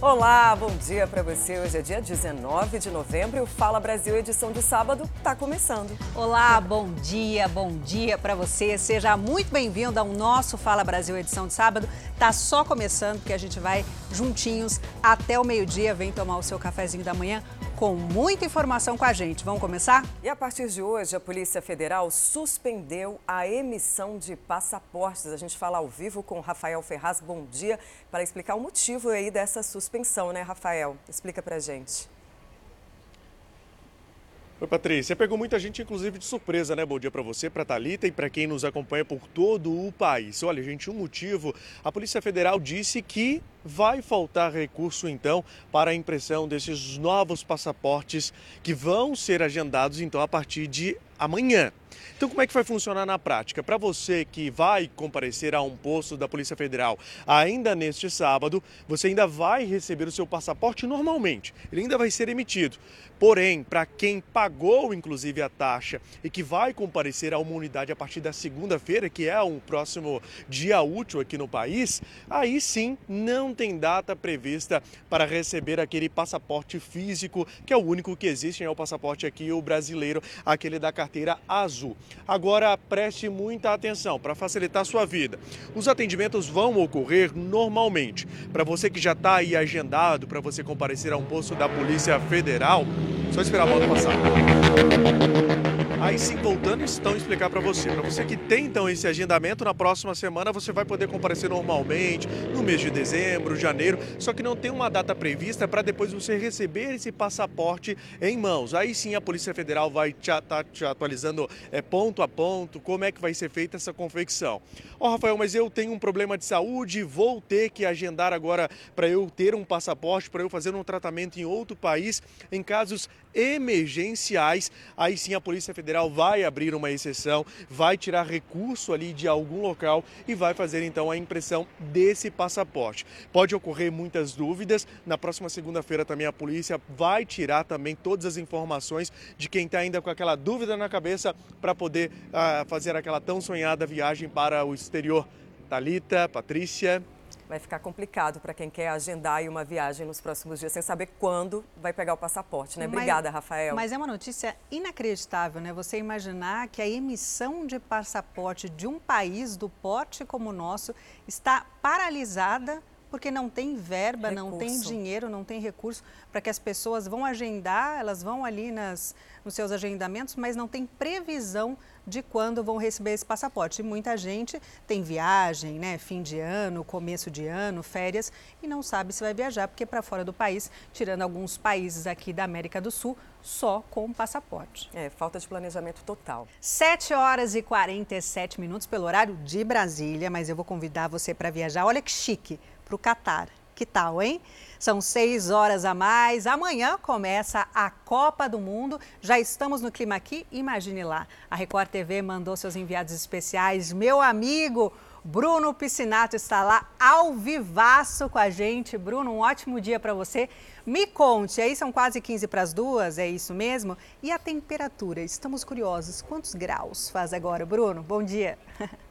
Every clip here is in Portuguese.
Olá, bom dia para você. Hoje é dia 19 de novembro e o Fala Brasil edição de sábado está começando. Olá, bom dia, bom dia para você. Seja muito bem-vindo ao nosso Fala Brasil edição de sábado. Tá só começando porque a gente vai juntinhos até o meio-dia. Vem tomar o seu cafezinho da manhã com muita informação com a gente. Vamos começar? E a partir de hoje, a Polícia Federal suspendeu a emissão de passaportes. A gente fala ao vivo com Rafael Ferraz. Bom dia, para explicar o motivo aí dessa suspensão, né, Rafael? Explica pra gente. Oi, Patrícia. Pegou muita gente, inclusive, de surpresa, né? Bom dia para você, para Talita e para quem nos acompanha por todo o país. Olha, gente, um motivo. A Polícia Federal disse que vai faltar recurso, então, para a impressão desses novos passaportes que vão ser agendados, então, a partir de amanhã. Então, como é que vai funcionar na prática? Para você que vai comparecer a um posto da Polícia Federal ainda neste sábado, você ainda vai receber o seu passaporte normalmente. Ele ainda vai ser emitido. Porém, para quem pagou inclusive a taxa e que vai comparecer a uma unidade a partir da segunda-feira, que é o próximo dia útil aqui no país, aí sim não tem data prevista para receber aquele passaporte físico, que é o único que existe, é o passaporte aqui, o brasileiro, aquele da carteira azul. Agora preste muita atenção para facilitar a sua vida. Os atendimentos vão ocorrer normalmente. Para você que já está aí agendado para você comparecer a um posto da Polícia Federal, só esperar a moto passar. Aí sim, voltando então explicar para você. Para você que tem então esse agendamento, na próxima semana você vai poder comparecer normalmente, no mês de dezembro, janeiro, só que não tem uma data prevista para depois você receber esse passaporte em mãos. Aí sim a Polícia Federal vai estar te atualizando é, ponto a ponto como é que vai ser feita essa confecção. Ó, oh, Rafael, mas eu tenho um problema de saúde, vou ter que agendar agora para eu ter um passaporte, para eu fazer um tratamento em outro país, em casos emergenciais. Aí sim a Polícia Federal vai abrir uma exceção, vai tirar recurso ali de algum local e vai fazer então a impressão desse passaporte. Pode ocorrer muitas dúvidas. Na próxima segunda-feira também a polícia vai tirar também todas as informações de quem está ainda com aquela dúvida na cabeça para poder uh, fazer aquela tão sonhada viagem para o exterior. Talita, Patrícia vai ficar complicado para quem quer agendar uma viagem nos próximos dias sem saber quando vai pegar o passaporte, né? Obrigada, mas, Rafael. Mas é uma notícia inacreditável, né? Você imaginar que a emissão de passaporte de um país do porte como o nosso está paralisada porque não tem verba, recurso. não tem dinheiro, não tem recurso para que as pessoas vão agendar, elas vão ali nas, nos seus agendamentos, mas não tem previsão de quando vão receber esse passaporte. E muita gente tem viagem, né, fim de ano, começo de ano, férias e não sabe se vai viajar porque para fora do país, tirando alguns países aqui da América do Sul, só com passaporte. É, falta de planejamento total. 7 horas e 47 minutos pelo horário de Brasília, mas eu vou convidar você para viajar. Olha que chique, para o Catar. Que tal, hein? São seis horas a mais. Amanhã começa a Copa do Mundo. Já estamos no clima aqui. Imagine lá. A Record TV mandou seus enviados especiais. Meu amigo Bruno Piscinato está lá ao vivaço com a gente. Bruno, um ótimo dia para você. Me conte, aí são quase 15 para as duas, é isso mesmo? E a temperatura? Estamos curiosos. Quantos graus faz agora, Bruno? Bom dia.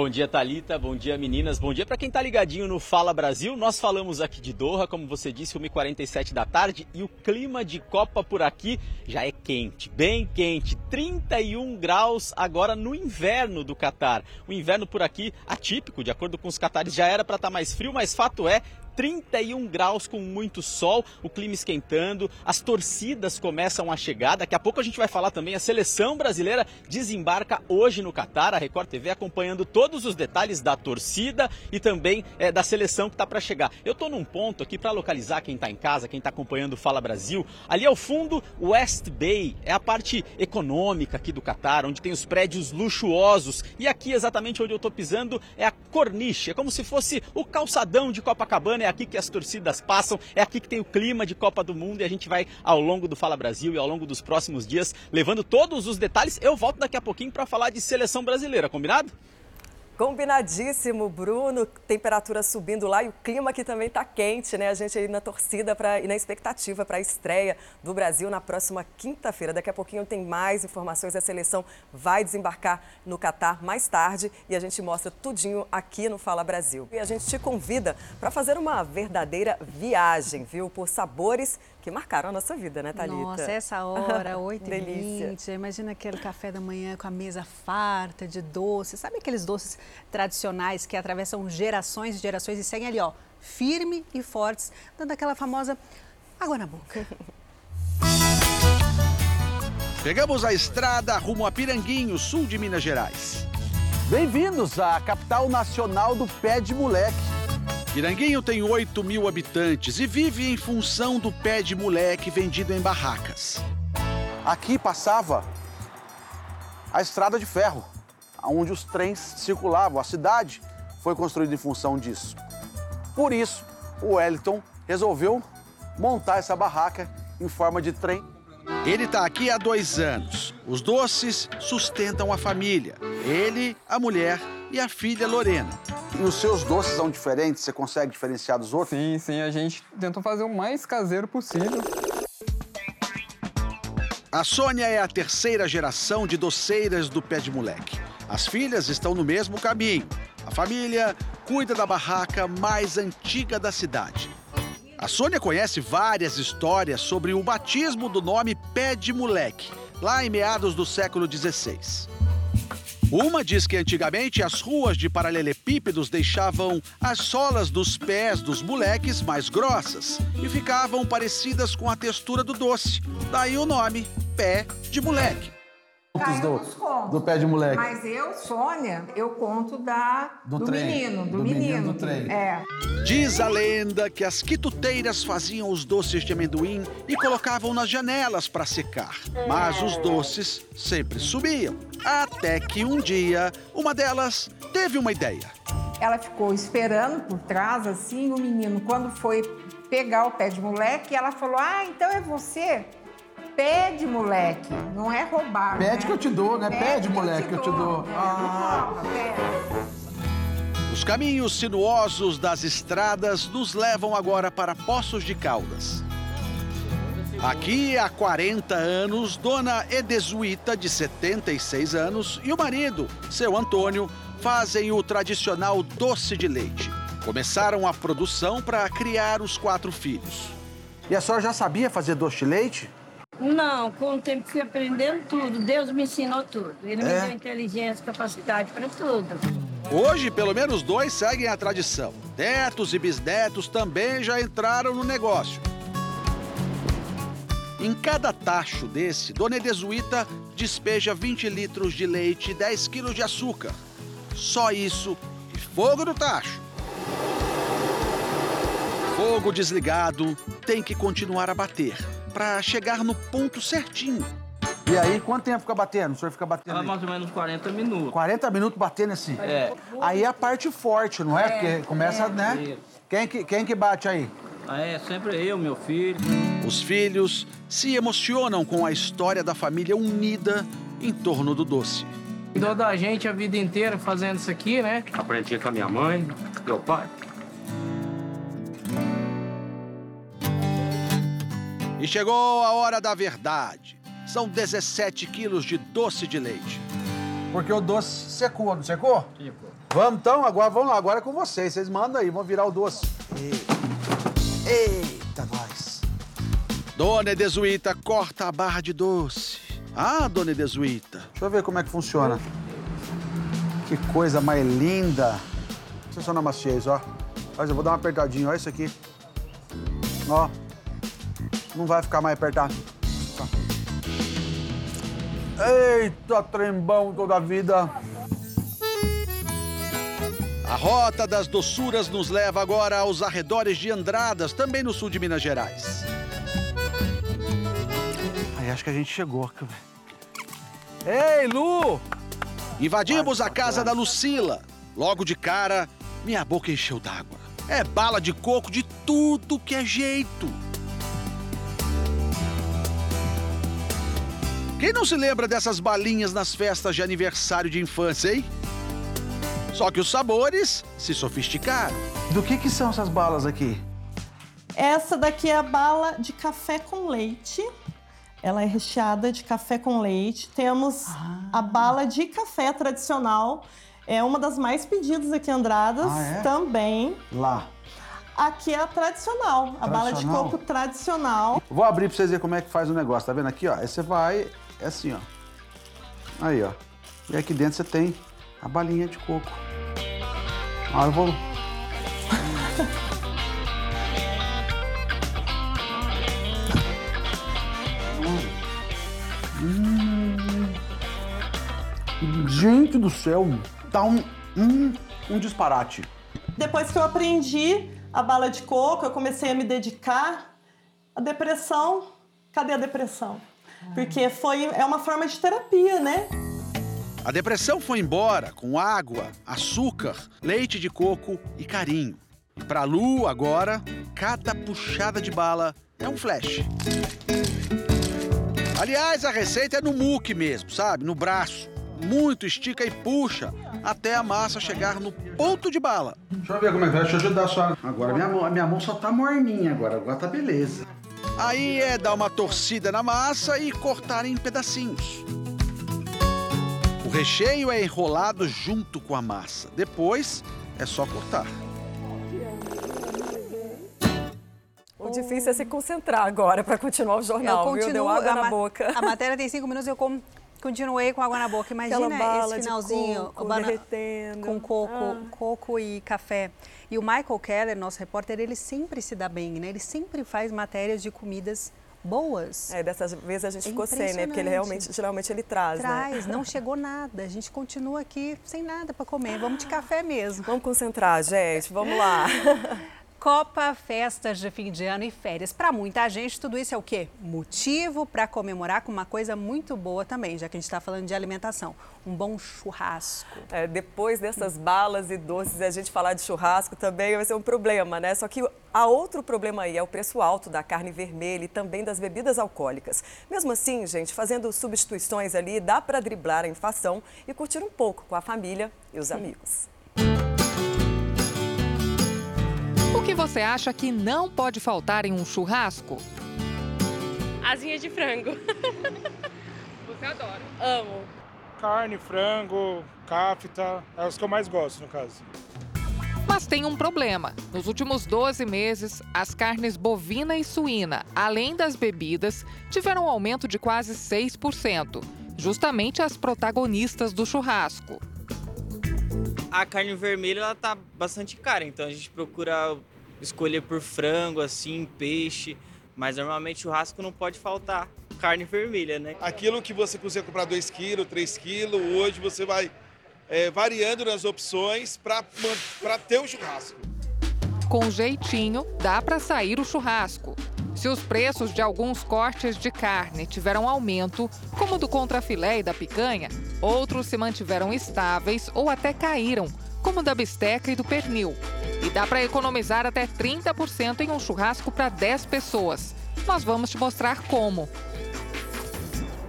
Bom dia, Talita. Bom dia, meninas. Bom dia para quem tá ligadinho no Fala Brasil. Nós falamos aqui de Doha, como você disse, 1h47 da tarde, e o clima de Copa por aqui já é quente, bem quente, 31 graus agora no inverno do Catar. O inverno por aqui atípico, de acordo com os catares, já era para estar tá mais frio, mas fato é, 31 graus com muito sol, o clima esquentando, as torcidas começam a chegar. Daqui a pouco a gente vai falar também, a seleção brasileira desembarca hoje no Catar, a Record TV acompanhando todos os detalhes da torcida e também é, da seleção que está para chegar. Eu estou num ponto aqui para localizar quem está em casa, quem está acompanhando o Fala Brasil. Ali ao fundo, West Bay, é a parte econômica aqui do Catar, onde tem os prédios luxuosos. E aqui exatamente onde eu estou pisando é a Corniche, é como se fosse o calçadão de Copacabana, é aqui que as torcidas passam, é aqui que tem o clima de Copa do Mundo e a gente vai ao longo do Fala Brasil e ao longo dos próximos dias levando todos os detalhes. Eu volto daqui a pouquinho para falar de seleção brasileira, combinado? Combinadíssimo, Bruno. Temperatura subindo lá e o clima aqui também está quente, né? A gente aí na torcida pra, e na expectativa para a estreia do Brasil na próxima quinta-feira. Daqui a pouquinho tem mais informações. A seleção vai desembarcar no Catar mais tarde e a gente mostra tudinho aqui no Fala Brasil. E a gente te convida para fazer uma verdadeira viagem, viu? Por sabores que marcaram a nossa vida, né, Thalita? Nossa, essa hora, 8h20, imagina aquele café da manhã com a mesa farta de doces. Sabe aqueles doces tradicionais que atravessam gerações e gerações e seguem ali, ó, firme e fortes, dando aquela famosa água na boca. Pegamos a estrada rumo a Piranguinho, sul de Minas Gerais. Bem-vindos à capital nacional do pé de moleque. Piranguinho tem 8 mil habitantes e vive em função do pé de moleque vendido em barracas. Aqui passava a estrada de ferro, onde os trens circulavam. A cidade foi construída em função disso. Por isso, o Wellington resolveu montar essa barraca em forma de trem. Ele está aqui há dois anos. Os doces sustentam a família. Ele, a mulher e a filha Lorena. E os seus doces são diferentes? Você consegue diferenciar dos outros? Sim, sim, a gente tentou fazer o mais caseiro possível. A Sônia é a terceira geração de doceiras do Pé de Moleque. As filhas estão no mesmo caminho. A família cuida da barraca mais antiga da cidade. A Sônia conhece várias histórias sobre o batismo do nome Pé de Moleque, lá em meados do século XVI. Uma diz que antigamente as ruas de paralelepípedos deixavam as solas dos pés dos moleques mais grossas e ficavam parecidas com a textura do doce. Daí o nome Pé de Moleque. Contos do, do pé de moleque. Mas eu, Sônia, eu conto da, Do do, trem. menino, do, Do menino do trem. É. Diz a lenda que as quituteiras faziam os doces de amendoim e colocavam nas janelas para secar. Mas os doces sempre subiam. Até que um dia, uma delas teve uma ideia. Ela ficou esperando por trás, assim, o menino, quando foi pegar o pé de moleque, ela falou: Ah, então é você? Pé de moleque, não é roubar. Pede né? que eu te dou, né? Pede, que moleque, que eu te dou. É, Ah. não rouba, pede. Os caminhos sinuosos das estradas nos levam agora para Poços de Caldas. Aqui há 40 anos, Dona Edesuíta, de 76 anos, e o marido, seu Antônio, fazem o tradicional doce de leite. Começaram a produção para criar os quatro filhos. E a senhora já sabia fazer doce de leite? Não, com o tempo fui aprendendo tudo. Deus me ensinou tudo. Ele É? me deu inteligência, capacidade para tudo. Hoje, pelo menos dois seguem a tradição. Netos e bisnetos também já entraram no negócio. Em cada tacho desse, Dona Edesuíta despeja 20 litros de leite e 10 quilos de açúcar. Só isso e fogo no tacho. Fogo desligado tem que continuar a bater para chegar no ponto certinho. E aí, quanto tempo fica batendo? O senhor fica batendo? Aí? mais ou menos 40 minutos. 40 minutos batendo assim? É. Aí é a parte forte, não é? Porque começa, né? Isso. Quem que, quem que bate aí? Ah, É sempre eu, meu filho. Os filhos se emocionam com a história da família unida em torno do doce. Cuidou da gente a vida inteira fazendo isso aqui, né? Aprendi com a minha mãe, meu pai. E chegou a hora da verdade. São 17 quilos de doce de leite. Porque o doce secou, não secou? Vamos então, agora vamos lá, agora é com vocês. Vocês mandam aí, vamos virar o doce. Eita, nós. Dona Edesuíta corta a barra de doce. Ah, Dona Edesuíta. Deixa eu ver como é que funciona. Que coisa mais linda. Vocês são na maciez, ó. Mas eu vou dar uma apertadinha, ó isso aqui. Ó. Não vai ficar mais apertado. Eita, trembão toda a vida. A rota das doçuras nos leva agora aos arredores de Andradas, também no sul de Minas Gerais. Aí acho que a gente chegou. Ei, Lu! Invadimos a casa da Lucila. Logo de cara, minha boca encheu d'água. É bala de coco de tudo que é jeito. Quem não se lembra dessas balinhas nas festas de aniversário de infância, hein? Só que os sabores se sofisticaram. Do que, que são essas balas aqui? Essa daqui é a bala de café com leite. Ela é recheada de café com leite. Temos a bala de café tradicional. É uma das mais pedidas aqui em Andradas Ah, é? também. Lá. Aqui é a tradicional, a bala de Tradicional? coco tradicional. Vou abrir pra vocês verem como é que faz o negócio, tá vendo aqui, ó? Aí você vai, é assim, ó. Aí, ó. E aqui dentro você tem a balinha de coco. Ah, eu vou... Hum. Gente do céu, tá um, um, um disparate. Depois que eu aprendi a bala de coco, eu comecei a me dedicar à depressão. Cadê a depressão? Porque foi, é uma forma de terapia, né? A depressão foi embora com água, açúcar, leite de coco e carinho. E pra Lu, agora, cada puxada de bala é um flash. Aliás, a receita é no muque mesmo, sabe? No braço. Muito estica e puxa até a massa chegar no ponto de bala. Deixa eu ver como é que vai. Deixa eu ajudar só. Agora minha mão, minha mão só tá morninha agora. Agora tá beleza. Aí é dar uma torcida na massa e cortar em pedacinhos. O recheio é enrolado junto com a massa. Depois é só cortar. O difícil é se concentrar agora para continuar o jornal, viu? Deu água a na boca. A matéria tem cinco minutos, eu com- continuei com água na boca. Imagina esse de finalzinho, coco bana- com coco, Ah. coco e café. E o Michael Keller, nosso repórter, ele sempre se dá bem, né? Ele sempre faz matérias de comidas boas. É, dessa vez a gente É ficou sem, né? Porque ele realmente, geralmente ele traz, Traz, né? não chegou nada. A gente continua aqui sem nada para comer. Vamos de café mesmo. Vamos concentrar, gente. Vamos lá. Copa, festas de fim de ano e férias. Para muita gente, tudo isso é o quê? Motivo para comemorar com uma coisa muito boa também, já que a gente está falando de alimentação. Um bom churrasco. É, depois dessas balas e doces, a gente falar de churrasco também vai ser um problema, né? Só que há outro problema aí, é o preço alto da carne vermelha e também das bebidas alcoólicas. Mesmo assim, gente, fazendo substituições ali, dá para driblar a inflação e curtir um pouco com a família e os amigos. O que você acha que não pode faltar em um churrasco? Asinha de frango. Você adora. Amo. Carne, frango, cafta, é os que eu mais gosto, no caso. Mas tem um problema. Nos últimos 12 meses, as carnes bovina e suína, além das bebidas, tiveram um aumento de quase 6%. Justamente as protagonistas do churrasco. A carne vermelha ela tá bastante cara, então a gente procura escolher por frango, assim, peixe, mas normalmente churrasco não pode faltar carne vermelha, né? Aquilo que você conseguia comprar 2 kg, 3 kg, hoje você vai é, variando nas opções para ter o churrasco. Com jeitinho, dá para sair o churrasco. Se os preços de alguns cortes de carne tiveram aumento, como o do contrafilé e da picanha, outros se mantiveram estáveis ou até caíram, como da bisteca e do pernil. E dá para economizar até 30% em um churrasco para 10 pessoas. Nós vamos te mostrar como.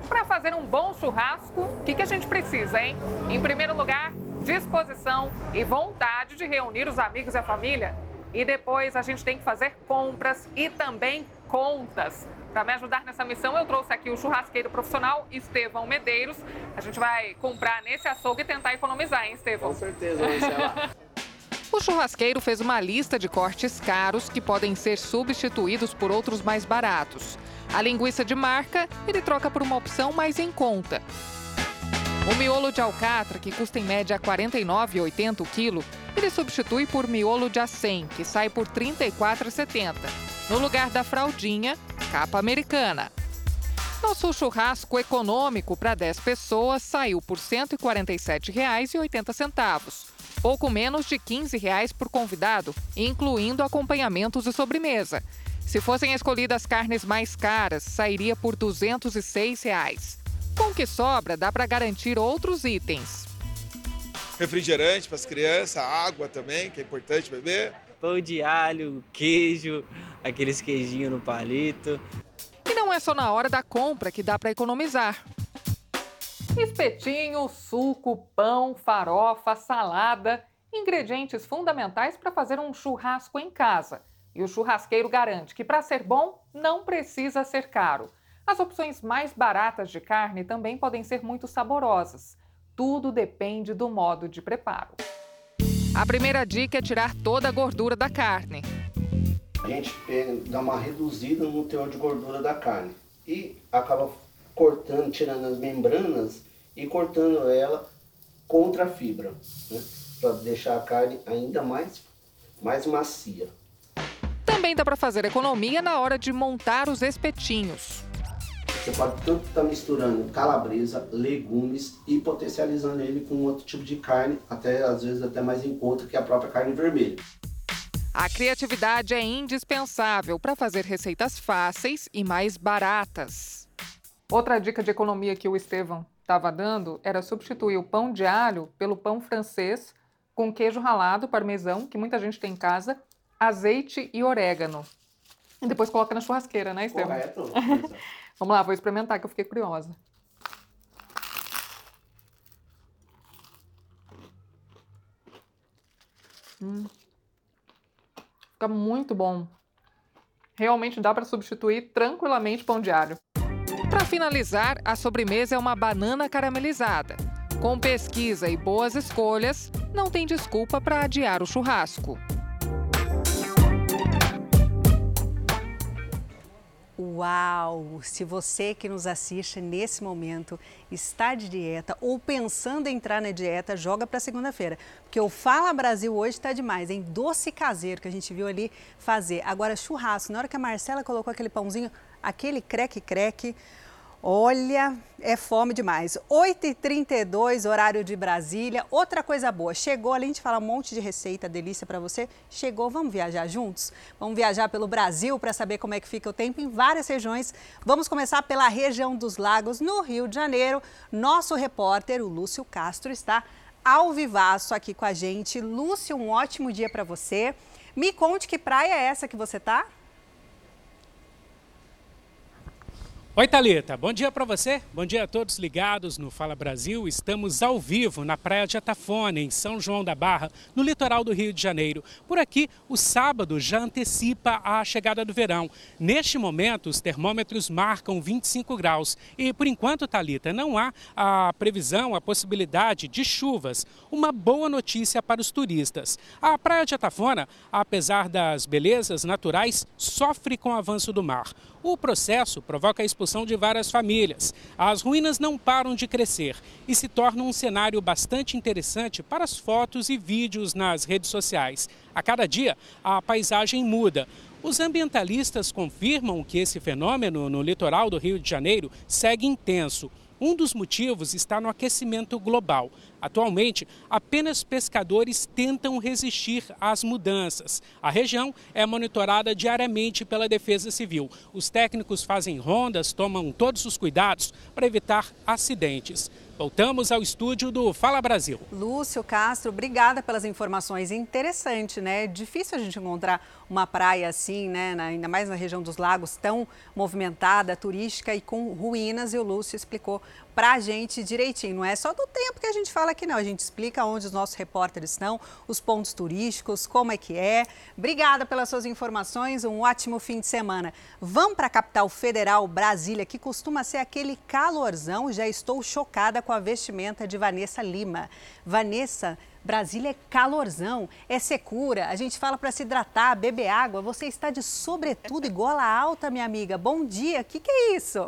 Para fazer um bom churrasco, o que, que a gente precisa, hein? Em primeiro lugar, disposição e vontade de reunir os amigos e a família. E depois a gente tem que fazer compras e também contas. Para me ajudar nessa missão, eu trouxe aqui o churrasqueiro profissional Estevão Medeiros. A gente vai comprar nesse açougue e tentar economizar, hein, Estevão? Com certeza, Marcela. O churrasqueiro fez uma lista de cortes caros que podem ser substituídos por outros mais baratos. A linguiça de marca, ele troca por uma opção mais em conta. O miolo de alcatra, que custa em média R$ 49,80 o quilo, ele substitui por miolo de acém, que sai por R$ 34,70. No lugar da fraldinha, capa americana. Nosso churrasco econômico para 10 pessoas saiu por R$ 147,80. Pouco menos de 15 reais por convidado, incluindo acompanhamentos e sobremesa. Se fossem escolhidas carnes mais caras, sairia por 206 reais. Com o que sobra, dá para garantir outros itens. Refrigerante para as crianças, água também, que é importante beber. Pão de alho, queijo, aqueles queijinhos no palito. E não é só na hora da compra que dá para economizar. Espetinho, suco, pão, farofa, salada, ingredientes fundamentais para fazer um churrasco em casa. E o churrasqueiro garante que para ser bom não precisa ser caro. As opções mais baratas de carne também podem ser muito saborosas. Tudo depende do modo de preparo. A primeira dica é tirar toda a gordura da carne. A gente pega, dá uma reduzida no teor de gordura da carne e acaba cortando, tirando as membranas e cortando ela contra a fibra, né? para deixar a carne ainda mais, mais macia. Também dá para fazer economia na hora de montar os espetinhos. Você pode tanto estar tá misturando calabresa, legumes e potencializando ele com outro tipo de carne, até às vezes até mais em conta que a própria carne vermelha. A criatividade é indispensável para fazer receitas fáceis e mais baratas. Outra dica de economia que o Estevão estava dando era substituir o pão de alho pelo pão francês com queijo ralado, parmesão, que muita gente tem em casa, azeite e orégano. E depois coloca na churrasqueira, né, Estevão? Correto. Vamos lá, vou experimentar que eu fiquei curiosa. Hum. Fica muito bom. Realmente dá para substituir tranquilamente pão de alho. Para finalizar, a sobremesa é uma banana caramelizada. Com pesquisa e boas escolhas, não tem desculpa para adiar o churrasco. Uau! Se você que nos assiste nesse momento está de dieta ou pensando em entrar na dieta, joga para segunda-feira. Porque o Fala Brasil hoje está demais, em doce caseiro que a gente viu ali fazer. Agora, churrasco, na hora que a Marcela colocou aquele pãozinho, aquele creque-creque, Olha, é fome demais. 8h32, horário de Brasília. Outra coisa boa, chegou, além de falar um monte de receita, delícia para você, chegou, vamos viajar juntos? Vamos viajar pelo Brasil para saber como é que fica o tempo em várias regiões. Vamos começar pela região dos lagos, no Rio de Janeiro. Nosso repórter, o Lúcio Castro, está ao vivaço aqui com a gente. Lúcio, um ótimo dia para você. Me conte que praia é essa que você está? Oi, Thalita. Bom dia para você. Bom dia a todos ligados no Fala Brasil. Estamos ao vivo na Praia de Atafone, em São João da Barra, no litoral do Rio de Janeiro. Por aqui, o sábado já antecipa a chegada do verão. Neste momento, os termômetros marcam 25 graus. E, por enquanto, Thalita, não há a previsão, a possibilidade de chuvas. Uma boa notícia para os turistas. A Praia de Atafona, apesar das belezas naturais, sofre com o avanço do mar. O processo provoca a expulsão de várias famílias. As ruínas não param de crescer e se torna um cenário bastante interessante para as fotos e vídeos nas redes sociais. A cada dia, a paisagem muda. Os ambientalistas confirmam que esse fenômeno no litoral do Rio de Janeiro segue intenso. Um dos motivos está no aquecimento global. Atualmente, apenas pescadores tentam resistir às mudanças. A região é monitorada diariamente pela Defesa Civil. Os técnicos fazem rondas, tomam todos os cuidados para evitar acidentes. Voltamos ao estúdio do Fala Brasil. Lúcio Castro, obrigada pelas informações. Interessante, né? Difícil a gente encontrar uma praia assim, né? ainda mais na região dos lagos, tão movimentada, turística e com ruínas. E o Lúcio explicou para a gente direitinho. Não é só do tempo que a gente fala aqui, não. A gente explica onde os nossos repórteres estão, os pontos turísticos, como é que é. Obrigada pelas suas informações. Um ótimo fim de semana. Vamos para a capital federal, Brasília, que costuma ser aquele calorzão. Já estou chocada com a vestimenta de Vanessa Lima. Vanessa, Brasília é calorzão, é secura. A gente fala para se hidratar, beber água. Você está de sobretudo e gola alta, minha amiga. Bom dia. O que, que é isso?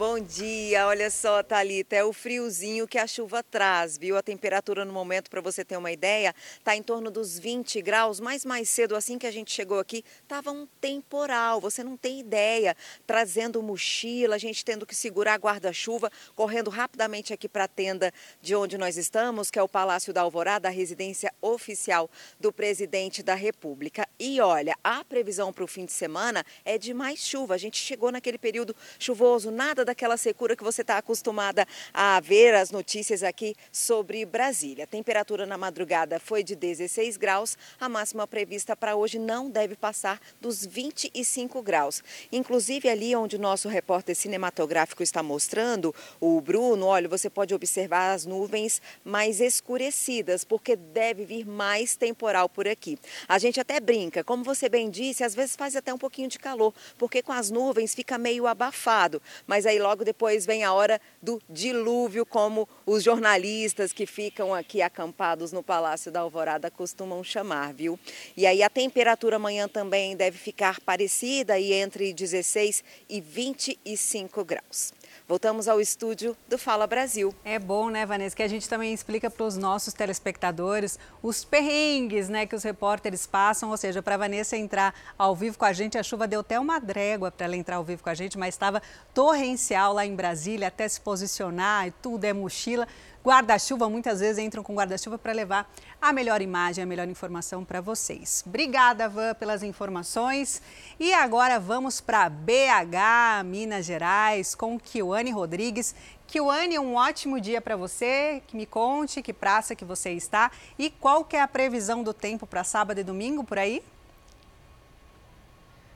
Bom dia, olha só, Talita, é o friozinho que a chuva traz, viu? A temperatura no momento, para você ter uma ideia, está em torno dos 20 graus, mas mais cedo, assim que a gente chegou aqui, estava um temporal, você não tem ideia, trazendo mochila, a gente tendo que segurar guarda-chuva, correndo rapidamente aqui para a tenda de onde nós estamos, que é o Palácio da Alvorada, a residência oficial do presidente da República. E olha, a previsão para o fim de semana é de mais chuva, a gente chegou naquele período chuvoso, nada daquela secura que você está acostumada a ver as notícias aqui sobre Brasília. A temperatura na madrugada foi de 16 graus, a máxima prevista para hoje não deve passar dos 25 graus. Inclusive ali onde o nosso repórter cinematográfico está mostrando, o Bruno, olha, você pode observar as nuvens mais escurecidas, porque deve vir mais temporal por aqui. A gente até brinca, como você bem disse, às vezes faz até um pouquinho de calor, porque com as nuvens fica meio abafado, mas aí logo depois vem a hora do dilúvio, como os jornalistas que ficam aqui acampados no Palácio da Alvorada costumam chamar, viu? E aí a temperatura amanhã também deve ficar parecida e entre 16 e 25 graus. Voltamos ao estúdio do Fala Brasil. É bom, né, Vanessa, que a gente também explica para os nossos telespectadores os perrengues, né, que os repórteres passam, ou seja, para a Vanessa entrar ao vivo com a gente, a chuva deu até uma drégua para ela entrar ao vivo com a gente, mas estava torrencial lá em Brasília, até se posicionar e tudo é mochila guarda-chuva, muitas vezes entram com guarda-chuva para levar a melhor imagem, a melhor informação para vocês. Obrigada, Van, pelas informações. E agora vamos para BH, Minas Gerais, com Kiwane Rodrigues. Kiwane, um ótimo dia para você. Que me conte que praça que você está e qual que é a previsão do tempo para sábado e domingo por aí?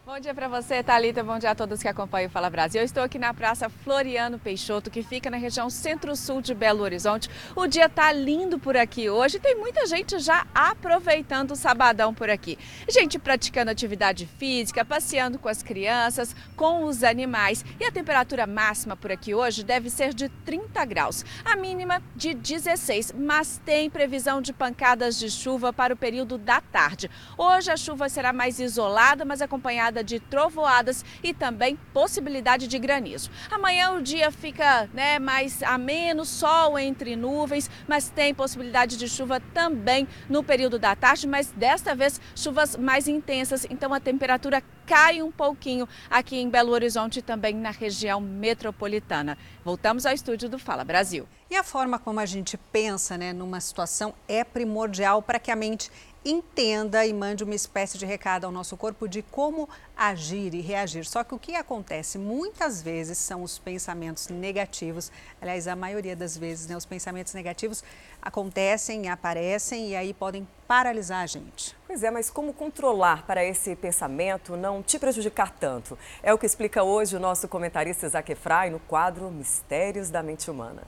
Bom dia para você, Talita. Bom dia a todos que acompanham o Fala Brasil. Eu estou aqui na Praça Floriano Peixoto, que fica na região centro-sul de Belo Horizonte. O dia tá lindo por aqui hoje. Tem muita gente já aproveitando o sabadão por aqui. Gente praticando atividade física, passeando com as crianças, com os animais. E a temperatura máxima por aqui hoje deve ser de 30 graus, a mínima de 16, mas tem previsão de pancadas de chuva para o período da tarde. Hoje a chuva será mais isolada, mas acompanhada de trovoadas e também possibilidade de granizo. Amanhã o dia fica né, mais ameno, sol entre nuvens, mas tem possibilidade de chuva também no período da tarde, mas desta vez chuvas mais intensas, então a temperatura cai um pouquinho aqui em Belo Horizonte e também na região metropolitana. Voltamos ao estúdio do Fala Brasil. E a forma como a gente pensa né, numa situação é primordial para que a mente entenda e mande uma espécie de recado ao nosso corpo de como agir e reagir. Só que o que acontece muitas vezes são os pensamentos negativos. Aliás, a maioria das vezes, né, os pensamentos negativos acontecem, aparecem e aí podem paralisar a gente. Pois é, mas como controlar para esse pensamento não te prejudicar tanto? É o que explica hoje o nosso comentarista Isaac Efraim no quadro Mistérios da Mente Humana.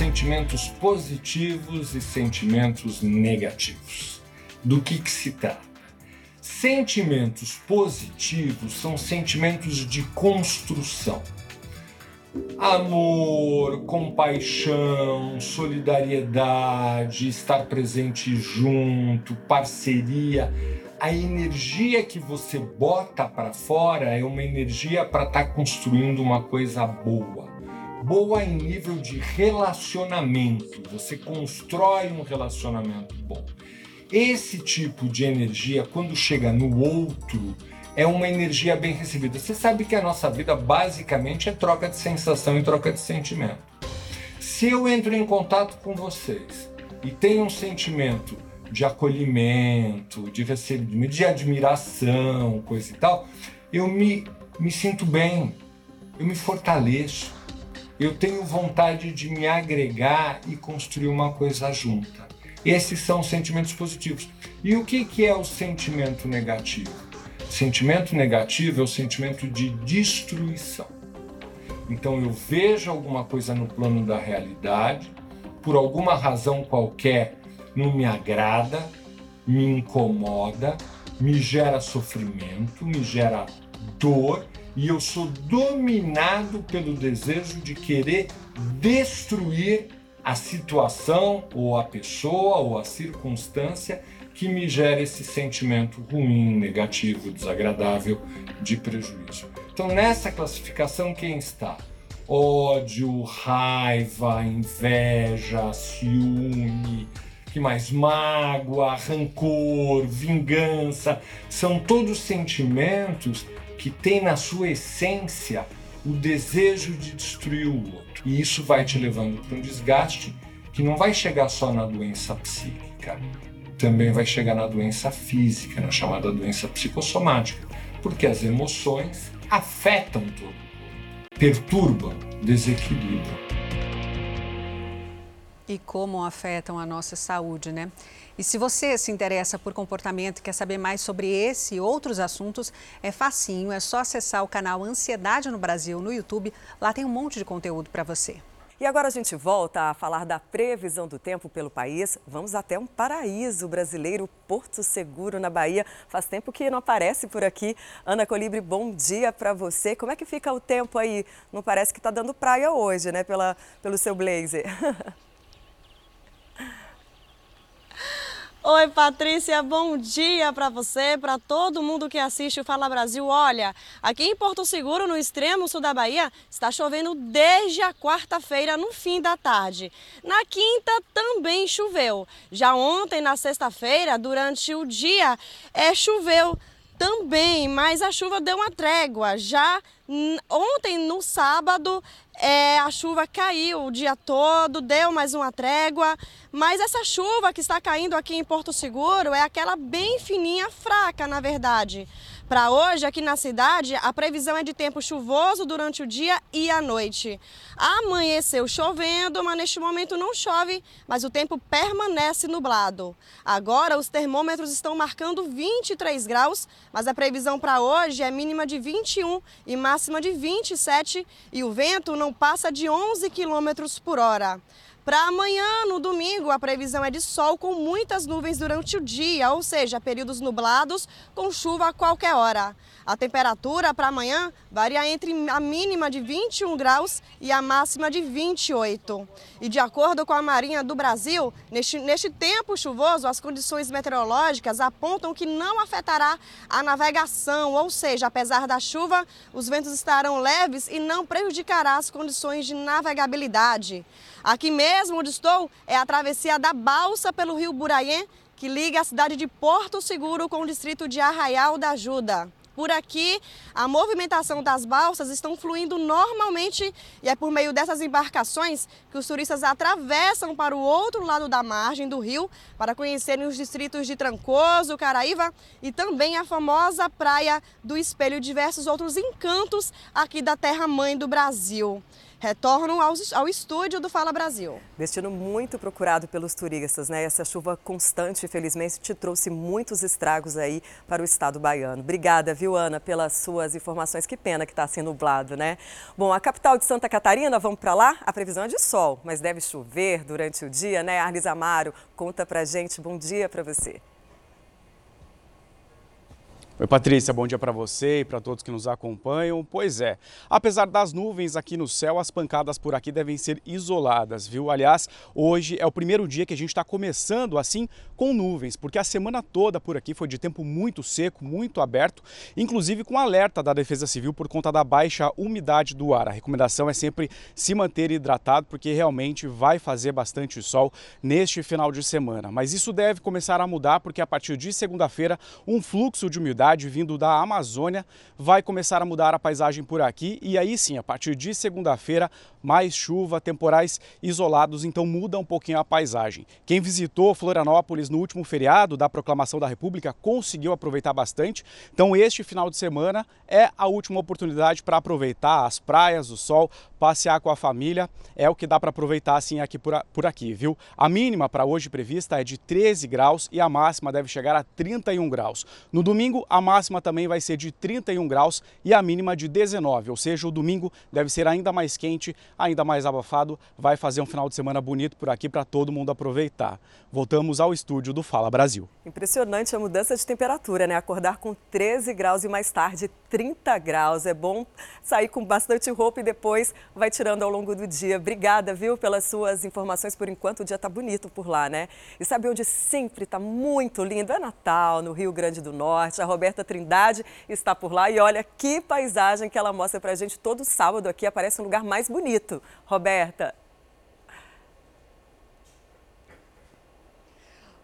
Sentimentos positivos e sentimentos negativos. Do que, que se trata? Sentimentos positivos são sentimentos de construção. Amor, compaixão, solidariedade, estar presente junto, parceria. A energia que você bota para fora é uma energia para estar tá construindo uma coisa boa boa em nível de relacionamento. Você constrói um relacionamento bom. Esse tipo de energia, quando chega no outro, é uma energia bem recebida. Você sabe que a nossa vida basicamente é troca de sensação e troca de sentimento. Se eu entro em contato com vocês e tenho um sentimento de acolhimento, de recebimento, de admiração, coisa e tal, eu me, me sinto bem, eu me fortaleço eu tenho vontade de me agregar e construir uma coisa junta. Esses são sentimentos positivos. E o que, que é o sentimento negativo? Sentimento negativo é o sentimento de destruição. Então eu vejo alguma coisa no plano da realidade, por alguma razão qualquer não me agrada, me incomoda, me gera sofrimento, me gera dor e eu sou dominado pelo desejo de querer destruir a situação ou a pessoa ou a circunstância que me gera esse sentimento ruim, negativo, desagradável de prejuízo. Então, nessa classificação, quem está? Ódio, raiva, inveja, ciúme, que mais? Mágoa, rancor, vingança, são todos sentimentos que tem na sua essência o desejo de destruir o outro. E isso vai te levando para um desgaste que não vai chegar só na doença psíquica, também vai chegar na doença física, na chamada doença psicossomática. Porque as emoções afetam tudo, perturbam, desequilibram. E como afetam a nossa saúde, né? E se você se interessa por comportamento e quer saber mais sobre esse e outros assuntos, é facinho, é só acessar o canal Ansiedade no Brasil no YouTube. Lá tem um monte de conteúdo para você. E agora a gente volta a falar da previsão do tempo pelo país. Vamos até um paraíso brasileiro, Porto Seguro, na Bahia. Faz tempo que não aparece por aqui. Ana Colibre, bom dia para você. Como é que fica o tempo aí? Não parece que está dando praia hoje, né? Pela, pelo seu blazer. Oi, Patrícia, bom dia para você, para todo mundo que assiste o Fala Brasil. Olha, aqui em Porto Seguro, no extremo sul da Bahia, está chovendo desde a quarta-feira, no fim da tarde. Na quinta também choveu. Já ontem, na sexta-feira, durante o dia, é, choveu também, mas a chuva deu uma trégua. Já ontem, no sábado, é, a chuva caiu o dia todo, deu mais uma trégua, mas essa chuva que está caindo aqui em Porto Seguro é aquela bem fininha, fraca, na verdade. Para hoje, aqui na cidade, a previsão é de tempo chuvoso durante o dia e a noite. Amanheceu chovendo, mas neste momento não chove, mas o tempo permanece nublado. Agora, os termômetros estão marcando 23 graus, mas a previsão para hoje é mínima de 21 e máxima de 27 e o vento não passa de 11 quilômetros por hora. Para amanhã, no domingo, a previsão é de sol com muitas nuvens durante o dia, ou seja, períodos nublados com chuva a qualquer hora. A temperatura para amanhã varia entre a mínima de 21 graus e a máxima de 28. E de acordo com a Marinha do Brasil, neste, neste tempo chuvoso, as condições meteorológicas apontam que não afetará a navegação, ou seja, apesar da chuva, os ventos estarão leves e não prejudicará as condições de navegabilidade. Aqui mesmo onde estou é a travessia da balsa pelo rio Buraiê, que liga a cidade de Porto Seguro com o distrito de Arraial da Ajuda. Por aqui, a movimentação das balsas estão fluindo normalmente e é por meio dessas embarcações que os turistas atravessam para o outro lado da margem do rio para conhecerem os distritos de Trancoso, Caraíva e também a famosa Praia do Espelho e diversos outros encantos aqui da terra-mãe do Brasil retornam ao, estúdio do Fala Brasil. Destino muito procurado pelos turistas, né? Essa chuva constante, infelizmente, te trouxe muitos estragos aí para o estado baiano. Obrigada, viu, Ana, pelas suas informações. Que pena que está assim nublado, né? Bom, a capital de Santa Catarina, vamos para lá? A previsão é de sol, mas deve chover durante o dia, né? Arlis Amaro, conta pra gente. Bom dia para você. Oi, Patrícia, bom dia para você e para todos que nos acompanham. Pois é, apesar das nuvens aqui no céu, as pancadas por aqui devem ser isoladas, viu? Aliás, hoje é o primeiro dia que a gente está começando assim com nuvens, porque a semana toda por aqui foi de tempo muito seco, muito aberto, inclusive com alerta da Defesa Civil por conta da baixa umidade do ar. A recomendação é sempre se manter hidratado, porque realmente vai fazer bastante sol neste final de semana. Mas isso deve começar a mudar, porque a partir de segunda-feira, um fluxo de umidade umidade vindo da Amazônia vai começar a mudar a paisagem por aqui e aí sim, a partir de segunda-feira, mais chuva, temporais isolados, então muda um pouquinho a paisagem. Quem visitou Florianópolis no último feriado da Proclamação da República conseguiu aproveitar bastante. Então este final de semana é a última oportunidade para aproveitar as praias, o sol, passear com a família. É o que dá para aproveitar assim aqui por, por aqui, viu? A mínima para hoje prevista é de 13 graus e a máxima deve chegar a 31 graus. No domingo, a máxima também vai ser de 31 graus e a mínima de 19, ou seja, o domingo deve ser ainda mais quente, ainda mais abafado, vai fazer um final de semana bonito por aqui para todo mundo aproveitar. Voltamos ao estúdio do Fala Brasil. Impressionante a mudança de temperatura, né? Acordar com 13 graus e mais tarde 30 graus. É bom sair com bastante roupa e depois vai tirando ao longo do dia. Obrigada, viu, pelas suas informações. Por enquanto o dia está bonito por lá, né? E sabe onde sempre está muito lindo? É Natal, no Rio Grande do Norte. A Roberta Trindade está por lá e olha que paisagem que ela mostra pra gente todo sábado aqui. Aparece um lugar mais bonito. Roberta,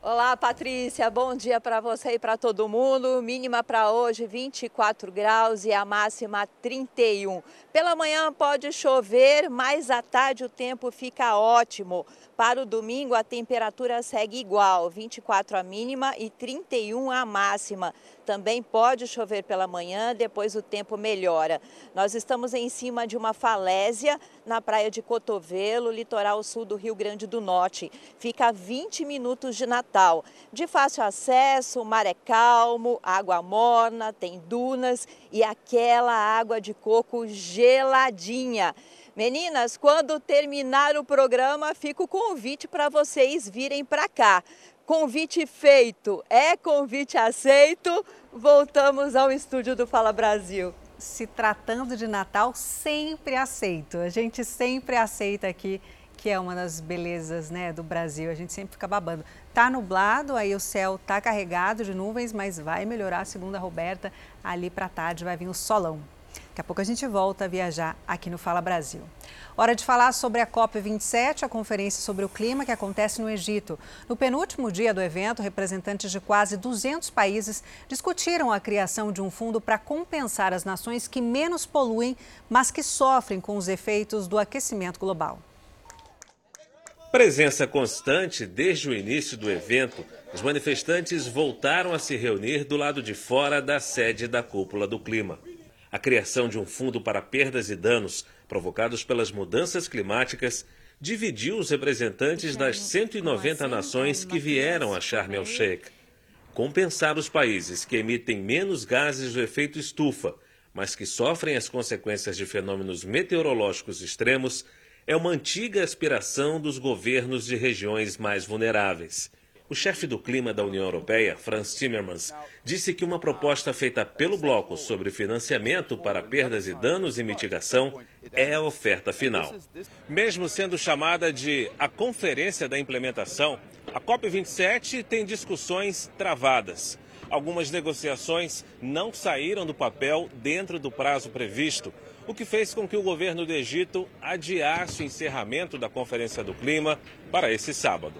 Olá, Patrícia. Bom dia para você e para todo mundo. Mínima para hoje 24 graus e a máxima 31. Pela manhã pode chover, mas à tarde o tempo fica ótimo. Para o domingo a temperatura segue igual, 24 a mínima e 31 a máxima. Também pode chover pela manhã, depois o tempo melhora. Nós estamos em cima de uma falésia na praia de Cotovelo, litoral sul do Rio Grande do Norte. Fica a 20 minutos de Natal. De fácil acesso, o mar é calmo, água morna, tem dunas e aquela água de coco geladinha. Meninas, quando terminar o programa, fica o convite para vocês virem para cá. Convite feito, é convite aceito. Voltamos ao estúdio do Fala Brasil. Se tratando de Natal, sempre aceito. A gente sempre aceita aqui, que é uma das belezas né, do Brasil. A gente sempre fica babando. Tá nublado, aí o céu tá carregado de nuvens, mas vai melhorar, segundo a Roberta. Ali para tarde vai vir o solão. Daqui a pouco a gente volta a viajar aqui no Fala Brasil. Hora de falar sobre a COP27, a conferência sobre o clima que acontece no Egito. No penúltimo dia do evento, representantes de quase 200 países discutiram a criação de um fundo para compensar as nações que menos poluem, mas que sofrem com os efeitos do aquecimento global. Presença constante desde o início do evento, os manifestantes voltaram a se reunir do lado de fora da sede da Cúpula do Clima a criação de um fundo para perdas e danos provocados pelas mudanças climáticas dividiu os representantes das 190 nações que vieram a Sharm el-Sheikh. Compensar os países que emitem menos gases do efeito estufa, mas que sofrem as consequências de fenômenos meteorológicos extremos, é uma antiga aspiração dos governos de regiões mais vulneráveis. O chefe do clima da União Europeia, Franz Timmermans, disse que uma proposta feita pelo bloco sobre financiamento para perdas e danos e mitigação é a oferta final. Mesmo sendo chamada de a Conferência da Implementação, a COP27 tem discussões travadas. Algumas negociações não saíram do papel dentro do prazo previsto, o que fez com que o governo do Egito adiasse o encerramento da Conferência do Clima para esse sábado.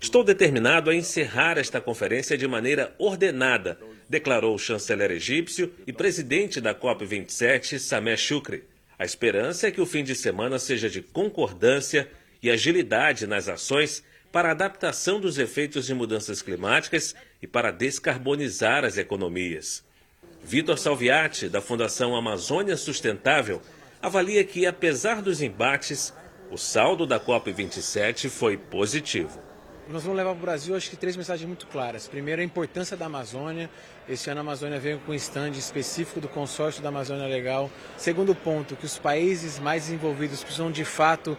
Estou determinado a encerrar esta conferência de maneira ordenada, declarou o chanceler egípcio e presidente da COP27, Sameh Shukri. A esperança é que o fim de semana seja de concordância e agilidade nas ações para a adaptação dos efeitos de mudanças climáticas e para descarbonizar as economias. Vitor Salviati, da Fundação Amazônia Sustentável, avalia que, apesar dos embates, o saldo da COP27 foi positivo. Nós vamos levar para o Brasil, acho que três mensagens muito claras. Primeiro, a importância da Amazônia. Este ano a Amazônia veio com um stand específico do consórcio da Amazônia Legal. Segundo ponto, que os países mais desenvolvidos precisam de fato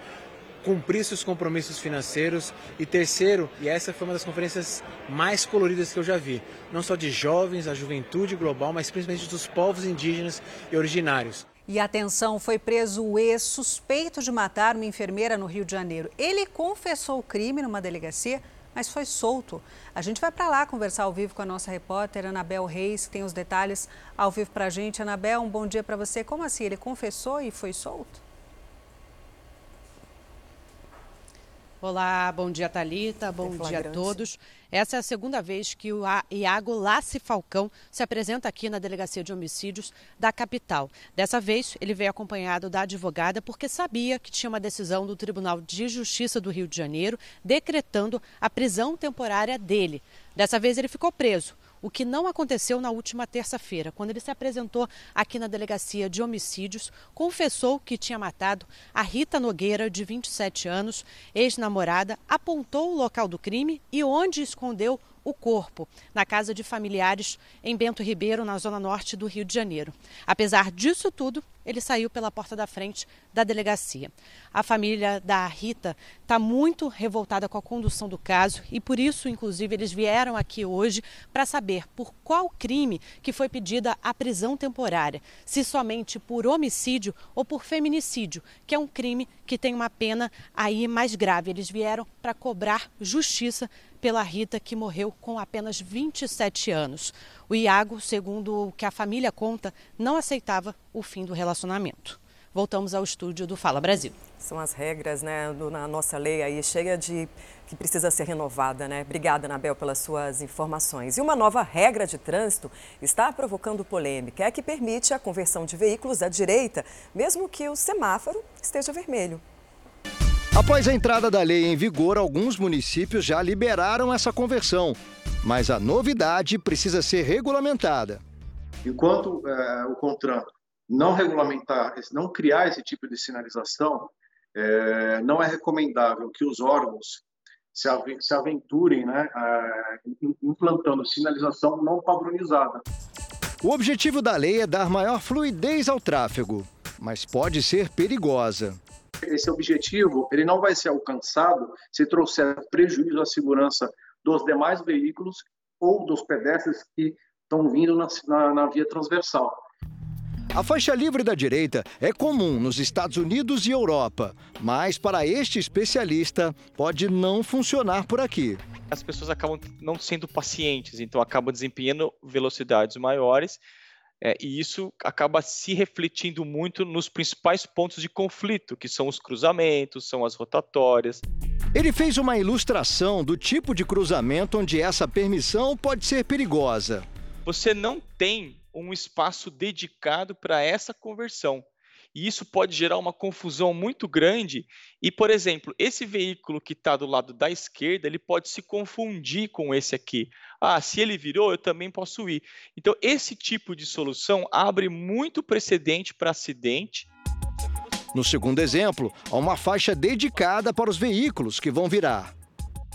cumprir seus compromissos financeiros. E terceiro, e essa foi uma das conferências mais coloridas que eu já vi, não só de jovens, a juventude global, mas principalmente dos povos indígenas e originários. E atenção, foi preso o ex-suspeito de matar uma enfermeira no Rio de Janeiro. Ele confessou o crime numa delegacia, mas foi solto. A gente vai para lá conversar ao vivo com a nossa repórter Anabel Reis, que tem os detalhes ao vivo para a gente. Anabel, um bom dia para você. Como assim? Ele confessou e foi solto? Olá, bom dia Talita, bom dia a todos. Essa é a segunda vez que o Iago Lace Falcão se apresenta aqui na Delegacia de Homicídios da capital. Dessa vez, ele veio acompanhado da advogada porque sabia que tinha uma decisão do Tribunal de Justiça do Rio de Janeiro decretando a prisão temporária dele. Dessa vez, ele ficou preso o que não aconteceu na última terça-feira, quando ele se apresentou aqui na delegacia de homicídios, confessou que tinha matado a Rita Nogueira, de 27 anos, ex-namorada, apontou o local do crime e onde escondeu o corpo na casa de familiares em Bento Ribeiro, na zona norte do Rio de Janeiro. Apesar disso tudo, ele saiu pela porta da frente da delegacia. A família da Rita está muito revoltada com a condução do caso e por isso, inclusive, eles vieram aqui hoje para saber por qual crime que foi pedida a prisão temporária, se somente por homicídio ou por feminicídio, que é um crime que tem uma pena aí mais grave. Eles vieram para cobrar justiça pela Rita, que morreu com apenas 27 anos. O Iago, segundo o que a família conta, não aceitava o fim do relacionamento. Voltamos ao estúdio do Fala Brasil. São as regras, né, na nossa lei aí, cheia de que precisa ser renovada, né? Obrigada, Anabel, pelas suas informações. E uma nova regra de trânsito está provocando polêmica, é que permite a conversão de veículos à direita, mesmo que o semáforo esteja vermelho. Após a entrada da lei em vigor, alguns municípios já liberaram essa conversão. Mas a novidade precisa ser regulamentada. Enquanto é, o CONTRAN não regulamentar, não criar esse tipo de sinalização, é, não é recomendável que os órgãos se, aventurem né, implantando sinalização não padronizada. O objetivo da lei é dar maior fluidez ao tráfego, mas pode ser perigosa. Esse objetivo ele não vai ser alcançado se trouxer prejuízo à segurança dos demais veículos ou dos pedestres que estão vindo na, na, na via transversal. A faixa livre da direita é comum nos Estados Unidos e Europa, mas para este especialista pode não funcionar por aqui. As pessoas acabam não sendo pacientes, então acabam desempenhando velocidades maiores é, e isso acaba se refletindo muito nos principais pontos de conflito, que são os cruzamentos, são as rotatórias. Ele fez uma ilustração do tipo de cruzamento onde essa permissão pode ser perigosa. Você não tem um espaço dedicado para essa conversão. E isso pode gerar uma confusão muito grande. E, por exemplo, esse veículo que está do lado da esquerda, ele pode se confundir com esse aqui. Ah, se ele virou, eu também posso ir. Então, esse tipo de solução abre muito precedente para acidente. No segundo exemplo, há uma faixa dedicada para os veículos que vão virar.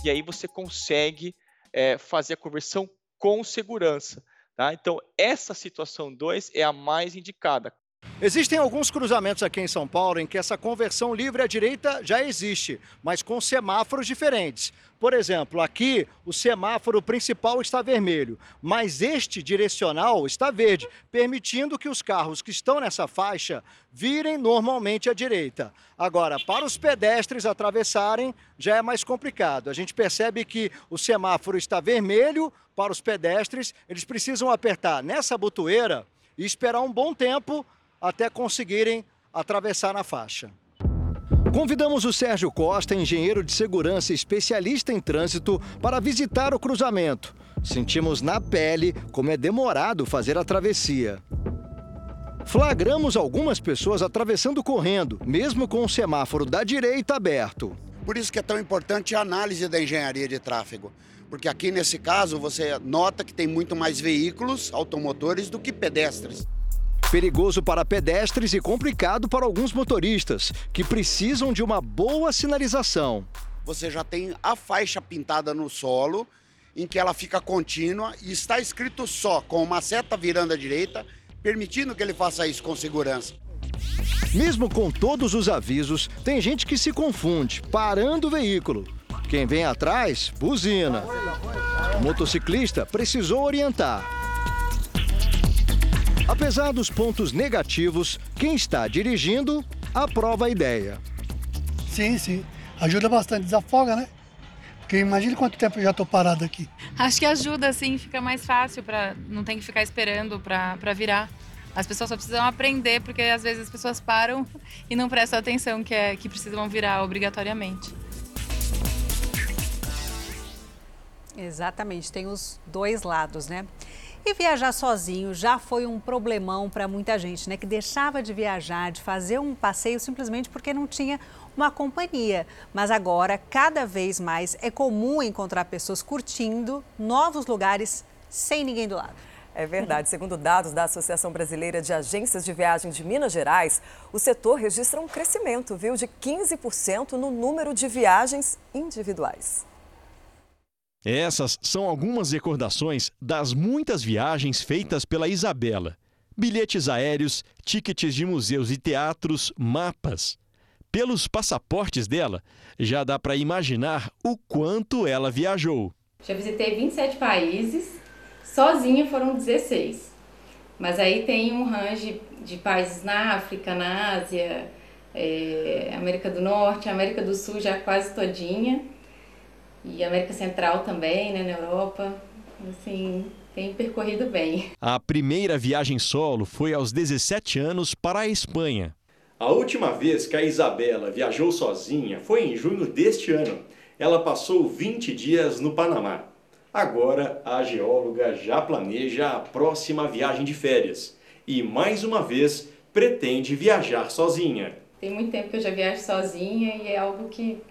E aí você consegue é, fazer a conversão com segurança. Tá? Então, essa situação 2 é a mais indicada. Existem alguns cruzamentos aqui em São Paulo em que essa conversão livre à direita já existe, mas com semáforos diferentes. Por exemplo, aqui o semáforo principal está vermelho, mas este direcional está verde, permitindo que os carros que estão nessa faixa virem normalmente à direita. Agora, para os pedestres atravessarem, já é mais complicado. A gente percebe que o semáforo está vermelho para os pedestres, eles precisam apertar nessa botoeira e esperar um bom tempo até conseguirem atravessar na faixa. Convidamos o Sérgio Costa, engenheiro de segurança e especialista em trânsito, para visitar o cruzamento. Sentimos na pele como é demorado fazer a travessia. Flagramos algumas pessoas atravessando correndo, mesmo com o semáforo da direita aberto. Por isso que é tão importante a análise da engenharia de tráfego. Porque aqui nesse caso você nota que tem muito mais veículos automotores do que pedestres. Perigoso para pedestres e complicado para alguns motoristas, que precisam de uma boa sinalização. Você já tem a faixa pintada no solo, em que ela fica contínua e está escrito só, com uma seta virando à direita, permitindo que ele faça isso com segurança. Mesmo com todos os avisos, tem gente que se confunde, parando o veículo. Quem vem atrás, buzina. O motociclista precisou orientar. Apesar dos pontos negativos, quem está dirigindo aprova a ideia. Sim, sim. Ajuda bastante, desafoga, né? Porque imagine quanto tempo eu já estou parado aqui. Acho que ajuda, sim, fica mais fácil para não ter que ficar esperando para virar. As pessoas só precisam aprender, porque às vezes as pessoas param e não prestam atenção que, é, que precisam virar obrigatoriamente. Exatamente, tem os dois lados, né? E viajar sozinho já foi um problemão para muita gente, né? Que deixava de viajar, de fazer um passeio simplesmente porque não tinha uma companhia. Mas agora, cada vez mais, é comum encontrar pessoas curtindo novos lugares sem ninguém do lado. É verdade. Segundo dados da Associação Brasileira de Agências de Viagem de Minas Gerais, o setor registra um crescimento, viu, de 15% no número de viagens individuais. Essas são algumas recordações das muitas viagens feitas pela Isabela. Bilhetes aéreos, tickets de museus e teatros, mapas. Pelos passaportes dela, já dá para imaginar o quanto ela viajou. Já visitei 27 países, sozinha foram 16. Mas aí tem um range de países na África, na Ásia, é, América do Norte, América do Sul já quase todinha e América Central também, né, na Europa. Assim, tem percorrido bem. A primeira viagem solo foi aos 17 anos para a Espanha. A última vez que a Isabela viajou sozinha foi em junho deste ano. Ela passou 20 dias no Panamá. Agora, a geóloga já planeja a próxima viagem de férias e, mais uma vez, pretende viajar sozinha. Tem muito tempo que eu já viajo sozinha e é algo que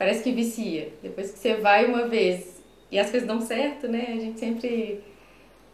parece que vicia. Depois que você vai uma vez e as coisas dão certo, né? A gente sempre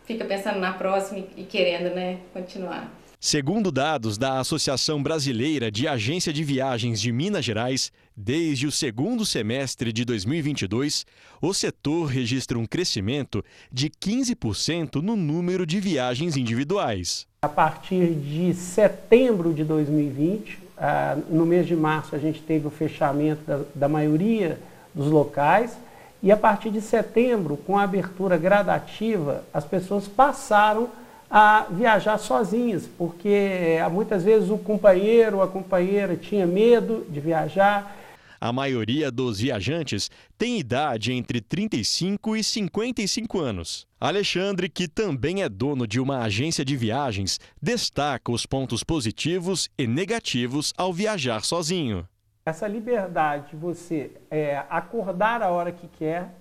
fica pensando na próxima e querendo, né, continuar. Segundo dados da Associação Brasileira de Agência de Viagens de Minas Gerais, desde o segundo semestre de 2022, o setor registra um crescimento de 15% no número de viagens individuais. A partir de setembro de 2020, ah, no mês de março, a gente teve o fechamento da, da maioria dos locais e a partir de setembro, com a abertura gradativa, as pessoas passaram a viajar sozinhas, porque eh, muitas vezes o companheiro ou a companheira tinha medo de viajar. A maioria dos viajantes tem idade entre 35 e 55 anos. Alexandre, que também é dono de uma agência de viagens, destaca os pontos positivos e negativos ao viajar sozinho. Essa liberdade de você é, acordar a hora que quer,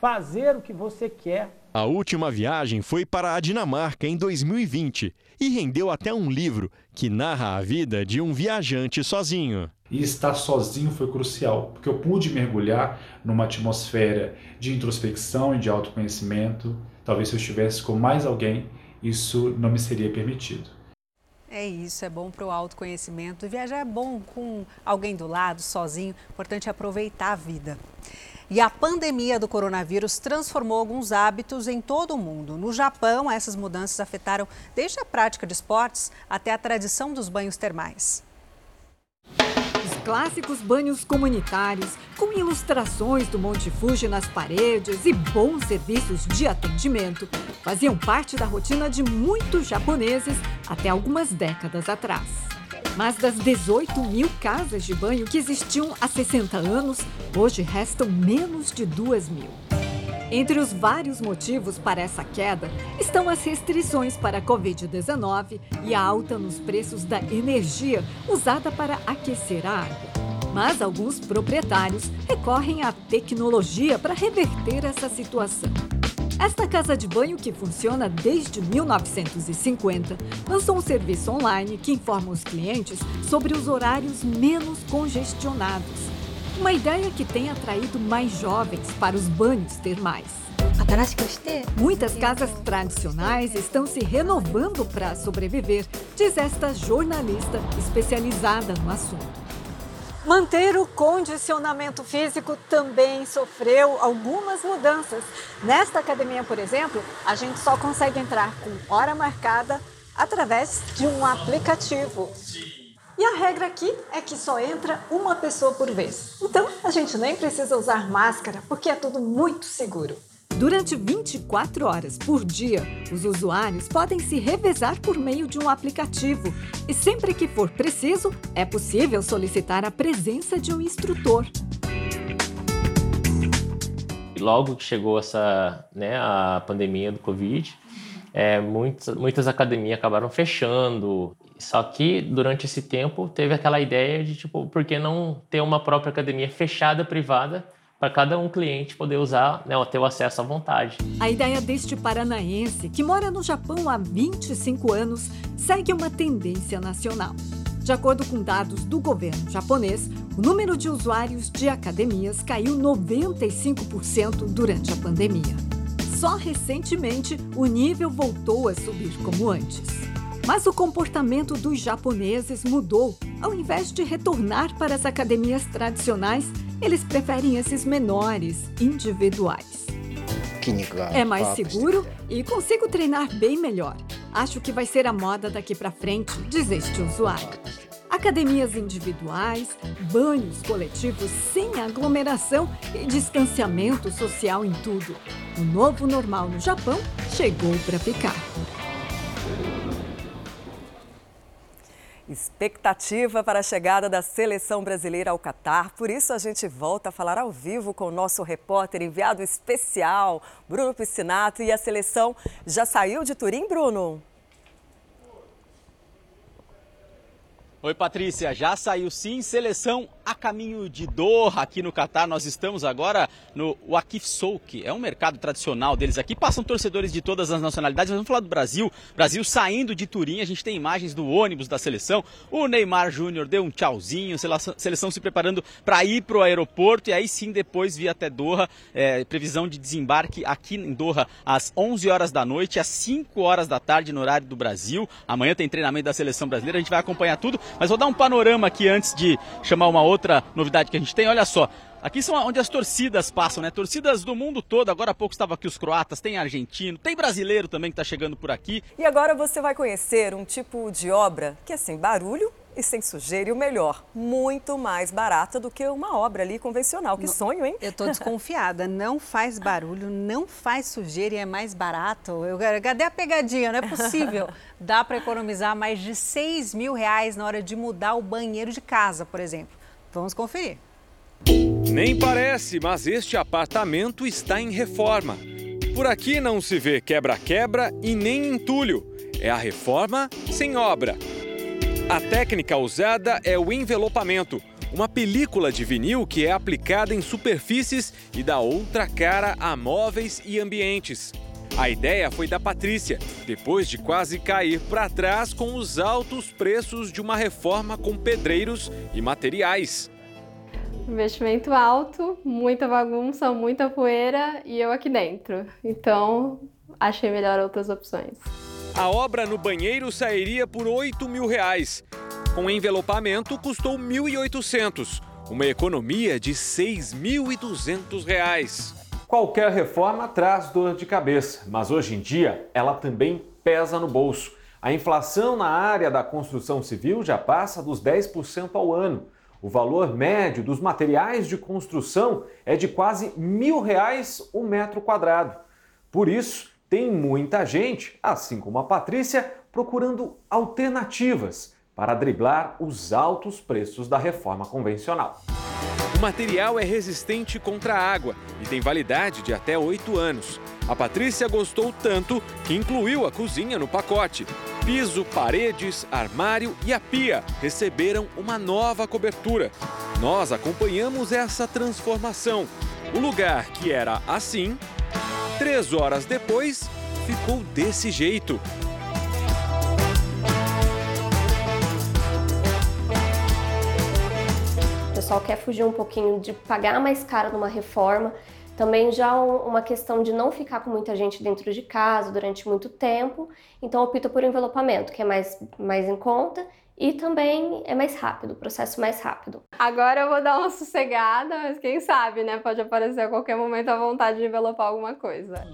fazer o que você quer. A última viagem foi para a Dinamarca em 2020 e rendeu até um livro que narra a vida de um viajante sozinho. E estar sozinho foi crucial, porque eu pude mergulhar numa atmosfera de introspecção e de autoconhecimento. Talvez se eu estivesse com mais alguém, isso não me seria permitido. É isso, é bom para o autoconhecimento. Viajar é bom com alguém do lado, sozinho. Importante é aproveitar a vida. E a pandemia do coronavírus transformou alguns hábitos em todo o mundo. No Japão, essas mudanças afetaram desde a prática de esportes até a tradição dos banhos termais clássicos banhos comunitários, com ilustrações do Monte Fuji nas paredes e bons serviços de atendimento, faziam parte da rotina de muitos japoneses até algumas décadas atrás. Mas das 18 mil casas de banho que existiam há 60 anos, hoje restam menos de 2 mil. Entre os vários motivos para essa queda estão as restrições para a Covid-19 e a alta nos preços da energia usada para aquecer a água. Mas alguns proprietários recorrem à tecnologia para reverter essa situação. Esta casa de banho, que funciona desde 1950, lançou um serviço online que informa os clientes sobre os horários menos congestionados uma ideia que tem atraído mais jovens para os banhos termais. Muitas casas tradicionais estão se renovando para sobreviver, diz esta jornalista especializada no assunto. Manter o condicionamento físico também sofreu algumas mudanças. Nesta academia, por exemplo, a gente só consegue entrar com hora marcada através de um aplicativo. E a regra aqui é que só entra uma pessoa por vez. Então, a gente nem precisa usar máscara, porque é tudo muito seguro. Durante 24 horas por dia, os usuários podem se revezar por meio de um aplicativo e sempre que for preciso, é possível solicitar a presença de um instrutor. Logo que chegou essa, né, a pandemia do Covid, é, muitas, muitas academias acabaram fechando só que durante esse tempo teve aquela ideia de tipo, por que não ter uma própria academia fechada, privada, para cada um cliente poder usar, né, ter o acesso à vontade. A ideia deste paranaense, que mora no Japão há 25 anos, segue uma tendência nacional. De acordo com dados do governo japonês, o número de usuários de academias caiu 95% durante a pandemia. Só recentemente o nível voltou a subir como antes. Mas o comportamento dos japoneses mudou. Ao invés de retornar para as academias tradicionais, eles preferem esses menores, individuais. É mais seguro e consigo treinar bem melhor. Acho que vai ser a moda daqui para frente, diz este usuário. Academias individuais, banhos coletivos sem aglomeração e distanciamento social em tudo. O novo normal no Japão chegou para ficar. Expectativa para a chegada da seleção brasileira ao Catar. Por isso, a gente volta a falar ao vivo com o nosso repórter enviado especial, Bruno Piscinato. E a seleção já saiu de Turim, Bruno? Oi, Patrícia. Já saiu sim. Seleção a caminho de Doha, aqui no Catar. Nós estamos agora no Wakif Souk, é um mercado tradicional deles aqui. Passam torcedores de todas as nacionalidades. Mas vamos falar do Brasil. Brasil saindo de Turim, a gente tem imagens do ônibus da seleção. O Neymar Júnior deu um tchauzinho, seleção se preparando para ir para o aeroporto e aí sim depois vir até Doha. É, previsão de desembarque aqui em Doha às 11 horas da noite, às 5 horas da tarde no horário do Brasil. Amanhã tem treinamento da seleção brasileira, a gente vai acompanhar tudo. Mas vou dar um panorama aqui antes de chamar uma outra novidade que a gente tem. Olha só, Aqui são onde as torcidas passam, né? Torcidas do mundo todo. Agora há pouco estavam aqui os croatas, tem argentino, tem brasileiro também que está chegando por aqui. E agora você vai conhecer um tipo de obra que é sem barulho e sem sujeira e o melhor, muito mais barata do que uma obra ali convencional. Que sonho, hein? Eu tô desconfiada. Não faz barulho, não faz sujeira e é mais barato. Eu, cadê a pegadinha? Não é possível. Dá para economizar mais de 6 mil reais na hora de mudar o banheiro de casa, por exemplo. Vamos conferir. Nem parece, mas este apartamento está em reforma. Por aqui não se vê quebra-quebra e nem entulho. É a reforma sem obra. A técnica usada é o envelopamento, uma película de vinil que é aplicada em superfícies e dá outra cara a móveis e ambientes. A ideia foi da Patrícia, depois de quase cair para trás com os altos preços de uma reforma com pedreiros e materiais. Investimento alto, muita bagunça, muita poeira e eu aqui dentro. Então, achei melhor outras opções. A obra no banheiro sairia por 8 mil reais. Com envelopamento, custou 1.800, uma economia de 6.200 reais. Qualquer reforma traz dor de cabeça, mas hoje em dia ela também pesa no bolso. A inflação na área da construção civil já passa dos 10% ao ano. O valor médio dos materiais de construção é de quase mil reais o um metro quadrado. Por isso, tem muita gente, assim como a Patrícia, procurando alternativas para driblar os altos preços da reforma convencional. O material é resistente contra a água e tem validade de até oito anos. A Patrícia gostou tanto que incluiu a cozinha no pacote. Piso, paredes, armário e a pia receberam uma nova cobertura. Nós acompanhamos essa transformação. O lugar que era assim, três horas depois, ficou desse jeito. Pessoal quer fugir um pouquinho de pagar mais caro numa reforma, também já uma questão de não ficar com muita gente dentro de casa durante muito tempo, então opta por envelopamento, que é mais, mais em conta e também é mais rápido, o processo mais rápido. Agora eu vou dar uma sossegada, mas quem sabe, né? Pode aparecer a qualquer momento a vontade de envelopar alguma coisa.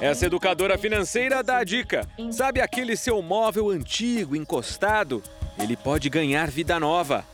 Essa educadora financeira dá a dica. Sabe aquele seu móvel antigo, encostado? Ele pode ganhar vida nova.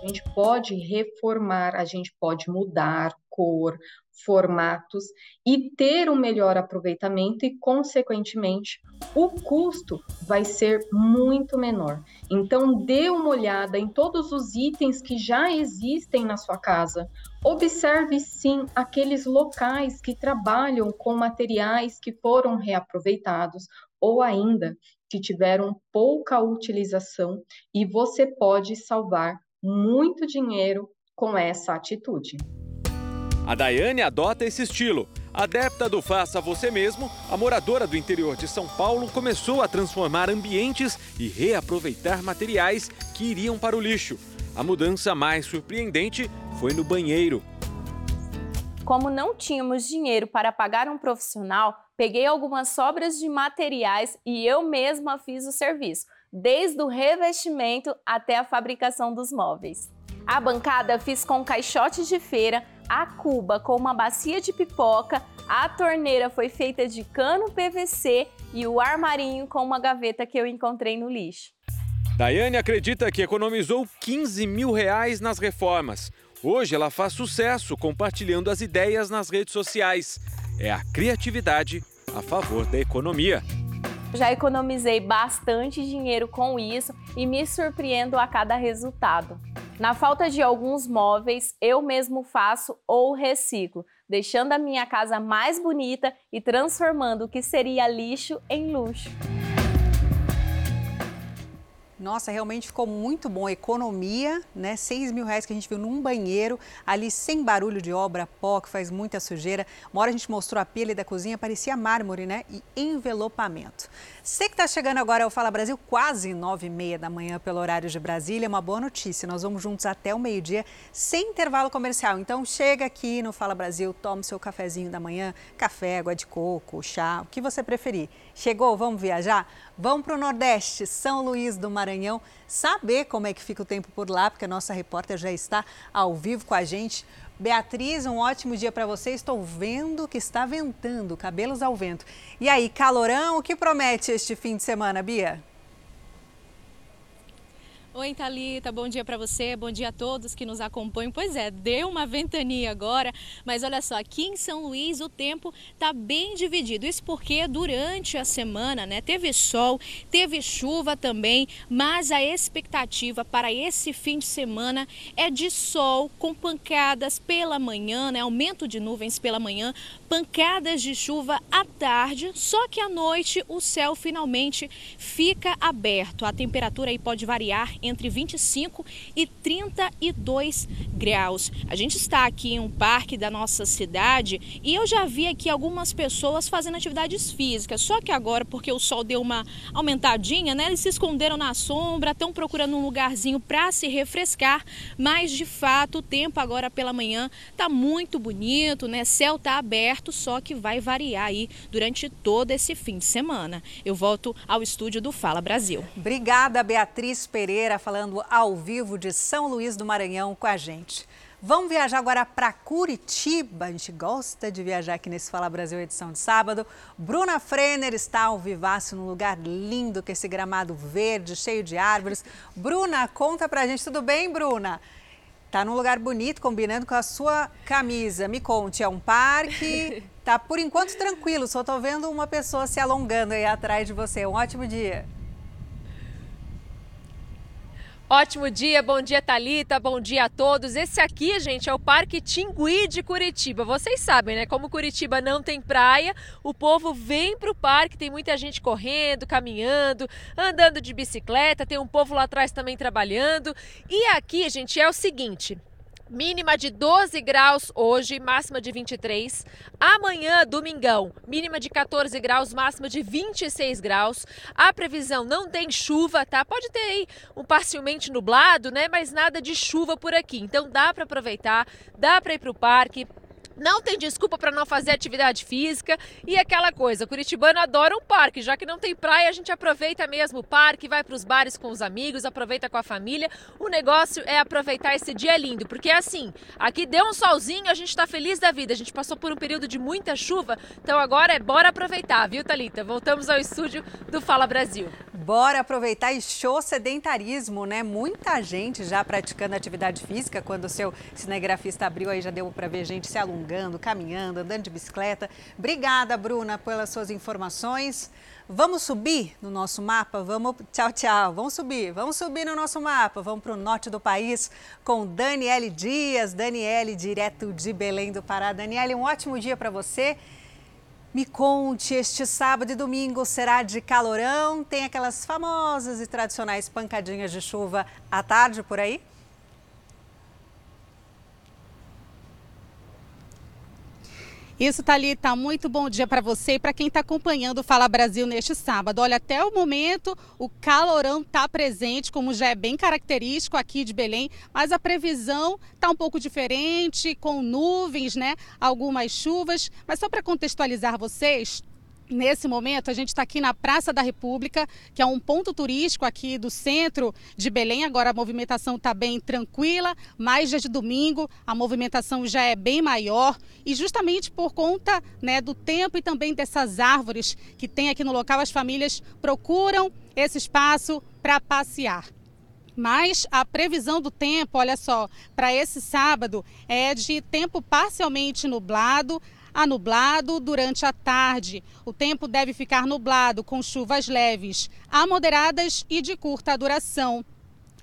A gente pode reformar, a gente pode mudar cor, formatos e ter um melhor aproveitamento e, consequentemente, o custo vai ser muito menor. Então, dê uma olhada em todos os itens que já existem na sua casa. Observe sim aqueles locais que trabalham com materiais que foram reaproveitados ou ainda que tiveram pouca utilização e você pode salvar muito dinheiro com essa atitude. A Daiane adota esse estilo. Adepta do faça você mesmo, a moradora do interior de São Paulo começou a transformar ambientes e reaproveitar materiais que iriam para o lixo. A mudança mais surpreendente foi no banheiro. Como não tínhamos dinheiro para pagar um profissional, peguei algumas sobras de materiais e eu mesma fiz o serviço desde o revestimento até a fabricação dos móveis. A bancada fiz com caixotes de feira, a cuba com uma bacia de pipoca, a torneira foi feita de cano PVC e o armarinho com uma gaveta que eu encontrei no lixo. Daiane acredita que economizou 15 mil reais nas reformas. Hoje ela faz sucesso compartilhando as ideias nas redes sociais. É a criatividade a favor da economia. Já economizei bastante dinheiro com isso e me surpreendo a cada resultado. Na falta de alguns móveis, eu mesmo faço ou reciclo, deixando a minha casa mais bonita e transformando o que seria lixo em luxo. Nossa, realmente ficou muito bom. Economia, né? 6 mil reais que a gente viu num banheiro, ali sem barulho de obra, pó, que faz muita sujeira. Uma hora a gente mostrou a pele da cozinha, parecia mármore, né? E envelopamento. Você que está chegando agora ao Fala Brasil, quase nove e meia da manhã pelo horário de Brasília, uma boa notícia. Nós vamos juntos até o meio-dia, sem intervalo comercial. Então chega aqui no Fala Brasil, toma o seu cafezinho da manhã, café, água de coco, chá, o que você preferir. Chegou? Vamos viajar? Vamos para o Nordeste, São Luís do Maranhão, saber como é que fica o tempo por lá, porque a nossa repórter já está ao vivo com a gente. Beatriz, um ótimo dia para você. Estou vendo que está ventando, cabelos ao vento. E aí, calorão, o que promete este fim de semana, Bia? Oi, Thalita, bom dia para você, bom dia a todos que nos acompanham. Pois é, deu uma ventania agora, mas olha só, aqui em São Luís o tempo tá bem dividido. Isso porque durante a semana, né, teve sol, teve chuva também, mas a expectativa para esse fim de semana é de sol com pancadas pela manhã, né, aumento de nuvens pela manhã, pancadas de chuva à tarde, só que à noite o céu finalmente fica aberto. A temperatura aí pode variar 25 e 32 graus. A gente está aqui em um parque da nossa cidade e eu já vi aqui algumas pessoas fazendo atividades físicas, só que agora, porque o sol deu uma aumentadinha, né? Eles se esconderam na sombra, estão procurando um lugarzinho para se refrescar, mas de fato o tempo agora pela manhã tá muito bonito, né? Céu tá aberto, só que vai variar aí durante todo esse fim de semana. Eu volto ao estúdio do Fala Brasil. Obrigada, Beatriz Pereira falando ao vivo de São Luís do Maranhão com a gente. Vamos viajar agora para Curitiba. A gente gosta de viajar aqui nesse Fala Brasil edição de sábado. Bruna Frenner está ao vivaço num lugar lindo, com esse gramado verde, cheio de árvores. Bruna, conta pra gente, tudo bem, Bruna? Tá num lugar bonito, combinando com a sua camisa. Me conte, é um parque? Tá por enquanto tranquilo, só tô vendo uma pessoa se alongando aí atrás de você. Um ótimo dia. Ótimo dia, bom dia Talita, bom dia a todos. Esse aqui, gente, é o Parque Tingui de Curitiba. Vocês sabem, né? Como Curitiba não tem praia, o povo vem para o parque, tem muita gente correndo, caminhando, andando de bicicleta, tem um povo lá atrás também trabalhando. E aqui, gente, é o seguinte: Mínima de 12 graus hoje, máxima de 23. Amanhã, domingão, mínima de 14 graus, máxima de 26 graus. A previsão não tem chuva, tá? Pode ter aí um parcialmente nublado, né? Mas nada de chuva por aqui. Então dá para aproveitar, dá para ir para o parque, não tem desculpa para não fazer atividade física e aquela coisa, curitibano adora um parque, já que não tem praia, a gente aproveita mesmo o parque, vai para os bares com os amigos, aproveita com a família. O negócio é aproveitar esse dia lindo, porque assim, aqui deu um solzinho, a gente está feliz da vida. A gente passou por um período de muita chuva, então agora é bora aproveitar, viu, Talita? Voltamos ao estúdio do Fala Brasil. Bora aproveitar e show sedentarismo, né? Muita gente já praticando atividade física, quando o seu cinegrafista abriu aí já deu para ver gente se alongando caminhando, andando de bicicleta. Obrigada, Bruna, pelas suas informações. Vamos subir no nosso mapa? Vamos, tchau, tchau. Vamos subir, vamos subir no nosso mapa. Vamos para o norte do país com Daniele Dias. Daniele, direto de Belém do Pará. Daniele, um ótimo dia para você. Me conte, este sábado e domingo será de calorão? Tem aquelas famosas e tradicionais pancadinhas de chuva à tarde por aí? Isso, Thalita, muito bom dia para você e para quem está acompanhando o Fala Brasil neste sábado. Olha, até o momento o calorão está presente, como já é bem característico aqui de Belém, mas a previsão está um pouco diferente, com nuvens, né? Algumas chuvas. Mas só para contextualizar vocês, Nesse momento, a gente está aqui na Praça da República, que é um ponto turístico aqui do centro de Belém. Agora a movimentação está bem tranquila, mas desde domingo a movimentação já é bem maior. E justamente por conta né, do tempo e também dessas árvores que tem aqui no local, as famílias procuram esse espaço para passear. Mas a previsão do tempo, olha só, para esse sábado é de tempo parcialmente nublado a nublado durante a tarde. O tempo deve ficar nublado, com chuvas leves, a moderadas e de curta duração.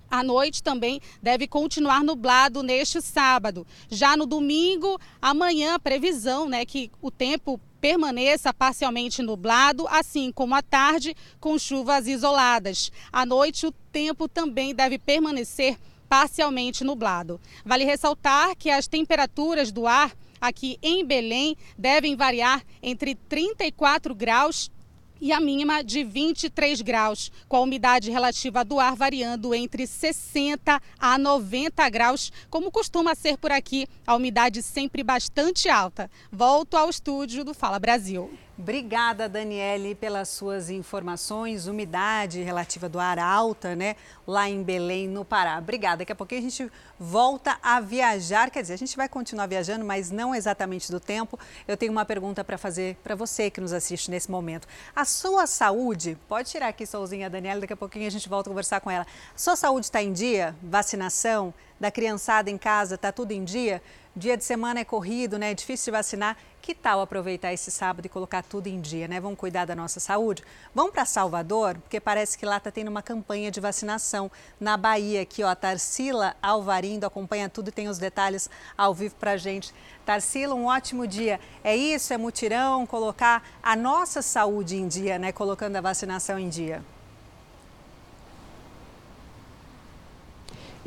A noite também deve continuar nublado neste sábado. Já no domingo, amanhã, a previsão né, que o tempo permaneça parcialmente nublado, assim como à tarde, com chuvas isoladas. À noite, o tempo também deve permanecer parcialmente nublado. Vale ressaltar que as temperaturas do ar aqui em Belém devem variar entre 34 graus e a mínima de 23 graus, com a umidade relativa do ar variando entre 60 a 90 graus, como costuma ser por aqui, a umidade sempre bastante alta. Volto ao estúdio do Fala Brasil. Obrigada, Daniele, pelas suas informações. Umidade relativa do ar alta, né? Lá em Belém, no Pará. Obrigada. Daqui a pouquinho a gente volta a viajar. Quer dizer, a gente vai continuar viajando, mas não exatamente do tempo. Eu tenho uma pergunta para fazer para você que nos assiste nesse momento. A sua saúde, pode tirar aqui solzinha, Daniela, daqui a pouquinho a gente volta a conversar com ela. A sua saúde está em dia? Vacinação? Da criançada em casa, está tudo em dia? Dia de semana é corrido, né? É difícil de vacinar. Que tal aproveitar esse sábado e colocar tudo em dia, né? Vamos cuidar da nossa saúde? Vamos para Salvador, porque parece que lá está tendo uma campanha de vacinação. Na Bahia, aqui, ó, Tarsila Alvarindo acompanha tudo e tem os detalhes ao vivo para gente. Tarsila, um ótimo dia. É isso, é mutirão, colocar a nossa saúde em dia, né? Colocando a vacinação em dia.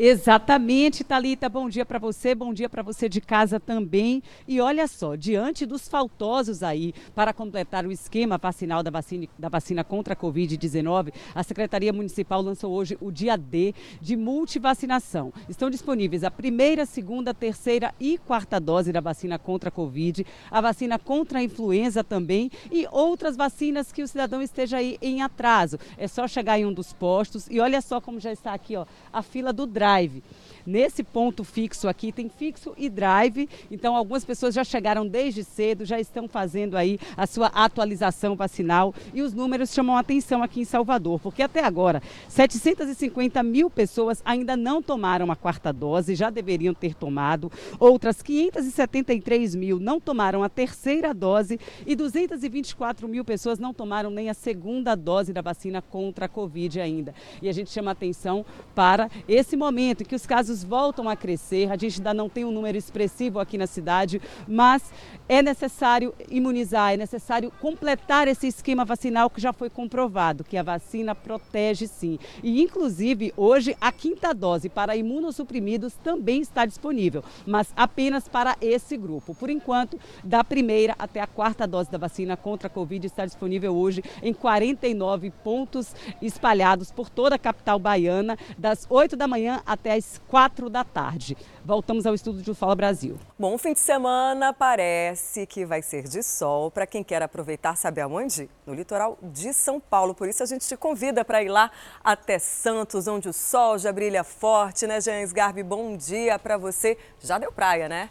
Exatamente, Talita. Bom dia para você, bom dia para você de casa também. E olha só, diante dos faltosos aí para completar o esquema vacinal da vacina, da vacina contra a Covid-19, a Secretaria Municipal lançou hoje o dia D de multivacinação. Estão disponíveis a primeira, segunda, terceira e quarta dose da vacina contra a Covid, a vacina contra a influenza também e outras vacinas que o cidadão esteja aí em atraso. É só chegar em um dos postos e olha só como já está aqui, ó, a fila do drive drive. Nesse ponto fixo aqui tem fixo e drive, então algumas pessoas já chegaram desde cedo, já estão fazendo aí a sua atualização vacinal. E os números chamam a atenção aqui em Salvador, porque até agora 750 mil pessoas ainda não tomaram a quarta dose, já deveriam ter tomado, outras 573 mil não tomaram a terceira dose e 224 mil pessoas não tomaram nem a segunda dose da vacina contra a Covid ainda. E a gente chama atenção para esse momento em que os casos voltam a crescer. A gente ainda não tem um número expressivo aqui na cidade, mas é necessário imunizar, é necessário completar esse esquema vacinal que já foi comprovado, que a vacina protege sim. E, inclusive, hoje a quinta dose para imunossuprimidos também está disponível, mas apenas para esse grupo. Por enquanto, da primeira até a quarta dose da vacina contra a Covid está disponível hoje em 49 pontos espalhados por toda a capital baiana, das 8 da manhã até as 4 quatro da tarde. Voltamos ao estudo de Fala Brasil. Bom, fim de semana parece que vai ser de sol para quem quer aproveitar, sabe aonde? No litoral de São Paulo. Por isso a gente te convida para ir lá até Santos, onde o sol já brilha forte, né, Jean Garbi? Bom dia para você. Já deu praia, né?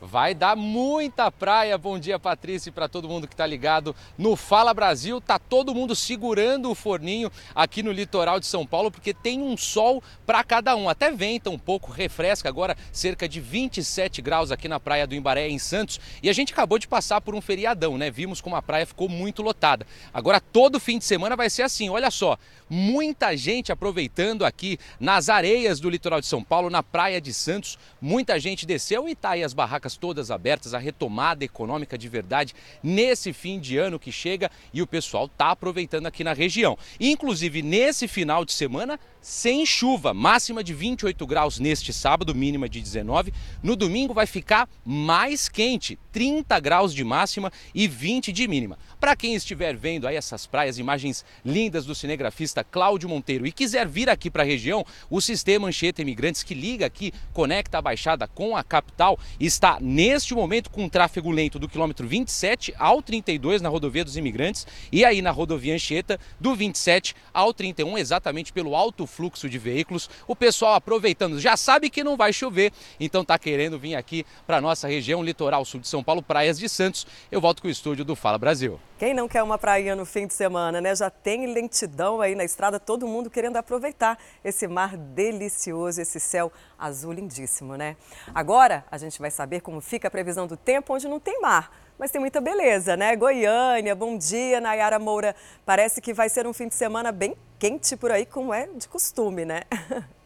Vai dar muita praia. Bom dia, Patrícia, para todo mundo que está ligado no Fala Brasil. Tá todo mundo segurando o forninho aqui no litoral de São Paulo, porque tem um sol para cada um. Até venta um pouco, refresca agora cerca de 27 graus aqui na praia do Imbaré, em Santos. E a gente acabou de passar por um feriadão, né? Vimos como a praia ficou muito lotada. Agora todo fim de semana vai ser assim. Olha só, muita gente aproveitando aqui nas areias do litoral de São Paulo, na praia de Santos. Muita gente desceu e tá aí as barracas todas abertas, a retomada econômica de verdade nesse fim de ano que chega e o pessoal está aproveitando aqui na região. Inclusive nesse final de semana, sem chuva, máxima de 28 graus neste sábado, mínima de 19. No domingo vai ficar mais quente, 30 graus de máxima e 20 de mínima. Para quem estiver vendo aí essas praias, imagens lindas do cinegrafista Cláudio Monteiro e quiser vir aqui para a região, o sistema Anchieta Imigrantes que liga aqui, conecta a Baixada com a capital, está neste momento com tráfego lento do quilômetro 27 ao 32 na rodovia dos Imigrantes e aí na rodovia Anchieta do 27 ao 31, exatamente pelo alto fluxo de veículos. O pessoal aproveitando, já sabe que não vai chover, então tá querendo vir aqui para nossa região litoral sul de São Paulo, praias de Santos. Eu volto com o estúdio do Fala Brasil. Quem não quer uma praia no fim de semana, né? Já tem lentidão aí na estrada, todo mundo querendo aproveitar esse mar delicioso, esse céu azul lindíssimo, né? Agora a gente vai saber como fica a previsão do tempo onde não tem mar mas tem muita beleza, né? Goiânia, bom dia, Nayara Moura. Parece que vai ser um fim de semana bem quente por aí, como é de costume, né?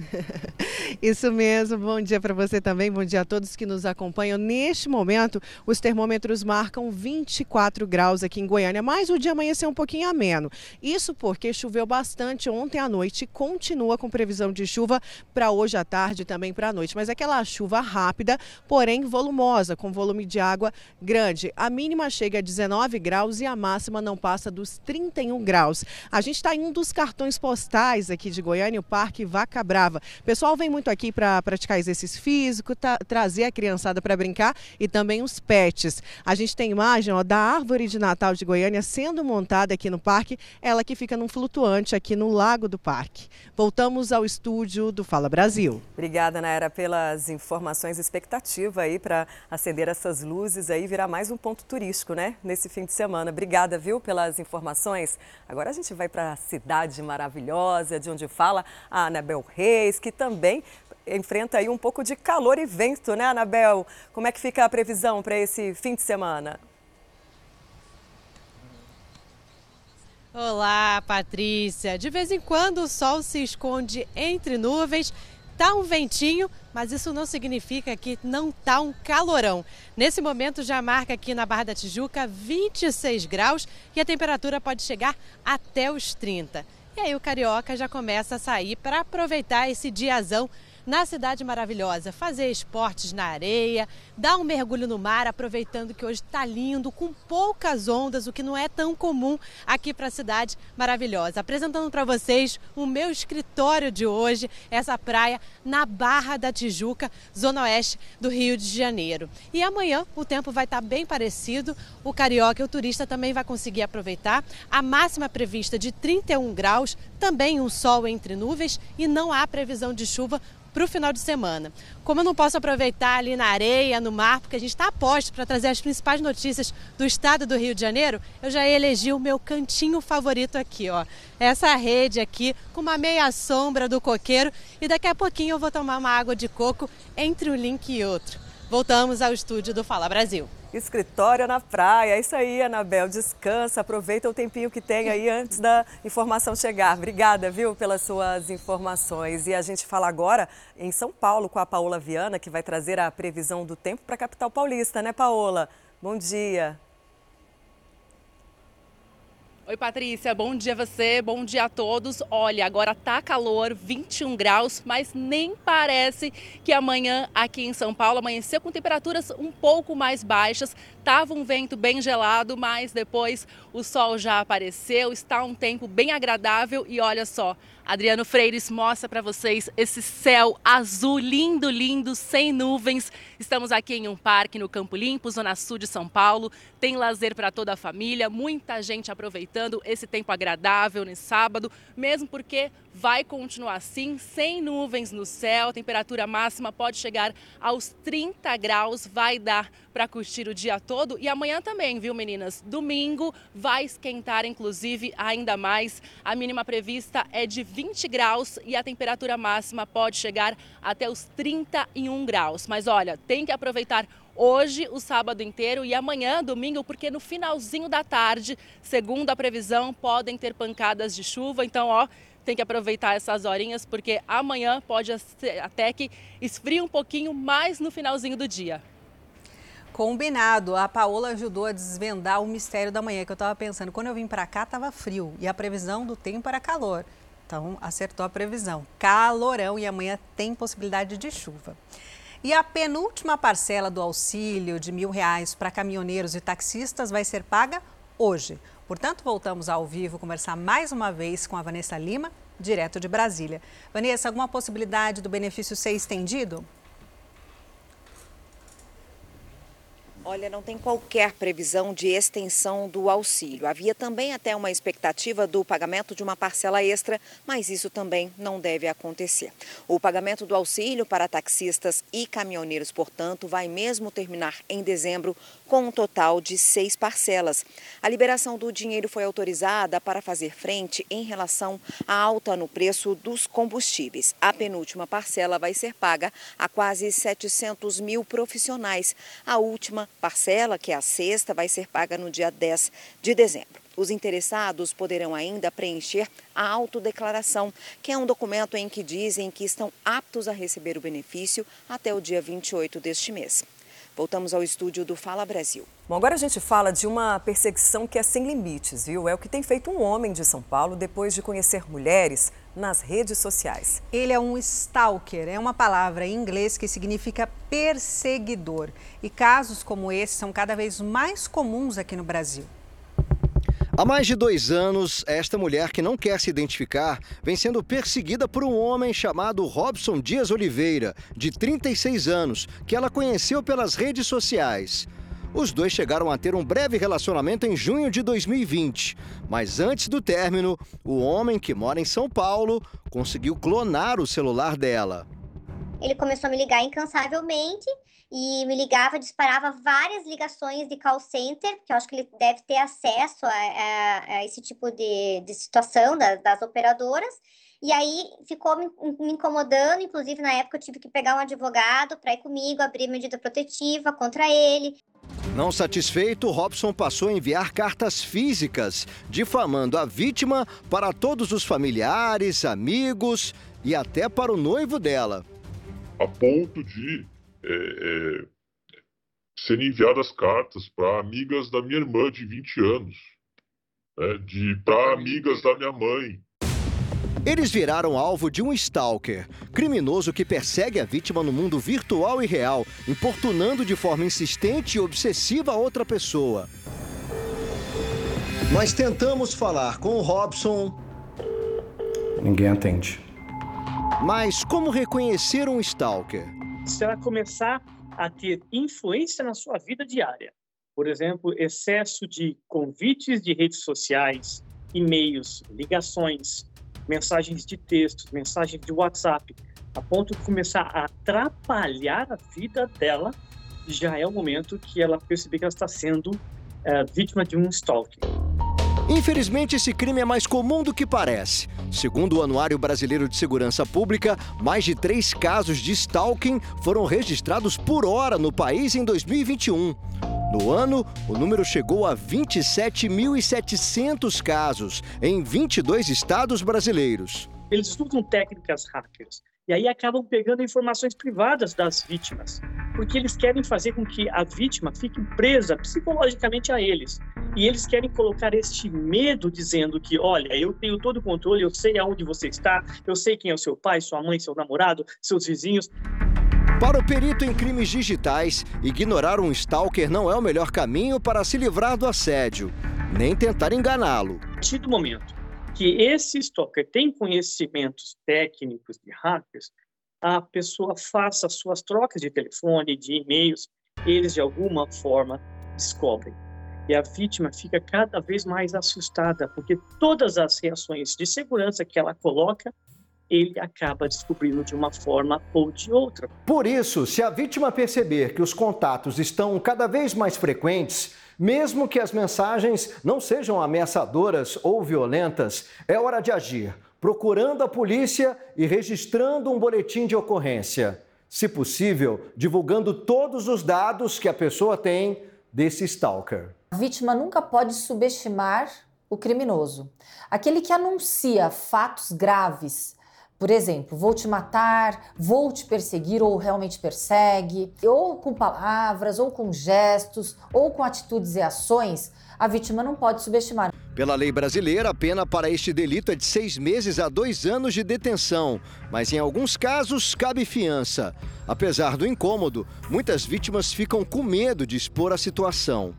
Isso mesmo, bom dia para você também, bom dia a todos que nos acompanham. Neste momento, os termômetros marcam 24 graus aqui em Goiânia, mas o dia amanheceu um pouquinho ameno. Isso porque choveu bastante ontem à noite e continua com previsão de chuva para hoje à tarde e também para a noite. Mas é aquela chuva rápida, porém volumosa, com volume de água grande. A mínima chega a 19 graus e a máxima não passa dos 31 graus. A gente está em um dos cartões postais aqui de Goiânia, o Parque Vaca Brava. O pessoal vem muito aqui para praticar exercício físico, tá, trazer a criançada para brincar e também os pets. A gente tem imagem ó, da árvore de Natal de Goiânia sendo montada aqui no parque, ela que fica num flutuante aqui no lago do parque. Voltamos ao estúdio do Fala Brasil. Obrigada, Naira, pelas informações. Expectativa aí para acender essas luzes aí, virar mais um ponto turístico, né? Nesse fim de semana. Obrigada, viu, pelas informações. Agora a gente vai para a cidade maravilhosa, de onde fala a Anabel Reis, que também enfrenta aí um pouco de calor e vento, né, Anabel? Como é que fica a previsão para esse fim de semana? Olá, Patrícia. De vez em quando o sol se esconde entre nuvens, tá um ventinho, mas isso não significa que não tá um calorão. Nesse momento já marca aqui na Barra da Tijuca 26 graus e a temperatura pode chegar até os 30. E aí o carioca já começa a sair para aproveitar esse diazão na cidade maravilhosa, fazer esportes na areia, dar um mergulho no mar, aproveitando que hoje está lindo, com poucas ondas, o que não é tão comum aqui para a cidade maravilhosa. Apresentando para vocês o meu escritório de hoje, essa praia na Barra da Tijuca, zona oeste do Rio de Janeiro. E amanhã o tempo vai estar tá bem parecido, o carioca e o turista também vai conseguir aproveitar. A máxima prevista de 31 graus, também um sol entre nuvens e não há previsão de chuva para o final de semana. Como eu não posso aproveitar ali na areia, no mar, porque a gente está a posto para trazer as principais notícias do estado do Rio de Janeiro, eu já elegi o meu cantinho favorito aqui, ó. Essa rede aqui com uma meia sombra do coqueiro e daqui a pouquinho eu vou tomar uma água de coco entre um link e outro. Voltamos ao estúdio do Fala Brasil. Escritório na praia. É isso aí, Anabel. Descansa, aproveita o tempinho que tem aí antes da informação chegar. Obrigada, viu, pelas suas informações. E a gente fala agora em São Paulo com a Paola Viana, que vai trazer a previsão do tempo para a capital paulista, né, Paola? Bom dia. Oi, Patrícia, bom dia a você, bom dia a todos. Olha, agora tá calor, 21 graus, mas nem parece que amanhã aqui em São Paulo amanheceu com temperaturas um pouco mais baixas. Tava um vento bem gelado, mas depois o sol já apareceu, está um tempo bem agradável e olha só, Adriano Freires mostra para vocês esse céu azul lindo, lindo, sem nuvens. Estamos aqui em um parque no Campo Limpo, zona sul de São Paulo. Tem lazer para toda a família, muita gente aproveitando esse tempo agradável nesse sábado, mesmo porque vai continuar assim, sem nuvens no céu. A temperatura máxima pode chegar aos 30 graus, vai dar para curtir o dia todo. E amanhã também, viu, meninas? Domingo vai esquentar, inclusive, ainda mais. A mínima prevista é de 20 graus e a temperatura máxima pode chegar até os 31 graus. Mas olha, tem que aproveitar hoje, o sábado inteiro e amanhã, domingo, porque no finalzinho da tarde, segundo a previsão, podem ter pancadas de chuva. Então, ó, tem que aproveitar essas horinhas porque amanhã pode até que esfrie um pouquinho mais no finalzinho do dia. Combinado. A Paola ajudou a desvendar o mistério da manhã que eu estava pensando. Quando eu vim para cá estava frio e a previsão do tempo era calor. Então acertou a previsão. Calorão e amanhã tem possibilidade de chuva. E a penúltima parcela do auxílio de mil reais para caminhoneiros e taxistas vai ser paga hoje. Portanto, voltamos ao vivo conversar mais uma vez com a Vanessa Lima, direto de Brasília. Vanessa, alguma possibilidade do benefício ser estendido? Olha, não tem qualquer previsão de extensão do auxílio. Havia também até uma expectativa do pagamento de uma parcela extra, mas isso também não deve acontecer. O pagamento do auxílio para taxistas e caminhoneiros, portanto, vai mesmo terminar em dezembro com um total de seis parcelas. A liberação do dinheiro foi autorizada para fazer frente em relação à alta no preço dos combustíveis. A penúltima parcela vai ser paga a quase 700 mil profissionais. A última parcela, que é a sexta, vai ser paga no dia 10 de dezembro. Os interessados poderão ainda preencher a autodeclaração, que é um documento em que dizem que estão aptos a receber o benefício até o dia 28 deste mês. Voltamos ao estúdio do Fala Brasil. Bom, agora a gente fala de uma perseguição que é sem limites, viu? É o que tem feito um homem de São Paulo depois de conhecer mulheres nas redes sociais. Ele é um stalker, é uma palavra em inglês que significa perseguidor. E casos como esse são cada vez mais comuns aqui no Brasil. Há mais de dois anos, esta mulher que não quer se identificar vem sendo perseguida por um homem chamado Robson Dias Oliveira, de 36 anos, que ela conheceu pelas redes sociais. Os dois chegaram a ter um breve relacionamento em junho de 2020, mas antes do término, o homem que mora em São Paulo conseguiu clonar o celular dela. Ele começou a me ligar incansavelmente e me ligava, disparava várias ligações de call center, que eu acho que ele deve ter acesso a, a, a esse tipo de, de situação das, das operadoras. E aí ficou me, me, incomodando, inclusive na época eu tive que pegar um advogado para ir comigo, abrir medida protetiva contra ele. Não satisfeito, Robson passou a enviar cartas físicas, difamando a vítima para todos os familiares, amigos e até para o noivo dela. A ponto de é, é, serem enviadas cartas para amigas da minha irmã de 20 anos, né, de para amigas da minha mãe. Eles viraram alvo de um stalker, criminoso que persegue a vítima no mundo virtual e real, importunando de forma insistente e obsessiva a outra pessoa. Nós tentamos falar com o Robson. Ninguém atende. Mas como reconhecer um stalker? se ela começar a ter influência na sua vida diária, por exemplo, excesso de convites de redes sociais, e-mails, ligações, mensagens de texto, mensagens de WhatsApp, a ponto de começar a atrapalhar a vida dela, já é o momento que ela perceber que ela está sendo é, vítima de um stalking. Infelizmente, esse crime é mais comum do que parece. Segundo o Anuário Brasileiro de Segurança Pública, mais de três casos de stalking foram registrados por hora no país em 2021. No ano, o número chegou a 27.700 casos em 22 estados brasileiros. Eles estudam técnicas hackers e aí acabam pegando informações privadas das vítimas, porque eles querem fazer com que a vítima fique presa psicologicamente a eles. E eles querem colocar este medo dizendo que, olha, eu tenho todo o controle, eu sei aonde você está, eu sei quem é o seu pai, sua mãe, seu namorado, seus vizinhos. Para o perito em crimes digitais, ignorar um stalker não é o melhor caminho para se livrar do assédio, nem tentar enganá-lo. A partir do momento que esse stalker tem conhecimentos técnicos de hackers, a pessoa faça suas trocas de telefone, de e-mails, eles de alguma forma descobrem. E a vítima fica cada vez mais assustada, porque todas as reações de segurança que ela coloca, ele acaba descobrindo de uma forma ou de outra. Por isso, se a vítima perceber que os contatos estão cada vez mais frequentes, mesmo que as mensagens não sejam ameaçadoras ou violentas, é hora de agir, procurando a polícia e registrando um boletim de ocorrência. Se possível, divulgando todos os dados que a pessoa tem desse stalker. A vítima nunca pode subestimar o criminoso. Aquele que anuncia fatos graves, por exemplo, vou te matar, vou te perseguir ou realmente persegue, ou com palavras, ou com gestos, ou com atitudes e ações, a vítima não pode subestimar. Pela lei brasileira, a pena para este delito é de seis meses a dois anos de detenção, mas em alguns casos cabe fiança. Apesar do incômodo, muitas vítimas ficam com medo de expor a situação.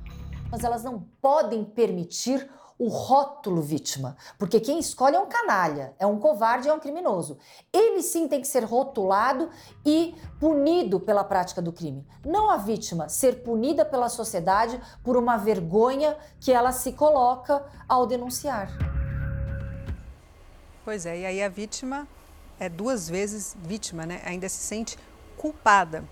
Mas elas não podem permitir o rótulo vítima, porque quem escolhe é um canalha, é um covarde, é um criminoso. Ele sim tem que ser rotulado e punido pela prática do crime. Não a vítima ser punida pela sociedade por uma vergonha que ela se coloca ao denunciar. Pois é, e aí a vítima é duas vezes vítima, né? Ainda se sente culpada.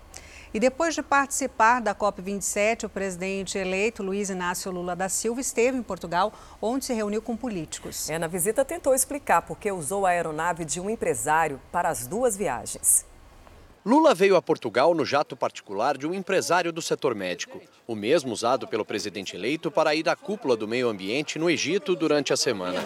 E depois de participar da COP27, o presidente eleito Luiz Inácio Lula da Silva esteve em Portugal, onde se reuniu com políticos. É, na visita tentou explicar por que usou a aeronave de um empresário para as duas viagens. Lula veio a Portugal no jato particular de um empresário do setor médico, o mesmo usado pelo presidente eleito para ir à cúpula do meio ambiente no Egito durante a semana.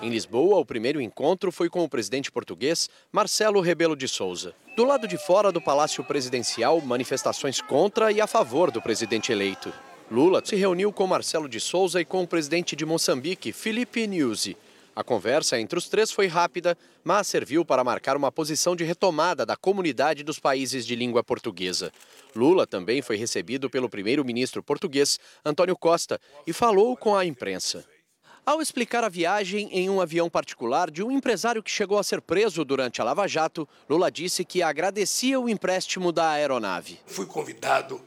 Em Lisboa, o primeiro encontro foi com o presidente português Marcelo Rebelo de Souza. Do lado de fora do Palácio Presidencial, manifestações contra e a favor do presidente eleito. Lula se reuniu com Marcelo de Souza e com o presidente de Moçambique, Felipe Nyusi. A conversa entre os três foi rápida, mas serviu para marcar uma posição de retomada da comunidade dos países de língua portuguesa. Lula também foi recebido pelo primeiro-ministro português, Antônio Costa, e falou com a imprensa. Ao explicar a viagem em um avião particular de um empresário que chegou a ser preso durante a Lava Jato, Lula disse que agradecia o empréstimo da aeronave. Fui convidado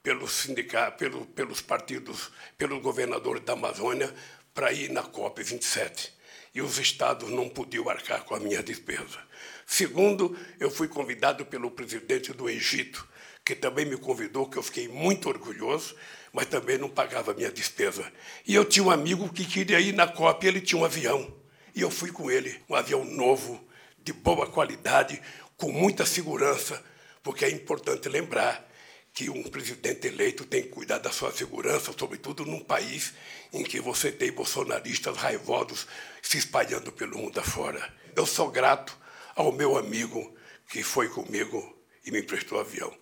pelo sindicato, pelo, pelos partidos, pelo governador da Amazônia para ir na COP 27 e os estados não podiam arcar com a minha despesa. Segundo, eu fui convidado pelo presidente do Egito, que também me convidou, que eu fiquei muito orgulhoso, mas também não pagava a minha despesa. E eu tinha um amigo que queria ir na COP, ele tinha um avião, e eu fui com ele, um avião novo, de boa qualidade, com muita segurança, porque é importante lembrar que um presidente eleito tem que cuidar da sua segurança, sobretudo num país em que você tem bolsonaristas raivosos se espalhando pelo mundo afora. Eu sou grato ao meu amigo que foi comigo e me emprestou avião.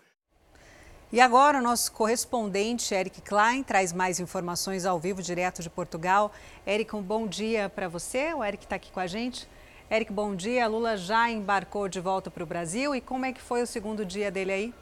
E agora o nosso correspondente Eric Klein traz mais informações ao vivo direto de Portugal. Eric, um bom dia para você. O Eric está aqui com a gente. Eric, bom dia. Lula já embarcou de volta para o Brasil e como é que foi o segundo dia dele aí?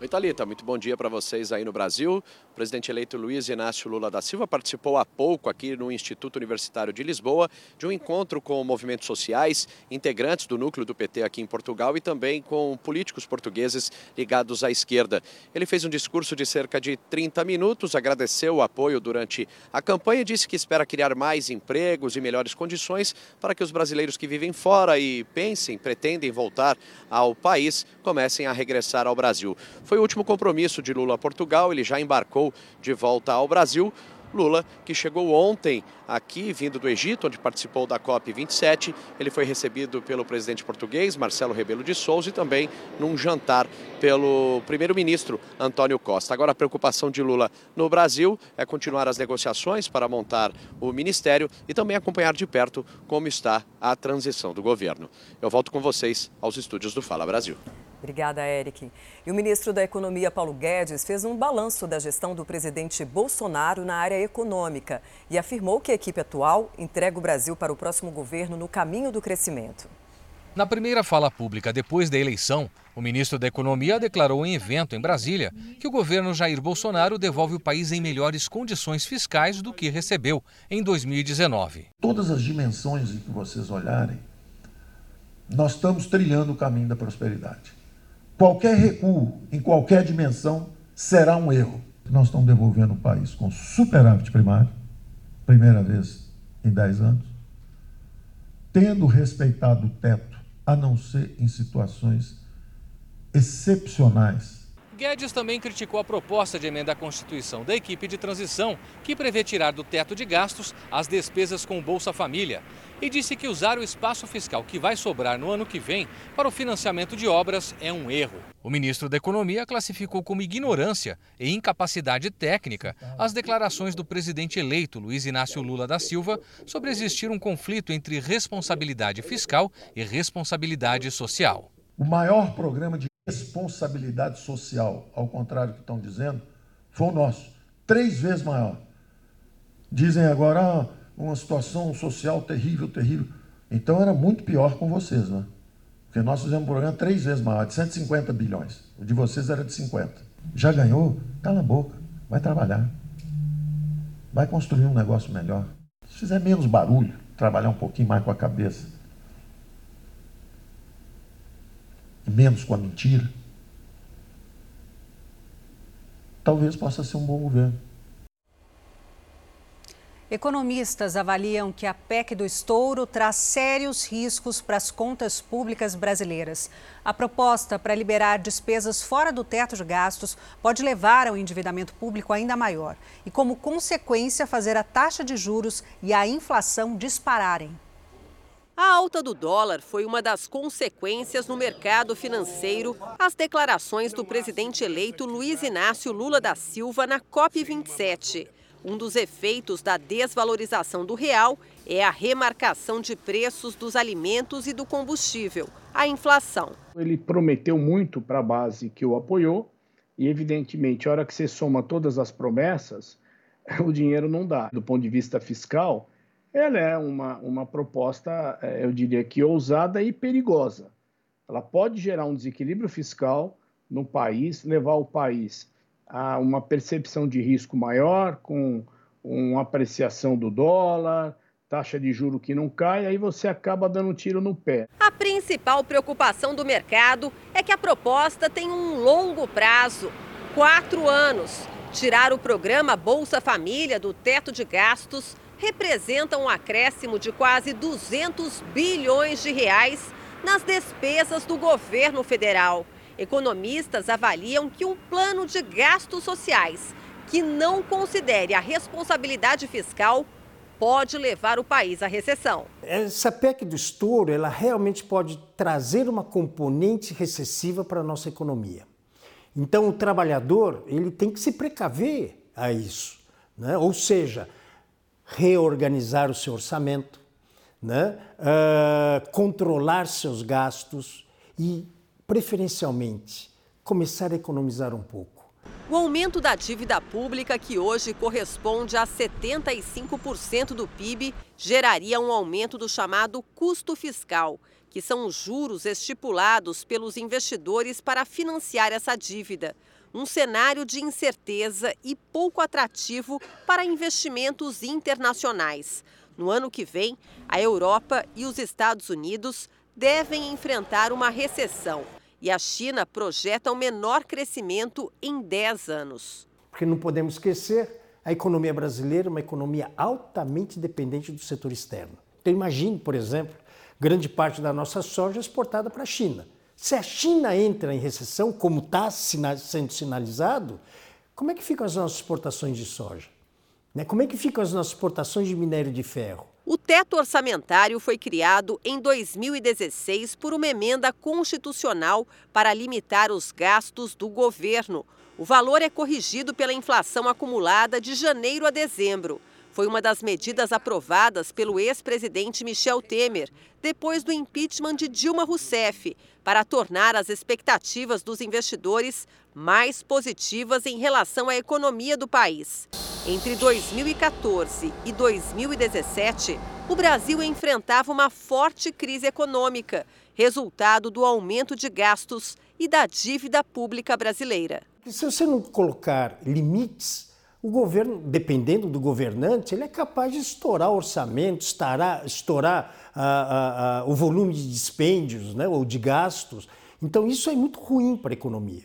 Oi, Thalita, muito bom dia para vocês aí no Brasil. Presidente eleito Luiz Inácio Lula da Silva participou há pouco aqui no Instituto Universitário de Lisboa de um encontro com movimentos sociais, integrantes do núcleo do PT aqui em Portugal e também com políticos portugueses ligados à esquerda. Ele fez um discurso de cerca de 30 minutos, agradeceu o apoio durante a campanha e disse que espera criar mais empregos e melhores condições para que os brasileiros que vivem fora e pensem, pretendem voltar ao país, comecem a regressar ao Brasil. Foi o último compromisso de Lula a Portugal, ele já embarcou de volta ao Brasil. Lula, que chegou ontem aqui, vindo do Egito, onde participou da COP27. Ele foi recebido pelo presidente português, Marcelo Rebelo de Souza, e também num jantar pelo primeiro-ministro Antônio Costa. Agora, a preocupação de Lula no Brasil é continuar as negociações para montar o ministério e também acompanhar de perto como está a transição do governo. Eu volto com vocês aos estúdios do Fala Brasil. Obrigada, Eric. E o ministro da Economia, Paulo Guedes, fez um balanço da gestão do presidente Bolsonaro na área econômica e afirmou que a equipe atual entrega o Brasil para o próximo governo no caminho do crescimento. Na primeira fala pública depois da eleição, o ministro da Economia declarou em evento em Brasília que o governo Jair Bolsonaro devolve o país em melhores condições fiscais do que recebeu em 2019. Todas as dimensões em que vocês olharem, nós estamos trilhando o caminho da prosperidade. Qualquer recuo em qualquer dimensão será um erro. Nós estamos devolvendo o país com superávit primário, primeira vez em 10 anos, tendo respeitado o teto, a não ser em situações excepcionais Guedes também criticou a proposta de emenda à Constituição da equipe de transição, que prevê tirar do teto de gastos as despesas com Bolsa Família, e disse que usar o espaço fiscal que vai sobrar no ano que vem para o financiamento de obras é um erro. O ministro da Economia classificou como ignorância e incapacidade técnica as declarações do presidente eleito Luiz Inácio Lula da Silva sobre existir um conflito entre responsabilidade fiscal e responsabilidade social. O maior programa de responsabilidade social, ao contrário do que estão dizendo, foi o nosso. Três vezes maior. Dizem agora ah, uma situação social terrível, terrível. Então era muito pior com vocês, né? Porque nós fizemos um programa três vezes maior, de 150 bilhões. O de vocês era de 50. Já ganhou? Cala a boca. Vai trabalhar. Vai construir um negócio melhor. Se fizer menos barulho, trabalhar um pouquinho mais com a cabeça menos com a mentira, talvez possa ser um bom governo. Economistas avaliam que a PEC do estouro traz sérios riscos para as contas públicas brasileiras. A proposta para liberar despesas fora do teto de gastos pode levar ao endividamento público ainda maior e, como consequência, fazer a taxa de juros e a inflação dispararem. A alta do dólar foi uma das consequências no mercado financeiro às declarações do presidente eleito Luiz Inácio Lula da Silva na COP27. Um dos efeitos da desvalorização do real é a remarcação de preços dos alimentos e do combustível, a inflação. Ele prometeu muito para a base que o apoiou e, evidentemente, a hora que você soma todas as promessas, o dinheiro não dá. Do ponto de vista fiscal, ela é uma, uma proposta, é, eu diria que ousada e perigosa. Ela pode gerar um desequilíbrio fiscal no país, levar o país a uma percepção de risco maior, com uma apreciação do dólar, taxa de juro que não cai, aí você acaba dando um tiro no pé. A principal preocupação do mercado é que a proposta tem um longo prazo quatro anos. Tirar o programa Bolsa Família do teto de gastos representa um acréscimo de quase 200 bilhões de reais nas despesas do governo federal. Economistas avaliam que um plano de gastos sociais que não considere a responsabilidade fiscal pode levar o país à recessão. Essa PEC do estouro, ela realmente pode trazer uma componente recessiva para a nossa economia. Então, o trabalhador ele tem que se precaver a isso. Né? Ou seja, reorganizar o seu orçamento, né? Uh, controlar seus gastos e, preferencialmente, começar a economizar um pouco. O aumento da dívida pública, que hoje corresponde a 75% do PIB, geraria um aumento do chamado custo fiscal, que são os juros estipulados pelos investidores para financiar essa dívida um cenário de incerteza e pouco atrativo para investimentos internacionais. No ano que vem, a Europa e os Estados Unidos devem enfrentar uma recessão e a China projeta o um menor crescimento em 10 anos. Porque não podemos esquecer, a economia brasileira é uma economia altamente dependente do setor externo. Então imagine, por exemplo, grande parte da nossa soja exportada para a China. Se a China entra em recessão, como está sendo sinalizado, como é que ficam as nossas exportações de soja? Né? Como é que ficam as nossas exportações de minério de ferro? O teto orçamentário foi criado em 2016 por uma emenda constitucional para limitar os gastos do governo. O valor é corrigido pela inflação acumulada de janeiro a dezembro foi uma das medidas aprovadas pelo ex-presidente Michel Temer depois do impeachment de Dilma Rousseff, para tornar as expectativas dos investidores mais positivas em relação à economia do país. Entre 2014 e 2017, o Brasil enfrentava uma forte crise econômica, resultado do aumento de gastos e da dívida pública brasileira. Se você não colocar limites o governo, dependendo do governante, ele é capaz de estourar orçamento, estourar, estourar ah, ah, ah, o volume de dispêndios né, ou de gastos. Então, isso é muito ruim para a economia,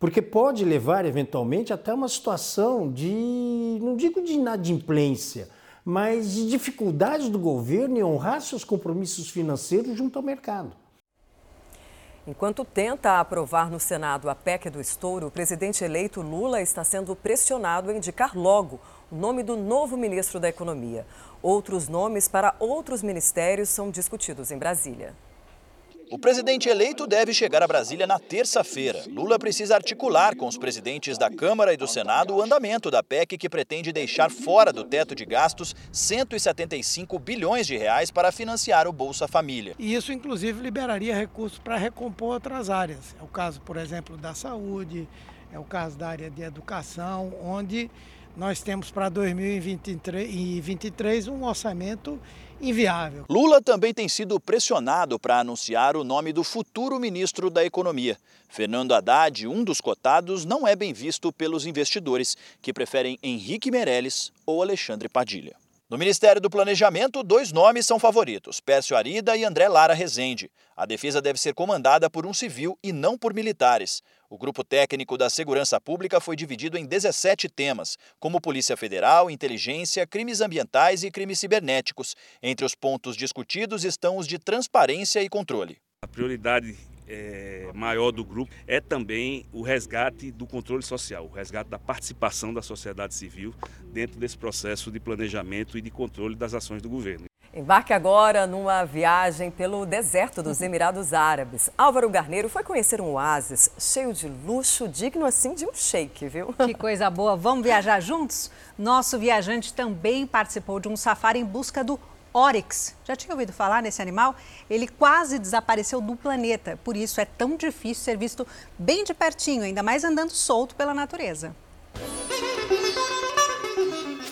porque pode levar, eventualmente, até uma situação de, não digo de inadimplência, mas de dificuldades do governo em honrar seus compromissos financeiros junto ao mercado. Enquanto tenta aprovar no Senado a PEC do estouro, o presidente eleito Lula está sendo pressionado a indicar logo o nome do novo ministro da Economia. Outros nomes para outros ministérios são discutidos em Brasília. O presidente eleito deve chegar a Brasília na terça-feira. Lula precisa articular com os presidentes da Câmara e do Senado o andamento da PEC que pretende deixar fora do teto de gastos 175 bilhões de reais para financiar o Bolsa Família. E isso, inclusive, liberaria recursos para recompor outras áreas. É o caso, por exemplo, da saúde, é o caso da área de educação, onde nós temos para 2023 um orçamento inviável. Lula também tem sido pressionado para anunciar o nome do futuro ministro da Economia. Fernando Haddad, um dos cotados, não é bem visto pelos investidores, que preferem Henrique Meirelles ou Alexandre Padilha. No Ministério do Planejamento, dois nomes são favoritos: Pércio Arida e André Lara Rezende. A defesa deve ser comandada por um civil e não por militares. O grupo técnico da segurança pública foi dividido em 17 temas, como Polícia Federal, inteligência, crimes ambientais e crimes cibernéticos. Entre os pontos discutidos estão os de transparência e controle. A prioridade é, maior do grupo é também o resgate do controle social, o resgate da participação da sociedade civil dentro desse processo de planejamento e de controle das ações do governo. Embarque agora numa viagem pelo deserto dos Emirados Árabes. Álvaro Garneiro foi conhecer um oásis cheio de luxo, digno assim de um shake, viu? Que coisa boa! Vamos viajar juntos? Nosso viajante também participou de um safari em busca do Oryx. Já tinha ouvido falar nesse animal? Ele quase desapareceu do planeta, por isso é tão difícil ser visto bem de pertinho, ainda mais andando solto pela natureza.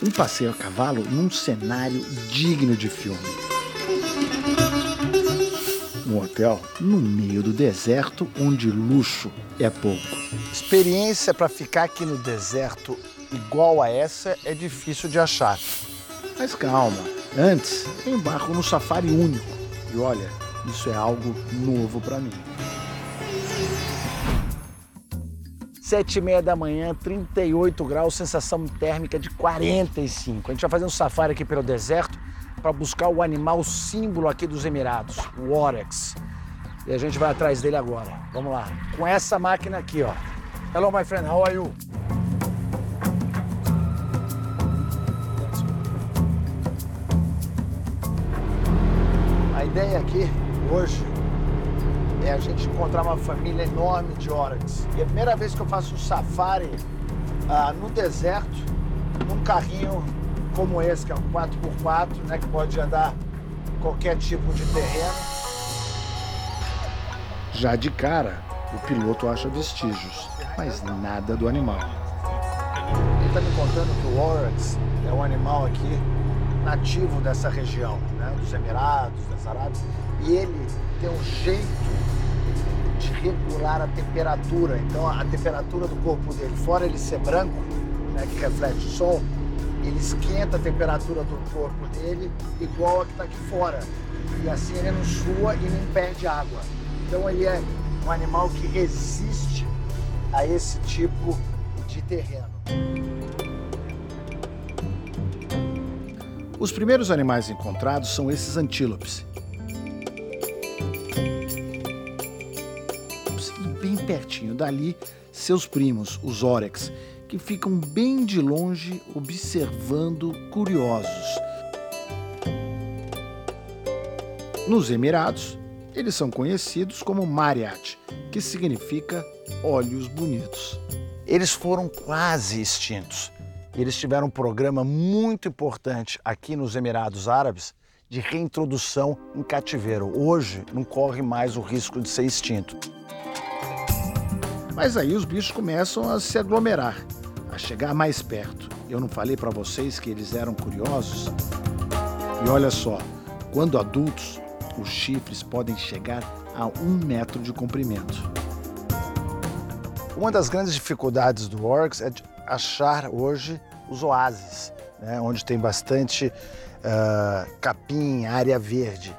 Um passeio a cavalo num cenário digno de filme. Um hotel no meio do deserto onde luxo é pouco. Experiência para ficar aqui no deserto igual a essa é difícil de achar. Mas calma, antes embarco no safari único. E olha, isso é algo novo para mim. Sete e meia da manhã, 38 graus, sensação térmica de 45. A gente vai fazer um safari aqui pelo deserto para buscar o animal símbolo aqui dos Emirados, o Oryx. E a gente vai atrás dele agora. Vamos lá. Com essa máquina aqui, ó. Hello, my friend. How are you? Aqui hoje é a gente encontrar uma família enorme de Oryx. E é a primeira vez que eu faço um safari ah, no deserto, num carrinho como esse, que é um 4x4, né, que pode andar qualquer tipo de terreno. Já de cara, o piloto acha vestígios, mas nada do animal. Ele está me contando que o Oryx é um animal aqui nativo dessa região, né, dos Emirados, das Arábias, e ele tem um jeito de regular a temperatura. Então, a temperatura do corpo dele, fora ele ser branco, né, que reflete o sol, ele esquenta a temperatura do corpo dele igual a que está aqui fora. E assim ele não sua e nem perde água. Então, ele é um animal que resiste a esse tipo de terreno. Os primeiros animais encontrados são esses antílopes. E bem pertinho dali, seus primos, os órex, que ficam bem de longe observando curiosos. Nos Emirados, eles são conhecidos como Mariat, que significa olhos bonitos. Eles foram quase extintos. Eles tiveram um programa muito importante aqui nos Emirados Árabes de reintrodução em cativeiro. Hoje não corre mais o risco de ser extinto. Mas aí os bichos começam a se aglomerar, a chegar mais perto. Eu não falei para vocês que eles eram curiosos? E olha só, quando adultos, os chifres podem chegar a um metro de comprimento. Uma das grandes dificuldades do Oryx é achar hoje os oásis, né, onde tem bastante uh, capim, área verde.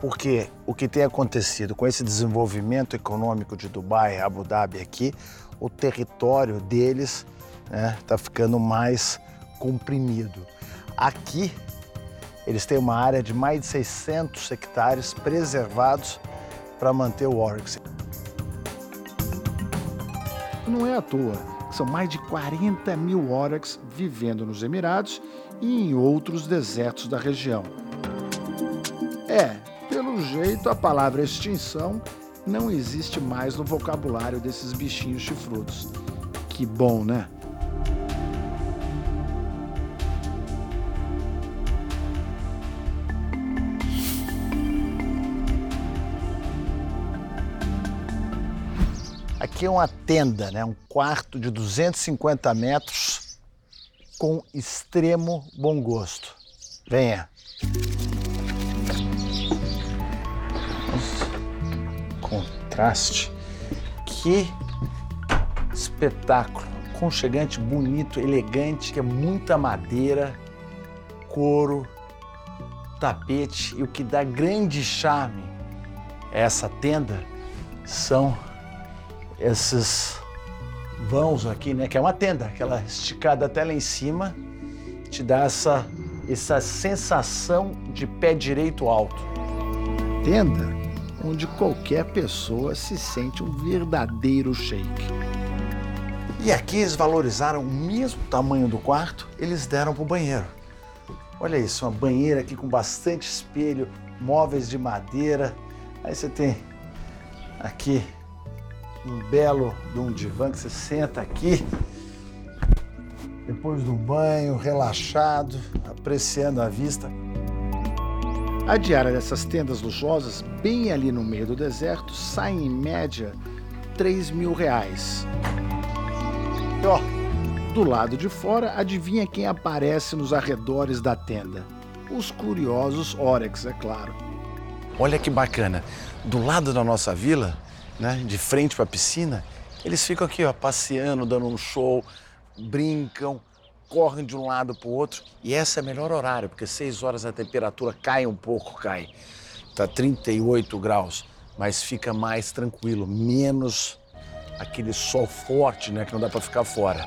Porque o que tem acontecido com esse desenvolvimento econômico de Dubai, Abu Dhabi aqui, o território deles está né, tá ficando mais comprimido. Aqui, eles têm uma área de mais de 600 hectares preservados para manter o Oryx. Não é à toa são mais de 40 mil Oryx vivendo nos Emirados e em outros desertos da região. É, pelo jeito, a palavra extinção não existe mais no vocabulário desses bichinhos chifrudos. Que bom, né? Aqui é uma tenda, né? um quarto de 250 metros com extremo bom gosto. Venha. Contraste. Que espetáculo. Conchegante, bonito, elegante, que é muita madeira, couro, tapete e o que dá grande charme a essa tenda são esses vãos aqui, né? Que é uma tenda, aquela esticada até lá em cima, te dá essa, essa sensação de pé direito alto. Tenda onde qualquer pessoa se sente um verdadeiro shake. E aqui eles valorizaram o mesmo tamanho do quarto, eles deram para o banheiro. Olha isso, uma banheira aqui com bastante espelho, móveis de madeira. Aí você tem aqui um belo de um divã que você senta aqui, depois do banho, relaxado, apreciando a vista. A diária dessas tendas luxuosas, bem ali no meio do deserto, sai em média 3 mil reais. E ó, do lado de fora, adivinha quem aparece nos arredores da tenda? Os curiosos Orex, é claro. Olha que bacana, do lado da nossa vila, né, de frente para a piscina, eles ficam aqui, ó, passeando, dando um show, brincam, correm de um lado para o outro. E esse é o melhor horário, porque seis horas a temperatura cai um pouco, cai. Tá 38 graus, mas fica mais tranquilo, menos aquele sol forte, né, que não dá para ficar fora.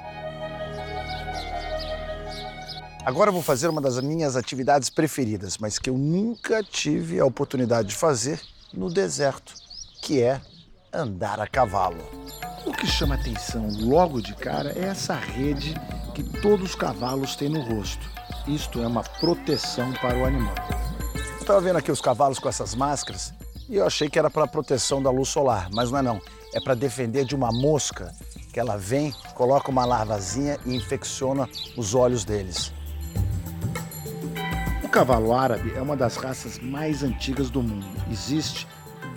Agora eu vou fazer uma das minhas atividades preferidas, mas que eu nunca tive a oportunidade de fazer no deserto, que é andar a cavalo. O que chama atenção logo de cara é essa rede que todos os cavalos têm no rosto. Isto é uma proteção para o animal. Estava vendo aqui os cavalos com essas máscaras e eu achei que era para proteção da luz solar, mas não é não. É para defender de uma mosca que ela vem, coloca uma larvazinha e infecciona os olhos deles. O cavalo árabe é uma das raças mais antigas do mundo. Existe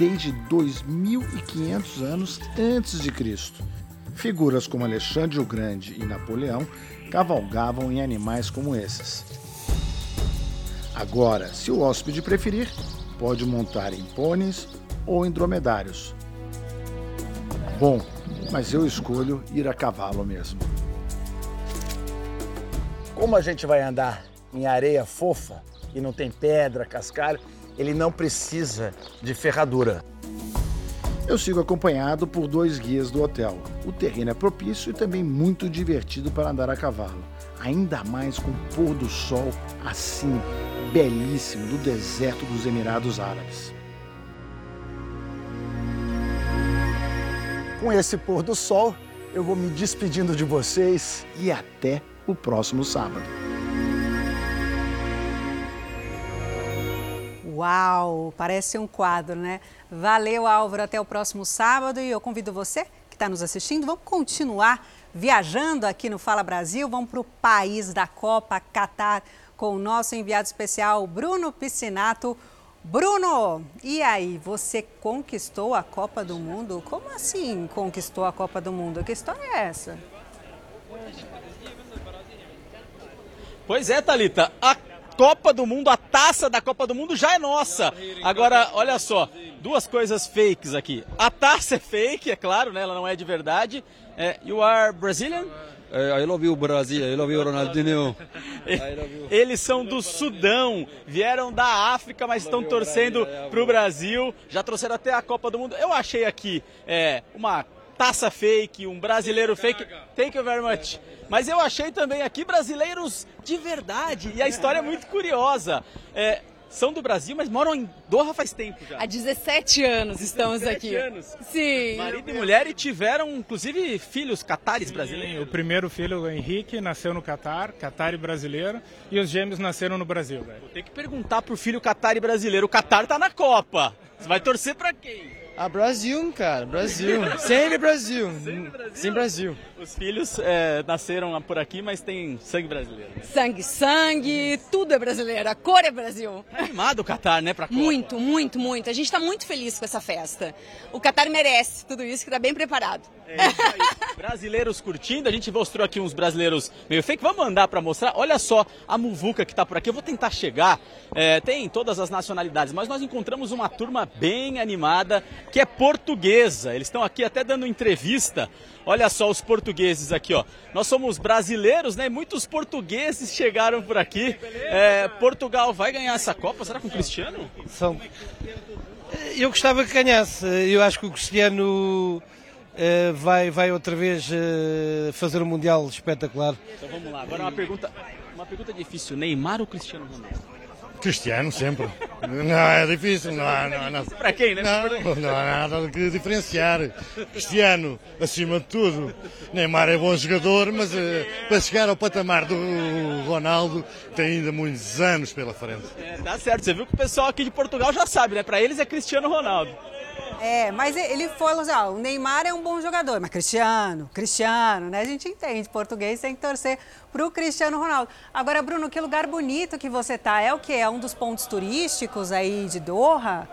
desde 2500 anos antes de Cristo. Figuras como Alexandre o Grande e Napoleão cavalgavam em animais como esses. Agora, se o hóspede preferir, pode montar em pôneis ou em dromedários. Bom, mas eu escolho ir a cavalo mesmo. Como a gente vai andar em areia fofa e não tem pedra, cascalho, ele não precisa de ferradura. Eu sigo acompanhado por dois guias do hotel. O terreno é propício e também muito divertido para andar a cavalo, ainda mais com o pôr do sol assim, belíssimo, do deserto dos Emirados Árabes. Com esse pôr do sol, eu vou me despedindo de vocês e até o próximo sábado. Uau, parece um quadro, né? Valeu, Álvaro. Até o próximo sábado. E eu convido você que está nos assistindo, vamos continuar viajando aqui no Fala Brasil. Vamos para o país da Copa, Catar, com o nosso enviado especial, Bruno Piscinato. Bruno, e aí, você conquistou a Copa do Mundo? Como assim conquistou a Copa do Mundo? Que história é essa? Pois é, Talita. A Copa do Mundo, a taça da Copa do Mundo já é nossa. Agora, olha só, duas coisas fakes aqui. A taça é fake, é claro, né? Ela não é de verdade. É, you are Brazilian? I love you, Brasil. I love you, Ronaldinho. Eles são do Sudão, vieram da África, mas estão torcendo para o Brasil. Já trouxeram até a Copa do Mundo. Eu achei aqui é, uma taça fake, um brasileiro fake. Thank you very much. Mas eu achei também aqui brasileiros de verdade. E a história é muito curiosa. É, são do Brasil, mas moram em Doha faz tempo já. Há 17 anos estamos 17 aqui. anos. Sim. Marido e mulher e tiveram, inclusive, filhos catares brasileiros. O primeiro filho, o Henrique, nasceu no Catar, Catar e brasileiro, e os gêmeos nasceram no Brasil. Velho. Vou ter que perguntar pro filho Catar e brasileiro. O Catar tá na Copa. Você vai torcer pra quem? Ah, Brasil, cara, Brasil. Sempre Brasil. Sempre Brasil. Sim, Brasil. Os filhos é, nasceram por aqui, mas tem sangue brasileiro. Sangue, sangue, tudo é brasileiro. A cor é Brasil. Tá animado o Catar, né, pra Copa? Muito, muito, muito. A gente tá muito feliz com essa festa. O Catar merece tudo isso, que tá bem preparado. É aí. Brasileiros curtindo, a gente mostrou aqui uns brasileiros meio fake. Vamos andar para mostrar. Olha só a muvuca que está por aqui. Eu vou tentar chegar. É, tem todas as nacionalidades, mas nós encontramos uma turma bem animada que é portuguesa. Eles estão aqui até dando entrevista. Olha só os portugueses aqui, ó. Nós somos brasileiros, né? Muitos portugueses chegaram por aqui. É, Portugal vai ganhar essa Copa? Será com o Cristiano? São. Eu gostava que ganhasse. Eu acho que o Cristiano uh, vai, vai outra vez uh, fazer um Mundial espetacular. Então vamos lá. Agora uma pergunta, uma pergunta difícil. Neymar ou Cristiano Ronaldo? Cristiano, sempre. Não, é difícil, não há, não, não. Para quem, né? Não, não há nada que diferenciar. Cristiano, acima de tudo. Neymar é bom jogador, mas uh, para chegar ao patamar do Ronaldo tem ainda muitos anos pela frente. É, tá certo, você viu que o pessoal aqui de Portugal já sabe, né? Para eles é Cristiano Ronaldo. É, mas ele falou assim, ó, o Neymar é um bom jogador, mas Cristiano, Cristiano, né? A gente entende, português tem que torcer para o Cristiano Ronaldo. Agora, Bruno, que lugar bonito que você tá. É o que? É um dos pontos turísticos aí de Doha?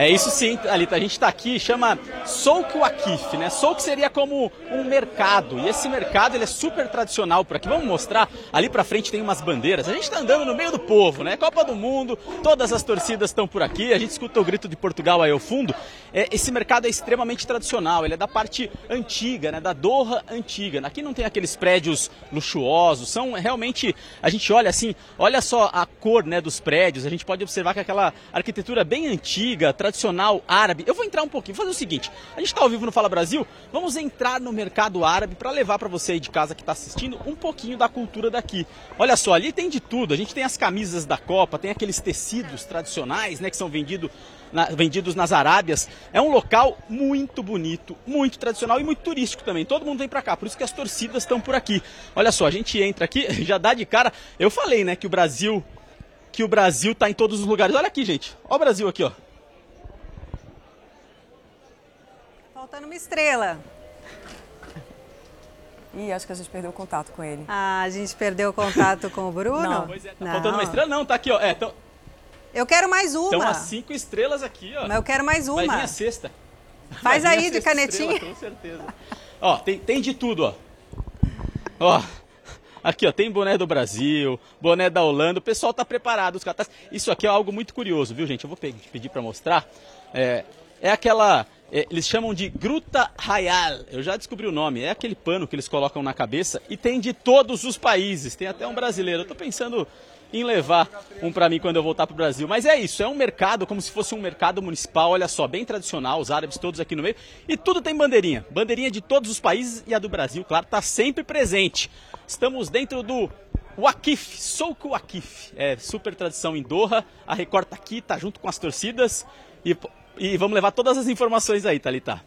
É isso sim, Alita. A gente está aqui, chama Souk Wakif, né? Souk seria como um mercado. E esse mercado ele é super tradicional por aqui. Vamos mostrar. Ali para frente tem umas bandeiras. A gente está andando no meio do povo, né? Copa do Mundo, todas as torcidas estão por aqui. A gente escuta o grito de Portugal aí ao fundo. É, esse mercado é extremamente tradicional. Ele é da parte antiga, né? Da Doha antiga. Aqui não tem aqueles prédios luxuosos. São realmente. A gente olha assim, olha só a cor né, dos prédios. A gente pode observar que aquela arquitetura bem antiga, tradicional tradicional árabe. Eu vou entrar um pouquinho, fazer o seguinte: a gente está ao vivo no Fala Brasil, vamos entrar no mercado árabe para levar para você aí de casa que está assistindo um pouquinho da cultura daqui. Olha só, ali tem de tudo. A gente tem as camisas da Copa, tem aqueles tecidos tradicionais, né, que são vendido, na, vendidos nas Arábias. É um local muito bonito, muito tradicional e muito turístico também. Todo mundo vem para cá, por isso que as torcidas estão por aqui. Olha só, a gente entra aqui, já dá de cara. Eu falei, né, que o Brasil que o Brasil está em todos os lugares. Olha aqui, gente. Olha o Brasil aqui, ó. Faltando uma estrela. Ih, acho que a gente perdeu o contato com ele. Ah, a gente perdeu o contato com o Bruno? Não. Pois é, tá não. faltando uma estrela? Não, tá aqui, ó. É, então... Eu quero mais uma. Estão as cinco estrelas aqui, ó. Mas eu quero mais uma. Vai vir a sexta. Faz aí de canetinha. Estrela, com certeza. ó, tem, tem de tudo, ó. Ó, Aqui, ó, tem boné do Brasil, boné da Holanda, o pessoal tá preparado, os caras. Isso aqui é algo muito curioso, viu, gente? Eu vou pedir para mostrar. É, é aquela eles chamam de Gruta Rayal. Eu já descobri o nome. É aquele pano que eles colocam na cabeça e tem de todos os países. Tem até um brasileiro. Eu estou pensando em levar um para mim quando eu voltar para o Brasil. Mas é isso, é um mercado como se fosse um mercado municipal, olha só, bem tradicional, os árabes todos aqui no meio. E tudo tem bandeirinha. Bandeirinha de todos os países e a do Brasil, claro, está sempre presente. Estamos dentro do Wakif, Souk Wakif. É super tradição em Doha. A Record está aqui, está junto com as torcidas. E e vamos levar todas as informações aí, Thalita.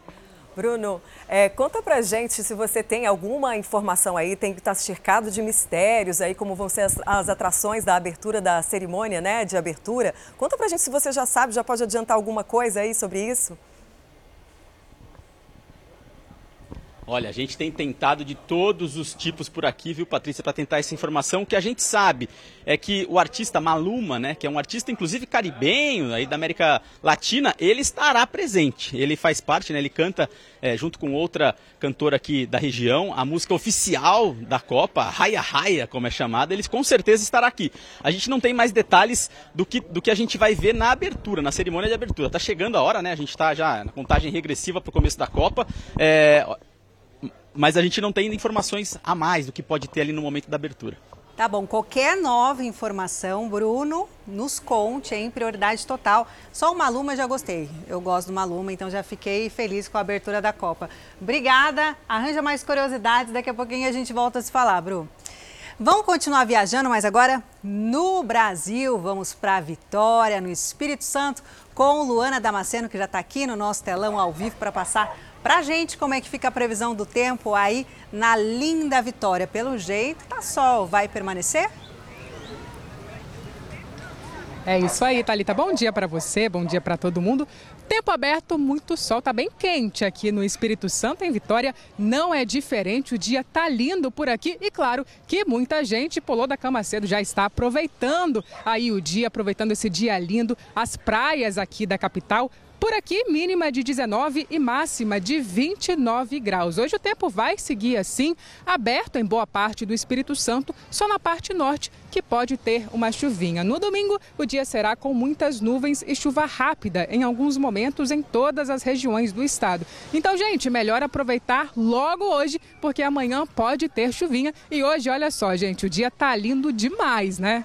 Bruno, é, conta pra gente se você tem alguma informação aí, tem que estar tá cercado de mistérios aí, como vão ser as, as, atrações da abertura da cerimônia, né, de abertura. Conta pra gente se você já sabe, já pode adiantar alguma coisa aí sobre isso. Olha, a gente tem tentado de todos os tipos por aqui, viu, Patrícia, para tentar essa informação. O que a gente sabe é que o artista Maluma, né, que é um artista inclusive caribenho, aí da América Latina, ele estará presente. Ele faz parte, né, ele canta é, junto com outra cantora aqui da região, a música oficial da Copa, Raya Raya, como é chamada, ele com certeza estará aqui. A gente não tem mais detalhes do que, do que a gente vai ver na abertura, na cerimônia de abertura. Tá chegando a hora, né? A gente está já na contagem regressiva para o começo da Copa. É, mas a gente não tem informações a mais do que pode ter ali no momento da abertura. Tá bom, qualquer nova informação, Bruno, nos conte em prioridade total. Só o Maluma já gostei. Eu gosto do Maluma, então já fiquei feliz com a abertura da Copa. Obrigada. Arranja mais curiosidades, daqui a pouquinho a gente volta a se falar, Bru. Vamos continuar viajando, mas agora no Brasil. Vamos para Vitória, no Espírito Santo, com Luana Damasceno, que já está aqui no nosso telão ao vivo para passar Pra gente, como é que fica a previsão do tempo aí na linda Vitória? Pelo jeito, tá sol. Vai permanecer? É isso aí, Thalita. Bom dia para você, bom dia para todo mundo. Tempo aberto, muito sol, tá bem quente aqui no Espírito Santo, em Vitória. Não é diferente, o dia tá lindo por aqui e claro que muita gente pulou da cama cedo, já está aproveitando aí o dia, aproveitando esse dia lindo. As praias aqui da capital Por aqui, mínima de 19 e máxima de 29 graus. Hoje o tempo vai seguir assim, aberto em boa parte do Espírito Santo, só na parte norte que pode ter uma chuvinha. No domingo, o dia será com muitas nuvens e chuva rápida em alguns momentos em todas as regiões do estado. Então, gente, melhor aproveitar logo hoje, porque amanhã pode ter chuvinha. E hoje, olha só, gente, o dia tá lindo demais, né?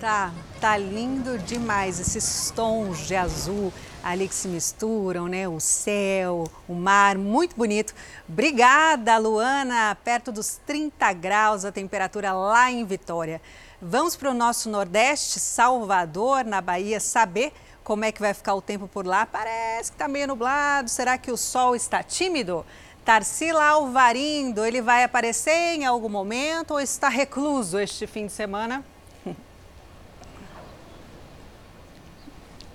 Tá, tá lindo demais esses tons de azul ali que se misturam, né? O céu, o mar, muito bonito. Obrigada, Luana. Perto dos 30 graus a temperatura lá em Vitória. Vamos para o nosso Nordeste, Salvador, na Bahia, saber como é que vai ficar o tempo por lá. Parece que está meio nublado. Será que o sol está tímido? Tarsila Alvarindo, ele vai aparecer em algum momento ou está recluso este fim de semana?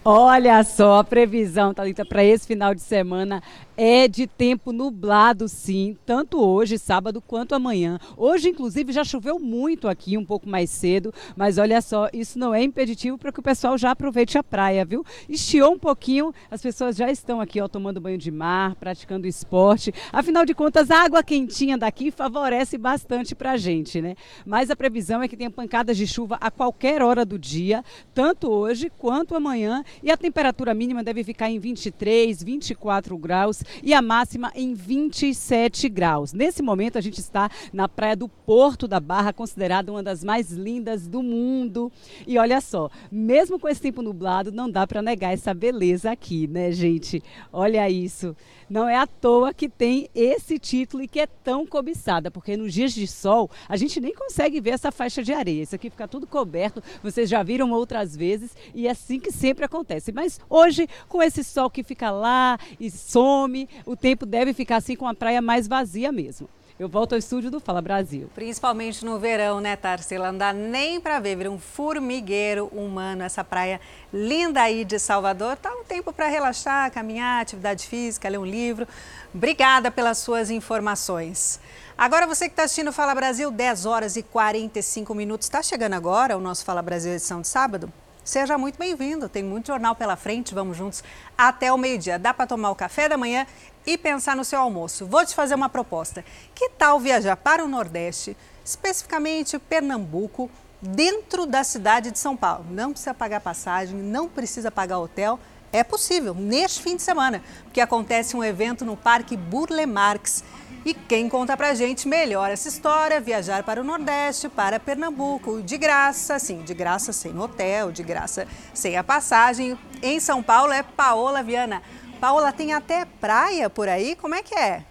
Olha só a previsão, Thalita, para esse final de semana é de tempo nublado, sim, tanto hoje, sábado, quanto amanhã. Hoje, inclusive, já choveu muito aqui, um pouco mais cedo, mas olha só, isso não é impeditivo para que o pessoal já aproveite a praia, viu? Estiou um pouquinho, as pessoas já estão aqui, ó, tomando banho de mar, praticando esporte. Afinal de contas, a água quentinha daqui favorece bastante para a gente, né? Mas a previsão é que tenha pancadas de chuva a qualquer hora do dia, tanto hoje quanto amanhã, e a temperatura mínima deve ficar em 23, 24 graus e a máxima em 27 graus. Nesse momento a gente está na praia do Porto da Barra, considerada uma das mais lindas do mundo. E olha só, mesmo com esse tempo nublado, não dá para negar essa beleza aqui, né, gente? Olha isso. Não é à toa que tem esse título e que é tão cobiçada, porque nos dias de sol a gente nem consegue ver essa faixa de areia. Isso aqui fica tudo coberto, vocês já viram outras vezes e é assim que sempre acontece. Mas hoje, com esse sol que fica lá e some, o tempo deve ficar assim com a praia mais vazia mesmo. Eu volto ao estúdio do Fala Brasil. Principalmente no verão, né, Tarsila? Não dá nem para ver, vira um formigueiro humano essa praia linda aí de Salvador. Tá um tempo para relaxar, caminhar, atividade física, ler um livro. Obrigada pelas suas informações. Agora você que está assistindo Fala Brasil, 10 horas e 45 minutos. Está chegando agora o nosso Fala Brasil edição de sábado? Seja muito bem-vindo. Tem muito jornal pela frente. Vamos juntos até o meio-dia. Dá para tomar o café da manhã e pensar no seu almoço. Vou te fazer uma proposta. Que tal viajar para o Nordeste, especificamente Pernambuco, dentro da cidade de São Paulo? Não precisa pagar passagem, não precisa pagar hotel. É possível, neste fim de semana, porque acontece um evento no Parque Burle Marx e quem conta pra gente melhor essa história, viajar para o Nordeste, para Pernambuco, de graça, sim, de graça sem hotel, de graça sem a passagem. Em São Paulo é Paola Viana. Paola, tem até praia por aí? Como é que é?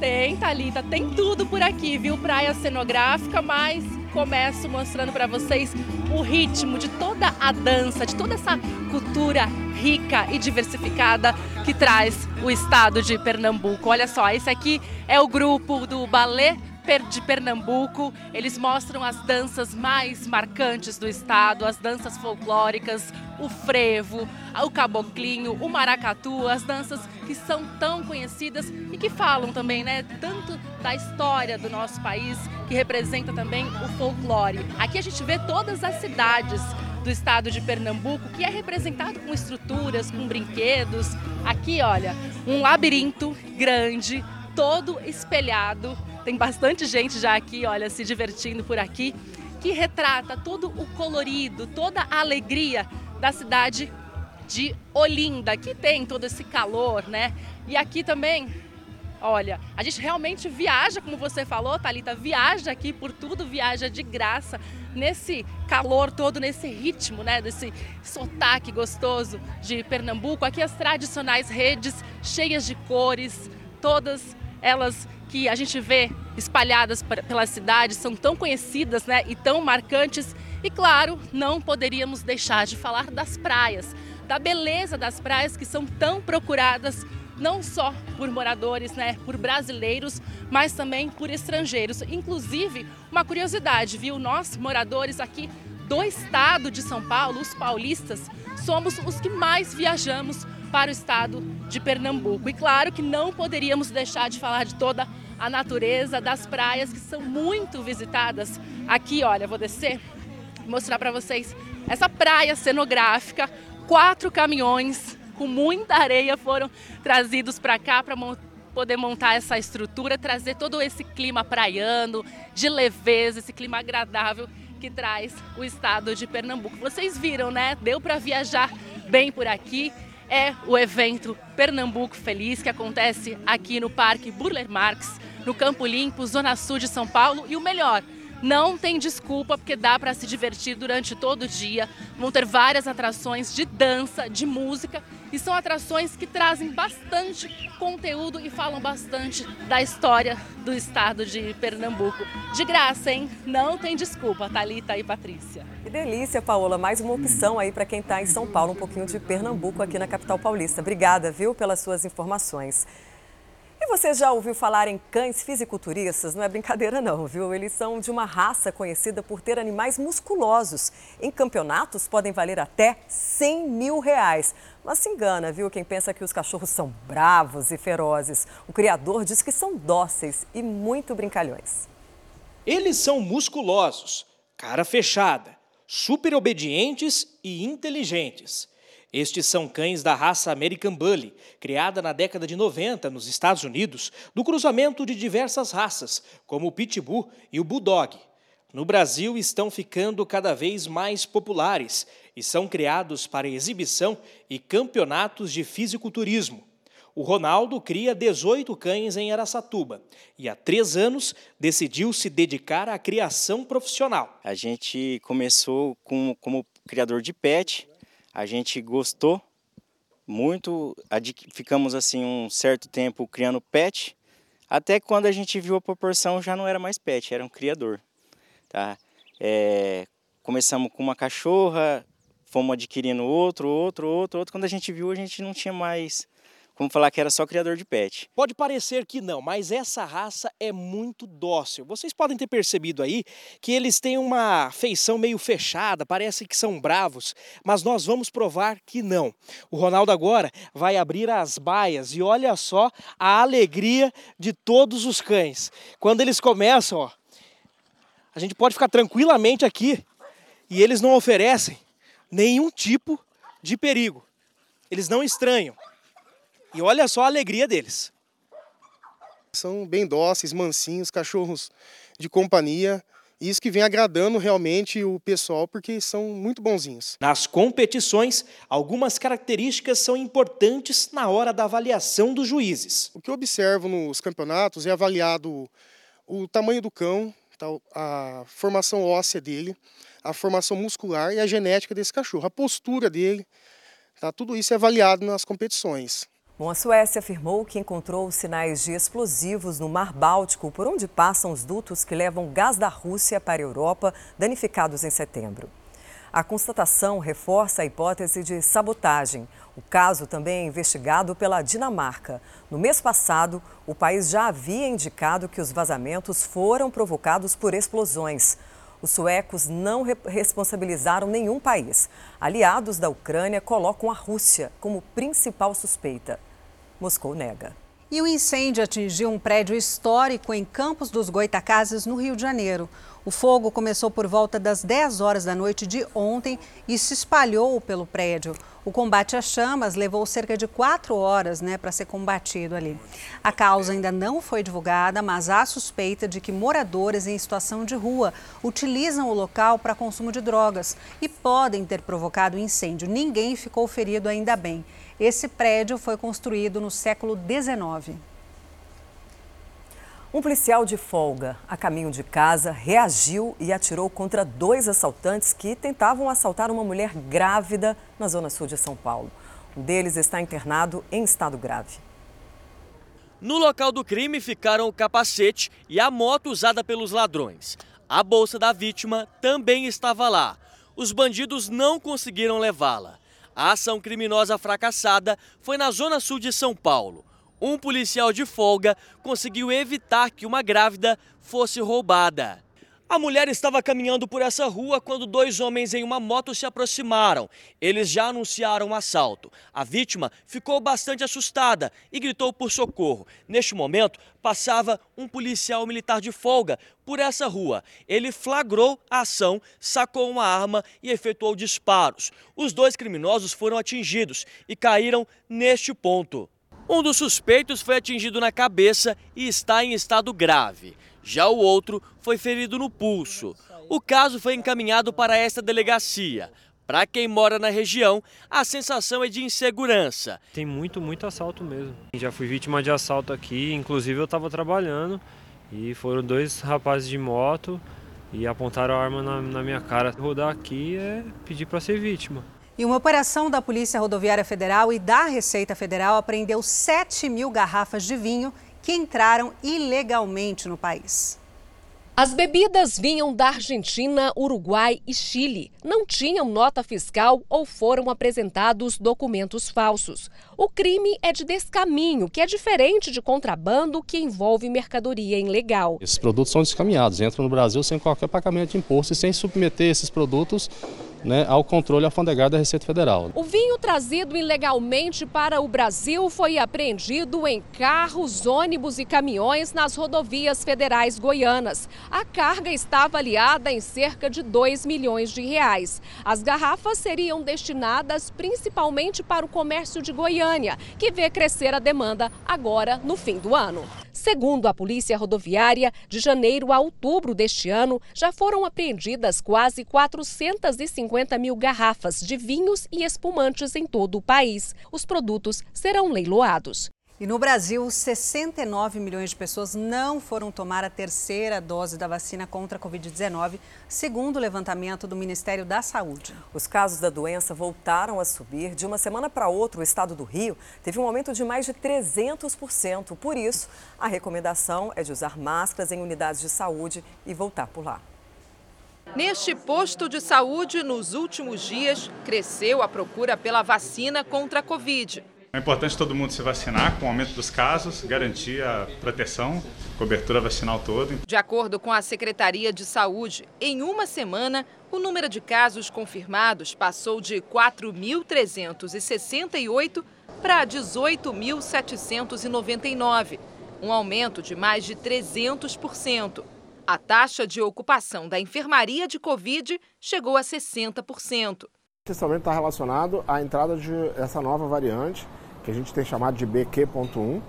Tem, Thalita, tem tudo por aqui, viu? Praia cenográfica, mas começo mostrando para vocês o ritmo de toda a dança, de toda essa cultura rica e diversificada que traz o estado de Pernambuco. Olha só, esse aqui é o grupo do Ballet de Pernambuco. Eles mostram as danças mais marcantes do estado, as danças folclóricas, o frevo, o caboclinho, o maracatu, as danças que são tão conhecidas e que falam também, né, tanto da história do nosso país, que representa também o folclore. Aqui a gente vê todas as cidades do estado de Pernambuco, que é representado com estruturas, com brinquedos. Aqui, olha, um labirinto grande, todo espelhado tem bastante gente já aqui, olha, se divertindo por aqui, que retrata todo o colorido, toda a alegria da cidade de Olinda, que tem todo esse calor, né? E aqui também, olha, a gente realmente viaja, como você falou, Talita, viaja aqui por tudo, viaja de graça nesse calor todo, nesse ritmo, né, desse sotaque gostoso de Pernambuco. Aqui as tradicionais redes cheias de cores, todas elas que a gente vê espalhadas pela cidade são tão conhecidas né, e tão marcantes. E claro, não poderíamos deixar de falar das praias, da beleza das praias que são tão procuradas não só por moradores, né, por brasileiros, mas também por estrangeiros. Inclusive, uma curiosidade, viu? Nós, moradores aqui do estado de São Paulo, os paulistas, somos os que mais viajamos para o estado de Pernambuco. E claro que não poderíamos deixar de falar de toda a natureza, das praias que são muito visitadas. Aqui, olha, vou descer, mostrar para vocês essa praia cenográfica. Quatro caminhões com muita areia foram trazidos para cá para poder montar essa estrutura, trazer todo esse clima praiano, de leveza, esse clima agradável que traz o estado de Pernambuco. Vocês viram, né? Deu para viajar bem por aqui. É o evento Pernambuco Feliz que acontece aqui no Parque Burler Marx, no Campo Limpo, Zona Sul de São Paulo. E o melhor, não tem desculpa, porque dá para se divertir durante todo o dia. Vão ter várias atrações de dança, de música, e são atrações que trazem bastante conteúdo e falam bastante da história do estado de Pernambuco. De graça, hein? Não tem desculpa, Thalita e Patrícia. Que delícia, Paola. Mais uma opção aí para quem está em São Paulo, um pouquinho de Pernambuco aqui na capital paulista. Obrigada, viu, pelas suas informações. E você já ouviu falar em cães fisiculturistas? Não é brincadeira não, viu? Eles são de uma raça conhecida por ter animais musculosos. Em campeonatos podem valer até 100 mil reais. Mas se engana, viu? Quem pensa que os cachorros são bravos e ferozes. O criador diz que são dóceis e muito brincalhões. Eles são musculosos, cara fechada, super obedientes e inteligentes. Estes são cães da raça American Bully, criada na década de 90 nos Estados Unidos, do cruzamento de diversas raças, como o Pitbull e o Bulldog. No Brasil estão ficando cada vez mais populares e são criados para exibição e campeonatos de fisiculturismo. O Ronaldo cria 18 cães em Aracatuba e há três anos decidiu se dedicar à criação profissional. A gente começou com, como criador de pet, a gente gostou muito, ficamos assim um certo tempo criando pet, até quando a gente viu a proporção já não era mais pet, era um criador. Tá? É, começamos com uma cachorra, fomos adquirindo outro, outro, outro, outro. Quando a gente viu, a gente não tinha mais como falar que era só criador de pet. Pode parecer que não, mas essa raça é muito dócil. Vocês podem ter percebido aí que eles têm uma feição meio fechada, parece que são bravos, mas nós vamos provar que não. O Ronaldo agora vai abrir as baias e olha só a alegria de todos os cães. Quando eles começam, ó, a gente pode ficar tranquilamente aqui e eles não oferecem nenhum tipo de perigo. Eles não estranham. E olha só a alegria deles. São bem dóceis, mansinhos, cachorros de companhia. Isso que vem agradando realmente o pessoal, porque são muito bonzinhos. Nas competições, algumas características são importantes na hora da avaliação dos juízes. O que eu observo nos campeonatos é avaliado o tamanho do cão, a formação óssea dele, a formação muscular e a genética desse cachorro, a postura dele. Tá, tudo isso é avaliado nas competições. Bom, a Suécia afirmou que encontrou sinais de explosivos no Mar Báltico, por onde passam os dutos que levam gás da Rússia para a Europa, danificados em setembro. A constatação reforça a hipótese de sabotagem. O caso também é investigado pela Dinamarca. No mês passado, o país já havia indicado que os vazamentos foram provocados por explosões. Os suecos não responsabilizaram nenhum país. Aliados da Ucrânia colocam a Rússia como principal suspeita. Moscou nega. E o incêndio atingiu um prédio histórico em Campos dos Goitacazes, no Rio de Janeiro. O fogo começou por volta das 10 horas da noite de ontem e se espalhou pelo prédio. O combate às chamas levou cerca de quatro horas né, para ser combatido ali. A causa ainda não foi divulgada, mas há suspeita de que moradores em situação de rua utilizam o local para consumo de drogas e podem ter provocado o incêndio. Ninguém ficou ferido ainda bem. Esse prédio foi construído no século XIX. Um policial de folga, a caminho de casa, reagiu e atirou contra dois assaltantes que tentavam assaltar uma mulher grávida na zona sul de São Paulo. Um deles está internado em estado grave. No local do crime ficaram o capacete e a moto usada pelos ladrões. A bolsa da vítima também estava lá. Os bandidos não conseguiram levá-la. A ação criminosa fracassada foi na zona sul de São Paulo. Um policial de folga conseguiu evitar que uma grávida fosse roubada. A mulher estava caminhando por essa rua quando dois homens em uma moto se aproximaram. Eles já anunciaram um assalto. A vítima ficou bastante assustada e gritou por socorro. Neste momento, passava um policial militar de folga por essa rua. Ele flagrou a ação, sacou uma arma e efetuou disparos. Os dois criminosos foram atingidos e caíram neste ponto. Um dos suspeitos foi atingido na cabeça e está em estado grave. Já o outro foi ferido no pulso. O caso foi encaminhado para esta delegacia. Para quem mora na região, a sensação é de insegurança. Tem muito, muito assalto mesmo. Já fui vítima de assalto aqui, inclusive eu estava trabalhando e foram dois rapazes de moto e apontaram a arma na, na minha cara. Rodar aqui é pedir para ser vítima. E uma operação da Polícia Rodoviária Federal e da Receita Federal apreendeu 7 mil garrafas de vinho que entraram ilegalmente no país. As bebidas vinham da Argentina, Uruguai e Chile. Não tinham nota fiscal ou foram apresentados documentos falsos. O crime é de descaminho, que é diferente de contrabando que envolve mercadoria ilegal. Esses produtos são descaminhados, entram no Brasil sem qualquer pagamento de imposto e sem submeter esses produtos né, ao controle alfandegário da Receita Federal. O vinho trazido ilegalmente para o Brasil foi apreendido em carros, ônibus e caminhões nas rodovias federais goianas. A carga está avaliada em cerca de 2 milhões de reais. As garrafas seriam destinadas principalmente para o comércio de Goiânia, que vê crescer a demanda agora no fim do ano. Segundo a Polícia Rodoviária, de janeiro a outubro deste ano, já foram apreendidas quase 450 mil garrafas de vinhos e espumantes em todo o país. Os produtos serão leiloados. E no Brasil, 69 milhões de pessoas não foram tomar a terceira dose da vacina contra a Covid-19, segundo o levantamento do Ministério da Saúde. Os casos da doença voltaram a subir. De uma semana para outra, o estado do Rio teve um aumento de mais de 300%. Por isso, a recomendação é de usar máscaras em unidades de saúde e voltar por lá. Neste posto de saúde, nos últimos dias, cresceu a procura pela vacina contra a Covid. É importante todo mundo se vacinar com o aumento dos casos, garantir a proteção, cobertura vacinal toda. De acordo com a Secretaria de Saúde, em uma semana, o número de casos confirmados passou de 4.368 para 18.799, um aumento de mais de 300%. A taxa de ocupação da enfermaria de Covid chegou a 60%. Esse aumento está relacionado à entrada de essa nova variante, que a gente tem chamado de BQ.1,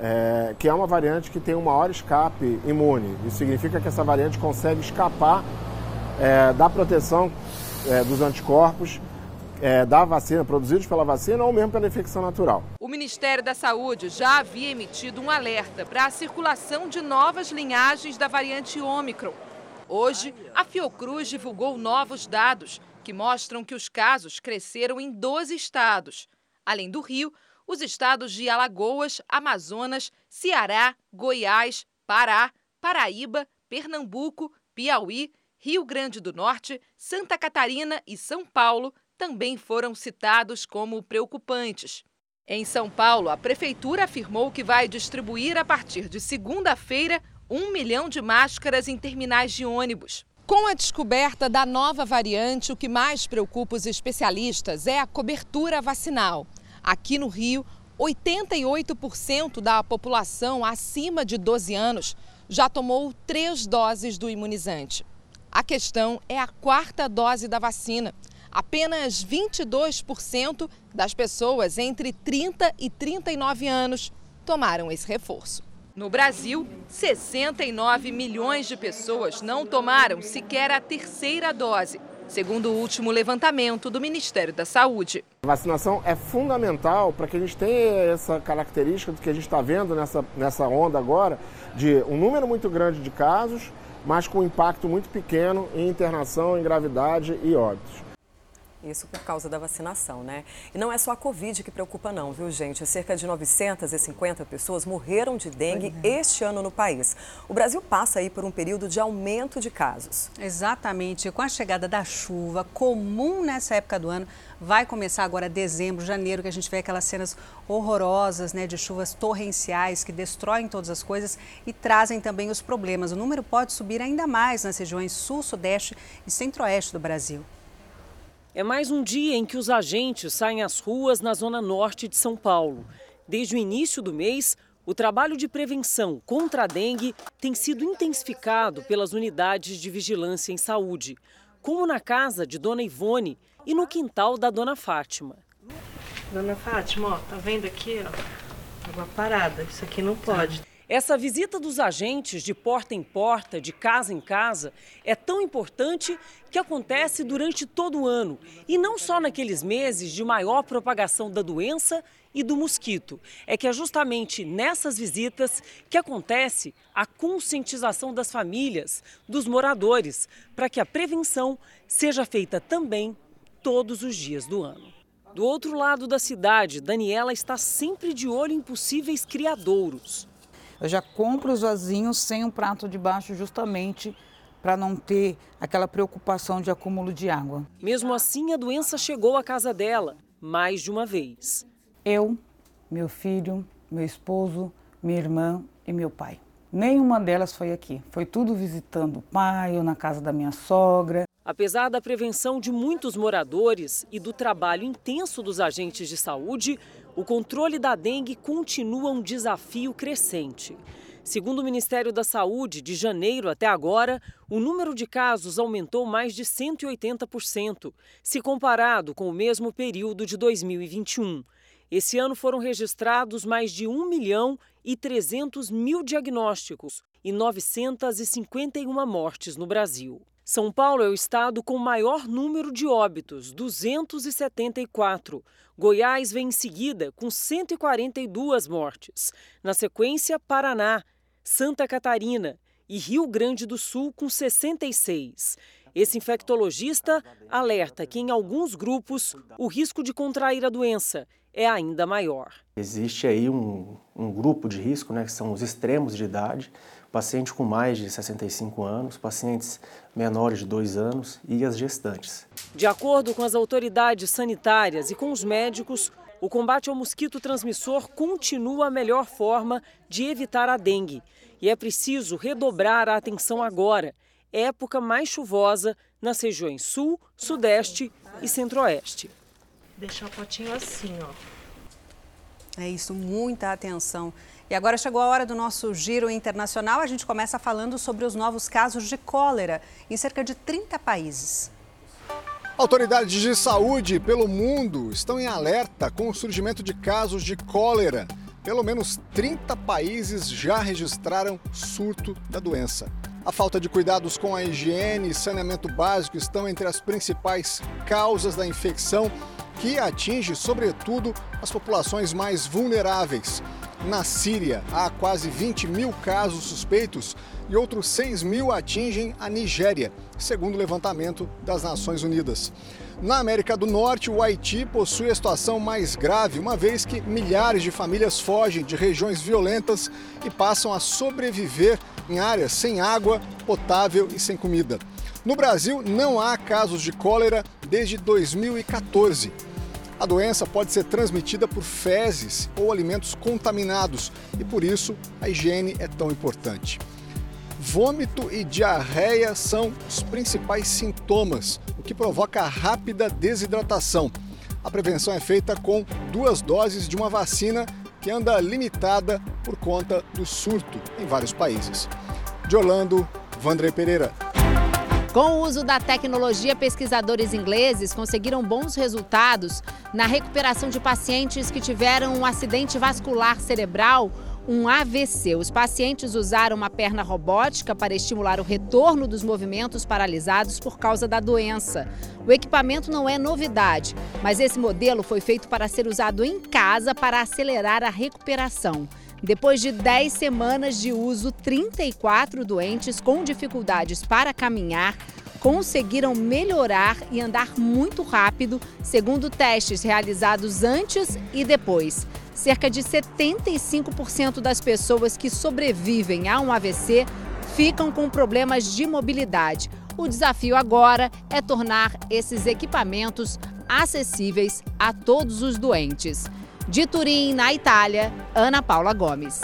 é, que é uma variante que tem um maior escape imune. Isso significa que essa variante consegue escapar é, da proteção é, dos anticorpos é, da vacina, produzidos pela vacina ou mesmo pela infecção natural. O Ministério da Saúde já havia emitido um alerta para a circulação de novas linhagens da variante Ômicron. Hoje, a Fiocruz divulgou novos dados que mostram que os casos cresceram em 12 estados. Além do Rio, os estados de Alagoas, Amazonas, Ceará, Goiás, Pará, Paraíba, Pernambuco, Piauí, Rio Grande do Norte, Santa Catarina e São Paulo também foram citados como preocupantes. Em São Paulo, a prefeitura afirmou que vai distribuir a partir de segunda-feira um milhão de máscaras em terminais de ônibus. Com a descoberta da nova variante, o que mais preocupa os especialistas é a cobertura vacinal. Aqui no Rio, 88% da população acima de 12 anos já tomou três doses do imunizante. A questão é a quarta dose da vacina. Apenas 22% das pessoas entre 30 e 39 anos tomaram esse reforço. No Brasil, 69 milhões de pessoas não tomaram sequer a terceira dose segundo o último levantamento do Ministério da Saúde. A vacinação é fundamental para que a gente tenha essa característica do que a gente está vendo nessa, nessa onda agora, de um número muito grande de casos, mas com um impacto muito pequeno em internação, em gravidade e óbitos. Isso por causa da vacinação, né? E não é só a Covid que preocupa não, viu, gente? Cerca de 950 pessoas morreram de dengue é. este ano no país. O Brasil passa aí por um período de aumento de casos. Exatamente. Com a chegada da chuva, comum nessa época do ano, vai começar agora dezembro, janeiro, que a gente vê aquelas cenas horrorosas, né, de chuvas torrenciais que destroem todas as coisas e trazem também os problemas. O número pode subir ainda mais nas regiões sul, sudeste e centro-oeste do Brasil. É mais um dia em que os agentes saem às ruas na zona norte de São Paulo. Desde o início do mês, o trabalho de prevenção contra a dengue tem sido intensificado pelas unidades de vigilância em saúde, como na casa de Dona Ivone e no quintal da Dona Fátima. Dona Fátima, ó, tá vendo aqui, ó, água parada. Isso aqui não pode. Essa visita dos agentes de porta em porta, de casa em casa, é tão importante que acontece durante todo o ano e não só naqueles meses de maior propagação da doença e do mosquito. É que é justamente nessas visitas que acontece a conscientização das famílias, dos moradores, para que a prevenção seja feita também todos os dias do ano. Do outro lado da cidade, Daniela está sempre de olho em possíveis criadouros. Eu já compro os vasinhos sem um prato de baixo justamente para não ter aquela preocupação de acúmulo de água. Mesmo assim, a doença chegou à casa dela mais de uma vez. Eu, meu filho, meu esposo, minha irmã e meu pai. Nenhuma delas foi aqui. Foi tudo visitando o pai ou na casa da minha sogra. Apesar da prevenção de muitos moradores e do trabalho intenso dos agentes de saúde, o controle da dengue continua um desafio crescente. Segundo o Ministério da Saúde, de janeiro até agora, o número de casos aumentou mais de 180%, se comparado com o mesmo período de 2021. Esse ano foram registrados mais de 1 milhão e 300 mil diagnósticos e 951 mortes no Brasil. São Paulo é o estado com maior número de óbitos, 274. Goiás vem em seguida, com 142 mortes. Na sequência, Paraná, Santa Catarina e Rio Grande do Sul, com 66. Esse infectologista alerta que, em alguns grupos, o risco de contrair a doença é ainda maior. Existe aí um, um grupo de risco, né, que são os extremos de idade, paciente com mais de 65 anos, pacientes menores de 2 anos e as gestantes. De acordo com as autoridades sanitárias e com os médicos, o combate ao mosquito transmissor continua a melhor forma de evitar a dengue. E é preciso redobrar a atenção agora, época mais chuvosa nas regiões sul, sudeste e centro-oeste. Deixar o potinho assim, ó. É isso, muita atenção. E agora chegou a hora do nosso giro internacional. A gente começa falando sobre os novos casos de cólera em cerca de 30 países. Autoridades de saúde pelo mundo estão em alerta com o surgimento de casos de cólera. Pelo menos 30 países já registraram surto da doença. A falta de cuidados com a higiene e saneamento básico estão entre as principais causas da infecção, que atinge, sobretudo, as populações mais vulneráveis. Na Síria, há quase 20 mil casos suspeitos e outros 6 mil atingem a Nigéria, segundo o levantamento das Nações Unidas. Na América do Norte, o Haiti possui a situação mais grave, uma vez que milhares de famílias fogem de regiões violentas e passam a sobreviver em áreas sem água potável e sem comida. No Brasil, não há casos de cólera desde 2014. A doença pode ser transmitida por fezes ou alimentos contaminados e por isso a higiene é tão importante. Vômito e diarreia são os principais sintomas, o que provoca rápida desidratação. A prevenção é feita com duas doses de uma vacina que anda limitada por conta do surto em vários países. De Orlando, Vandré Pereira. Com o uso da tecnologia, pesquisadores ingleses conseguiram bons resultados na recuperação de pacientes que tiveram um acidente vascular cerebral, um AVC. Os pacientes usaram uma perna robótica para estimular o retorno dos movimentos paralisados por causa da doença. O equipamento não é novidade, mas esse modelo foi feito para ser usado em casa para acelerar a recuperação. Depois de 10 semanas de uso, 34 doentes com dificuldades para caminhar conseguiram melhorar e andar muito rápido, segundo testes realizados antes e depois. Cerca de 75% das pessoas que sobrevivem a um AVC ficam com problemas de mobilidade. O desafio agora é tornar esses equipamentos acessíveis a todos os doentes. De Turim, na Itália, Ana Paula Gomes.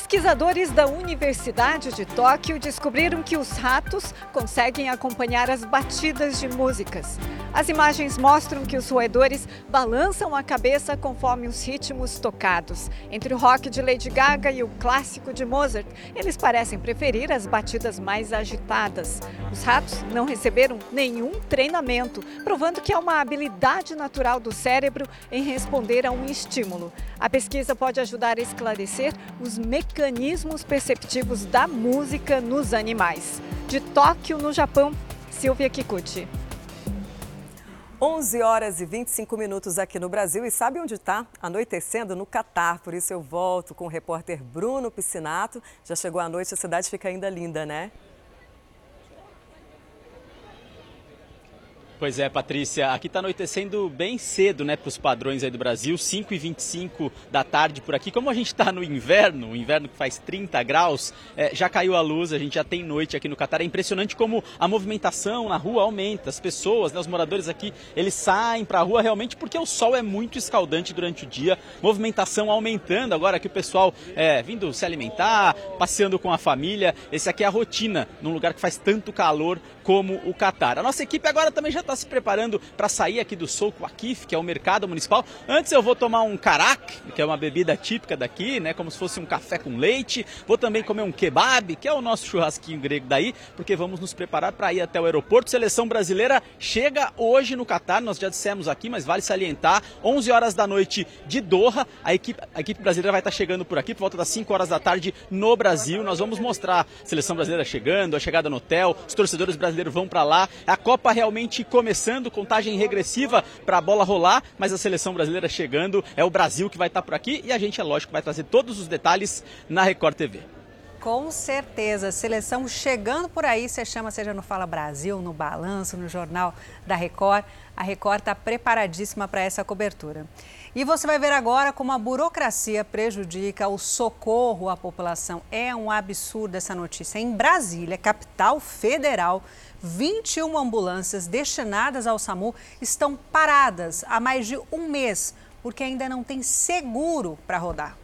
Pesquisadores da Universidade de Tóquio descobriram que os ratos conseguem acompanhar as batidas de músicas. As imagens mostram que os roedores balançam a cabeça conforme os ritmos tocados. Entre o rock de Lady Gaga e o clássico de Mozart, eles parecem preferir as batidas mais agitadas. Os ratos não receberam nenhum treinamento, provando que é uma habilidade natural do cérebro em responder a um estímulo. A pesquisa pode ajudar a esclarecer os mecanismos perceptivos da música nos animais. De Tóquio, no Japão, Silvia Kikuchi. 11 horas e 25 minutos aqui no Brasil. E sabe onde está? Anoitecendo no Catar. Por isso eu volto com o repórter Bruno Piscinato. Já chegou a noite, a cidade fica ainda linda, né? Pois é, Patrícia, aqui está anoitecendo bem cedo, né, para os padrões aí do Brasil, 5 e 25 da tarde por aqui. Como a gente está no inverno, o inverno que faz 30 graus, é, já caiu a luz, a gente já tem noite aqui no Catar. É impressionante como a movimentação na rua aumenta, as pessoas, né, os moradores aqui, eles saem para a rua realmente porque o sol é muito escaldante durante o dia, movimentação aumentando agora que o pessoal é, vindo se alimentar, passeando com a família. Esse aqui é a rotina num lugar que faz tanto calor como o Catar. A nossa equipe agora também já está se preparando para sair aqui do Soco Akif, que é o mercado municipal. Antes eu vou tomar um carac, que é uma bebida típica daqui, né, como se fosse um café com leite. Vou também comer um kebab, que é o nosso churrasquinho grego daí, porque vamos nos preparar para ir até o aeroporto. Seleção brasileira chega hoje no Catar, nós já dissemos aqui, mas vale salientar, 11 horas da noite de Doha. A equipe, a equipe brasileira vai estar chegando por aqui por volta das 5 horas da tarde no Brasil. Nós vamos mostrar a seleção brasileira chegando, a chegada no hotel, os torcedores brasileiros brasileiro vão para lá. A Copa realmente começando, contagem regressiva para a bola rolar, mas a seleção brasileira chegando. É o Brasil que vai estar tá por aqui e a gente, é lógico, vai trazer todos os detalhes na Record TV. Com certeza, seleção chegando por aí, você chama, seja no Fala Brasil, no Balanço, no Jornal da Record. A Record está preparadíssima para essa cobertura. E você vai ver agora como a burocracia prejudica o socorro à população. É um absurdo essa notícia. Em Brasília, capital federal, 21 ambulâncias destinadas ao SAMU estão paradas há mais de um mês, porque ainda não tem seguro para rodar.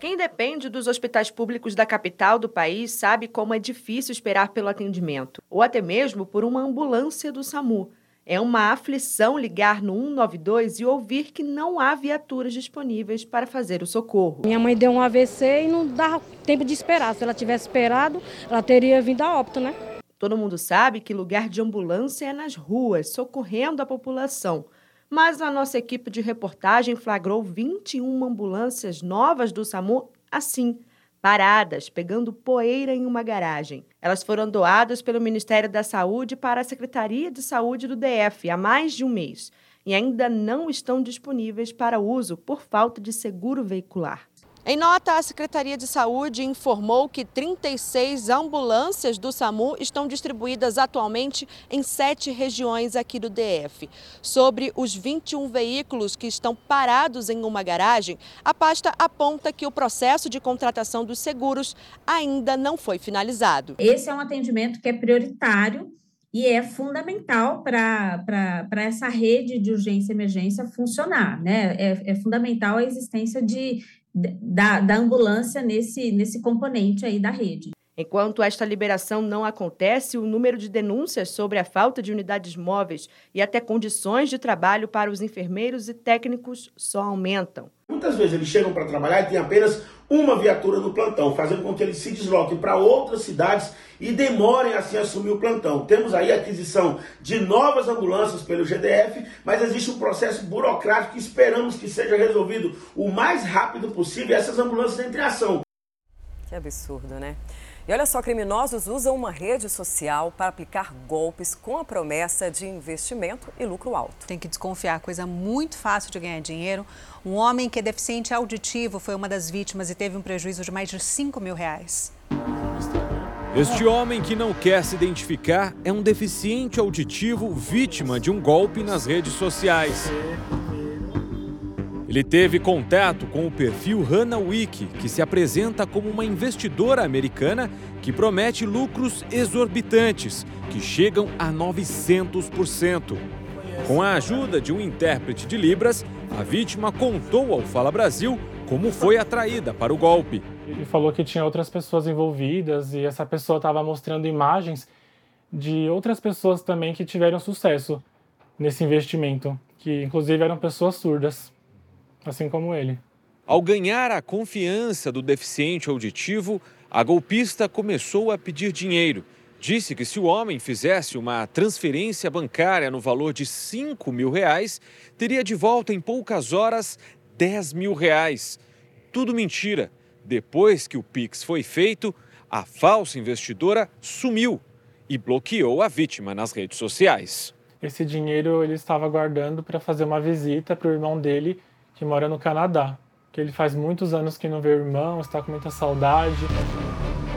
Quem depende dos hospitais públicos da capital do país sabe como é difícil esperar pelo atendimento, ou até mesmo por uma ambulância do SAMU. É uma aflição ligar no 192 e ouvir que não há viaturas disponíveis para fazer o socorro. Minha mãe deu um AVC e não dá tempo de esperar. Se ela tivesse esperado, ela teria vindo a óbito, né? Todo mundo sabe que lugar de ambulância é nas ruas, socorrendo a população. Mas a nossa equipe de reportagem flagrou 21 ambulâncias novas do SAMU assim, paradas, pegando poeira em uma garagem. Elas foram doadas pelo Ministério da Saúde para a Secretaria de Saúde do DF há mais de um mês e ainda não estão disponíveis para uso por falta de seguro veicular. Em nota, a Secretaria de Saúde informou que 36 ambulâncias do SAMU estão distribuídas atualmente em sete regiões aqui do DF. Sobre os 21 veículos que estão parados em uma garagem, a pasta aponta que o processo de contratação dos seguros ainda não foi finalizado. Esse é um atendimento que é prioritário e é fundamental para essa rede de urgência e emergência funcionar, né? É, é fundamental a existência de da, da ambulância nesse, nesse componente aí da rede. Enquanto esta liberação não acontece, o número de denúncias sobre a falta de unidades móveis e até condições de trabalho para os enfermeiros e técnicos só aumentam. Muitas vezes eles chegam para trabalhar e tem apenas uma viatura no plantão, fazendo com que eles se desloquem para outras cidades e demorem assim a assumir o plantão. Temos aí a aquisição de novas ambulâncias pelo GDF, mas existe um processo burocrático que esperamos que seja resolvido o mais rápido possível e essas ambulâncias entrem em ação. Que absurdo, né? E olha só, criminosos usam uma rede social para aplicar golpes com a promessa de investimento e lucro alto. Tem que desconfiar, coisa muito fácil de ganhar dinheiro. Um homem que é deficiente auditivo foi uma das vítimas e teve um prejuízo de mais de 5 mil reais. Este homem que não quer se identificar é um deficiente auditivo vítima de um golpe nas redes sociais. Ele teve contato com o perfil Hannah Wiki, que se apresenta como uma investidora americana que promete lucros exorbitantes, que chegam a 900%. Com a ajuda de um intérprete de Libras, a vítima contou ao Fala Brasil como foi atraída para o golpe. Ele falou que tinha outras pessoas envolvidas e essa pessoa estava mostrando imagens de outras pessoas também que tiveram sucesso nesse investimento, que inclusive eram pessoas surdas assim como ele. Ao ganhar a confiança do deficiente auditivo, a golpista começou a pedir dinheiro. Disse que se o homem fizesse uma transferência bancária no valor de 5 mil reais, teria de volta em poucas horas 10 mil reais. Tudo mentira. Depois que o Pix foi feito, a falsa investidora sumiu e bloqueou a vítima nas redes sociais. Esse dinheiro ele estava guardando para fazer uma visita para o irmão dele que mora no Canadá, que ele faz muitos anos que não vê o irmão, está com muita saudade.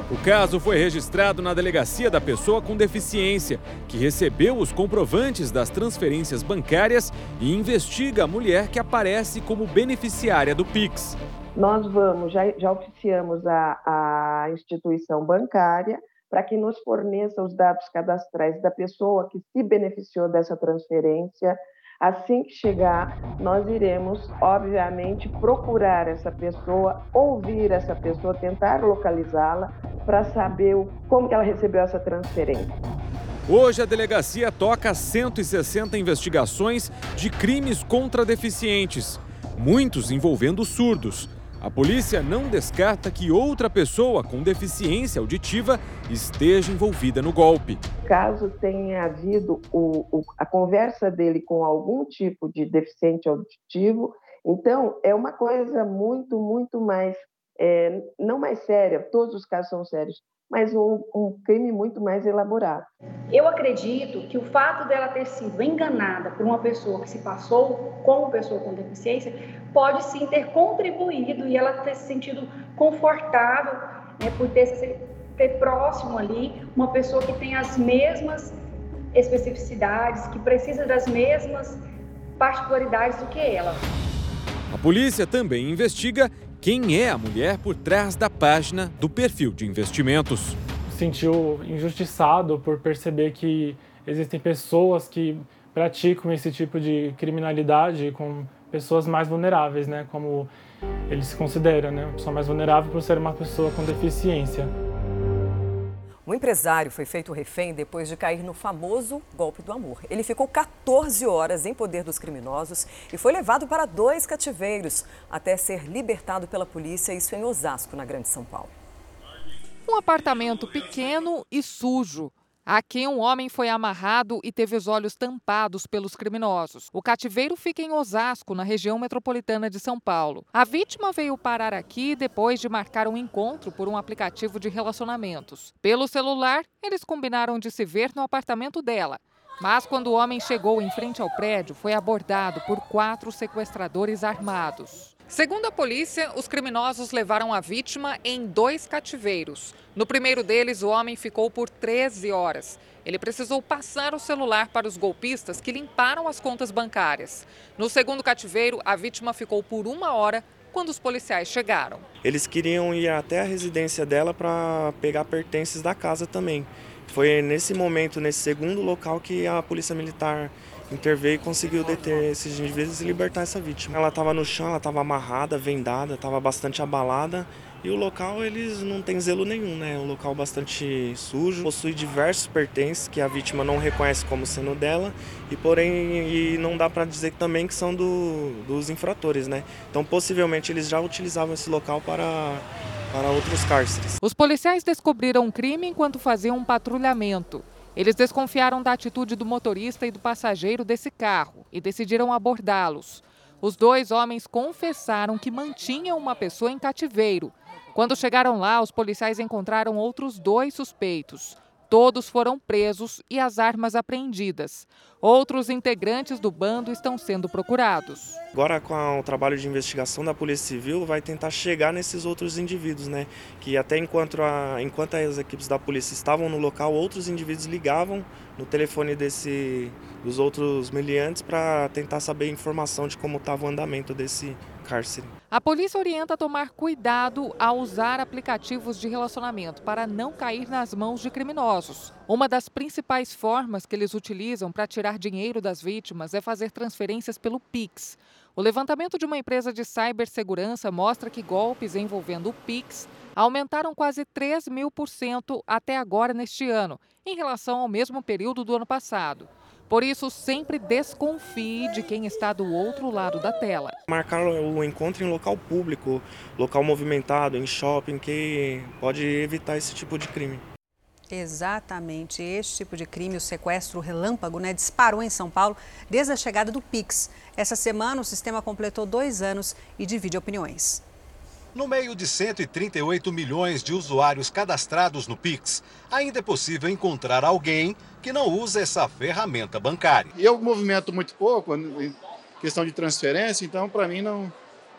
O caso foi registrado na delegacia da pessoa com deficiência, que recebeu os comprovantes das transferências bancárias e investiga a mulher que aparece como beneficiária do Pix. Nós vamos, já, já oficiamos a, a instituição bancária para que nos forneça os dados cadastrais da pessoa que se beneficiou dessa transferência, Assim que chegar, nós iremos, obviamente, procurar essa pessoa, ouvir essa pessoa, tentar localizá-la para saber como ela recebeu essa transferência. Hoje a delegacia toca 160 investigações de crimes contra deficientes, muitos envolvendo surdos. A polícia não descarta que outra pessoa com deficiência auditiva esteja envolvida no golpe. Caso tenha havido o, o, a conversa dele com algum tipo de deficiente auditivo, então é uma coisa muito, muito mais, é, não mais séria, todos os casos são sérios, mas um, um, crime muito mais elaborado. Eu acredito que o fato dela ter sido enganada por uma pessoa que se passou como pessoa com deficiência pode sim ter contribuído e ela ter se sentido confortável né, por ter, ter próximo ali uma pessoa que tem as mesmas especificidades, que precisa das mesmas particularidades do que ela. A polícia também investiga quem é a mulher por trás da página do perfil de investimentos. Sentiu injustiçado por perceber que existem pessoas que praticam esse tipo de criminalidade com pessoas mais vulneráveis, né? Como ele se considera, né? Uma pessoa mais vulnerável por ser uma pessoa com deficiência. O empresário foi feito refém depois de cair no famoso golpe do amor. Ele ficou 14 horas em poder dos criminosos e foi levado para dois cativeiros até ser libertado pela polícia, isso em Osasco, na Grande São Paulo. Um apartamento pequeno e sujo. Aqui, um homem foi amarrado e teve os olhos tampados pelos criminosos. O cativeiro fica em Osasco, na região metropolitana de São Paulo. A vítima veio parar aqui depois de marcar um encontro por um aplicativo de relacionamentos. Pelo celular, eles combinaram de se ver no apartamento dela. Mas quando o homem chegou em frente ao prédio, foi abordado por quatro sequestradores armados. Segundo a polícia, os criminosos levaram a vítima em dois cativeiros. No primeiro deles, o homem ficou por 13 horas. Ele precisou passar o celular para os golpistas que limparam as contas bancárias. No segundo cativeiro, a vítima ficou por uma hora quando os policiais chegaram. Eles queriam ir até a residência dela para pegar pertences da casa também. Foi nesse momento, nesse segundo local, que a polícia militar interveio e conseguiu deter esses indivíduos e libertar essa vítima. Ela estava no chão, ela estava amarrada, vendada, estava bastante abalada. E o local eles não tem zelo nenhum, né? É um local bastante sujo, possui diversos pertences que a vítima não reconhece como sendo dela e porém e não dá para dizer também que são do, dos infratores, né? Então possivelmente eles já utilizavam esse local para para outros cárceres. Os policiais descobriram o crime enquanto faziam um patrulhamento. Eles desconfiaram da atitude do motorista e do passageiro desse carro e decidiram abordá-los. Os dois homens confessaram que mantinham uma pessoa em cativeiro. Quando chegaram lá, os policiais encontraram outros dois suspeitos. Todos foram presos e as armas apreendidas. Outros integrantes do bando estão sendo procurados. Agora, com o trabalho de investigação da Polícia Civil, vai tentar chegar nesses outros indivíduos, né? Que até enquanto, a, enquanto as equipes da polícia estavam no local, outros indivíduos ligavam no telefone desse, dos outros meliantes para tentar saber informação de como estava o andamento desse cárcere. A polícia orienta a tomar cuidado ao usar aplicativos de relacionamento para não cair nas mãos de criminosos. Uma das principais formas que eles utilizam para tirar dinheiro das vítimas é fazer transferências pelo Pix. O levantamento de uma empresa de cibersegurança mostra que golpes envolvendo o Pix aumentaram quase 3 mil por cento até agora neste ano, em relação ao mesmo período do ano passado. Por isso, sempre desconfie de quem está do outro lado da tela. Marcar o encontro em local público, local movimentado, em shopping, que pode evitar esse tipo de crime. Exatamente, este tipo de crime, o sequestro relâmpago, né, disparou em São Paulo desde a chegada do Pix. Essa semana, o sistema completou dois anos e divide opiniões. No meio de 138 milhões de usuários cadastrados no Pix, ainda é possível encontrar alguém que não usa essa ferramenta bancária. Eu movimento muito pouco em questão de transferência, então para mim não,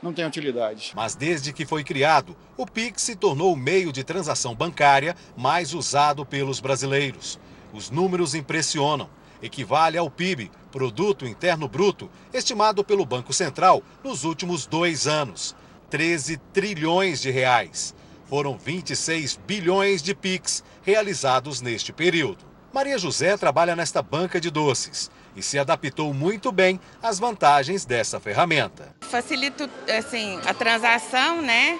não tem utilidade. Mas desde que foi criado, o Pix se tornou o meio de transação bancária mais usado pelos brasileiros. Os números impressionam. Equivale ao PIB, Produto Interno Bruto, estimado pelo Banco Central nos últimos dois anos. 13 trilhões de reais. Foram 26 bilhões de PIX realizados neste período. Maria José trabalha nesta banca de doces e se adaptou muito bem às vantagens dessa ferramenta. Facilita assim, a transação, né?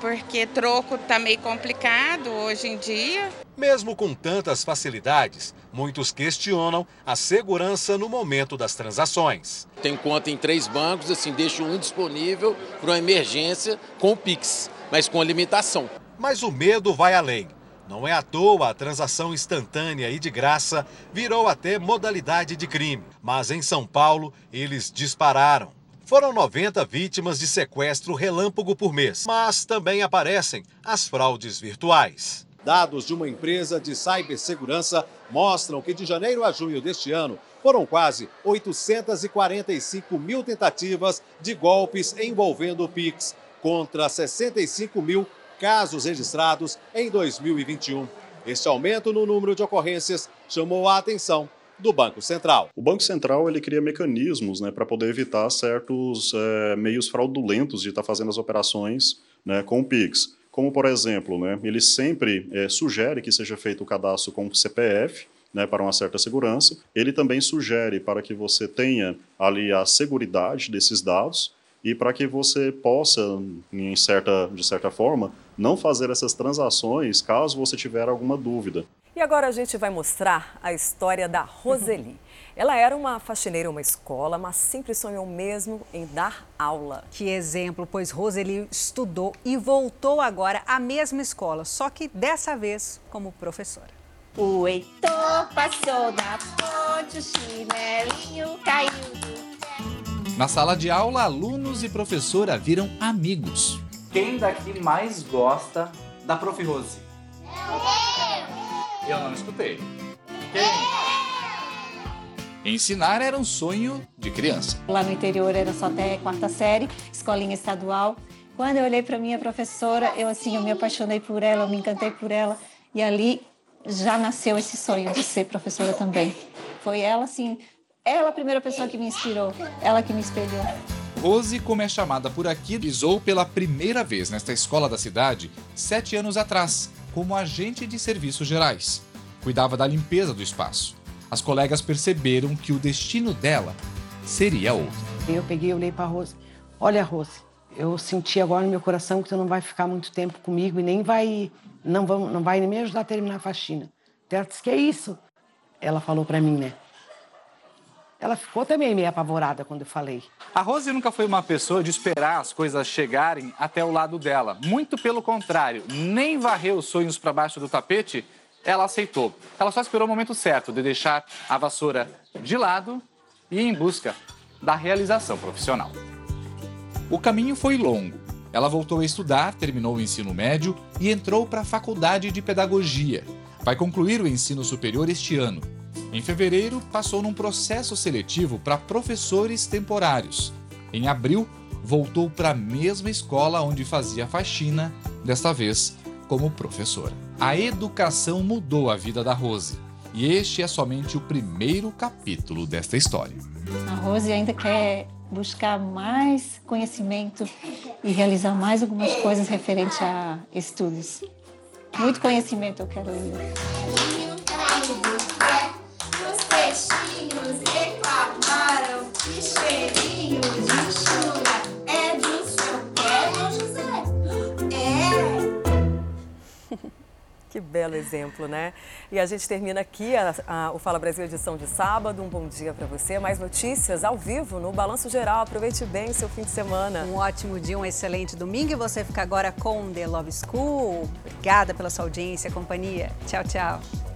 Porque troco está meio complicado hoje em dia. Mesmo com tantas facilidades, muitos questionam a segurança no momento das transações. Tenho conta em três bancos, assim, deixo um disponível para uma emergência com o Pix, mas com limitação. Mas o medo vai além. Não é à toa a transação instantânea e de graça virou até modalidade de crime. Mas em São Paulo, eles dispararam. Foram 90 vítimas de sequestro relâmpago por mês, mas também aparecem as fraudes virtuais. Dados de uma empresa de cibersegurança mostram que de janeiro a junho deste ano foram quase 845 mil tentativas de golpes envolvendo Pix, contra 65 mil casos registrados em 2021. Este aumento no número de ocorrências chamou a atenção do Banco Central. O Banco Central ele cria mecanismos né, para poder evitar certos é, meios fraudulentos de estar tá fazendo as operações né, com o Pix. Como, por exemplo, né, ele sempre é, sugere que seja feito o cadastro com CPF, né, para uma certa segurança. Ele também sugere para que você tenha ali a seguridade desses dados e para que você possa, em certa, de certa forma, não fazer essas transações caso você tiver alguma dúvida. E agora a gente vai mostrar a história da Roseli. Ela era uma faxineira em uma escola, mas sempre sonhou mesmo em dar aula. Que exemplo, pois Roseli estudou e voltou agora à mesma escola, só que dessa vez como professora. O Heitor passou na ponte, o chinelinho caiu Na sala de aula, alunos e professora viram amigos. Quem daqui mais gosta da Prof. Rose? Eu não escutei. Quem? Ensinar era um sonho de criança. Lá no interior era só até quarta série, escolinha estadual. Quando eu olhei para minha professora, eu assim, eu me apaixonei por ela, eu me encantei por ela e ali já nasceu esse sonho de ser professora também. Foi ela assim, ela a primeira pessoa que me inspirou, ela que me espelhou. Rose, como é chamada por aqui, pisou pela primeira vez nesta escola da cidade sete anos atrás, como agente de serviços gerais. Cuidava da limpeza do espaço. As colegas perceberam que o destino dela seria outro. Eu peguei e olhei para a Rose. Olha, Rose, eu senti agora no meu coração que tu não vai ficar muito tempo comigo e nem vai não, vão, não vai nem me ajudar a terminar a faxina. Ela disse, que é isso? Ela falou para mim, né? Ela ficou também meio apavorada quando eu falei. A Rose nunca foi uma pessoa de esperar as coisas chegarem até o lado dela. Muito pelo contrário, nem varreu os sonhos para baixo do tapete, ela aceitou. Ela só esperou o momento certo de deixar a vassoura de lado e ir em busca da realização profissional. O caminho foi longo. Ela voltou a estudar, terminou o ensino médio e entrou para a faculdade de pedagogia. Vai concluir o ensino superior este ano. Em fevereiro, passou num processo seletivo para professores temporários. Em abril, voltou para a mesma escola onde fazia faxina, desta vez como professora. A educação mudou a vida da Rose. E este é somente o primeiro capítulo desta história. A Rose ainda quer buscar mais conhecimento e realizar mais algumas coisas referente a estudos. Muito conhecimento eu quero ainda. Os peixinhos reclamaram que cheirinho Que belo exemplo, né? E a gente termina aqui a, a, o Fala Brasil edição de sábado. Um bom dia para você. Mais notícias ao vivo no Balanço Geral. Aproveite bem seu fim de semana. Um ótimo dia, um excelente domingo. E você fica agora com The Love School. Obrigada pela sua audiência companhia. Tchau, tchau.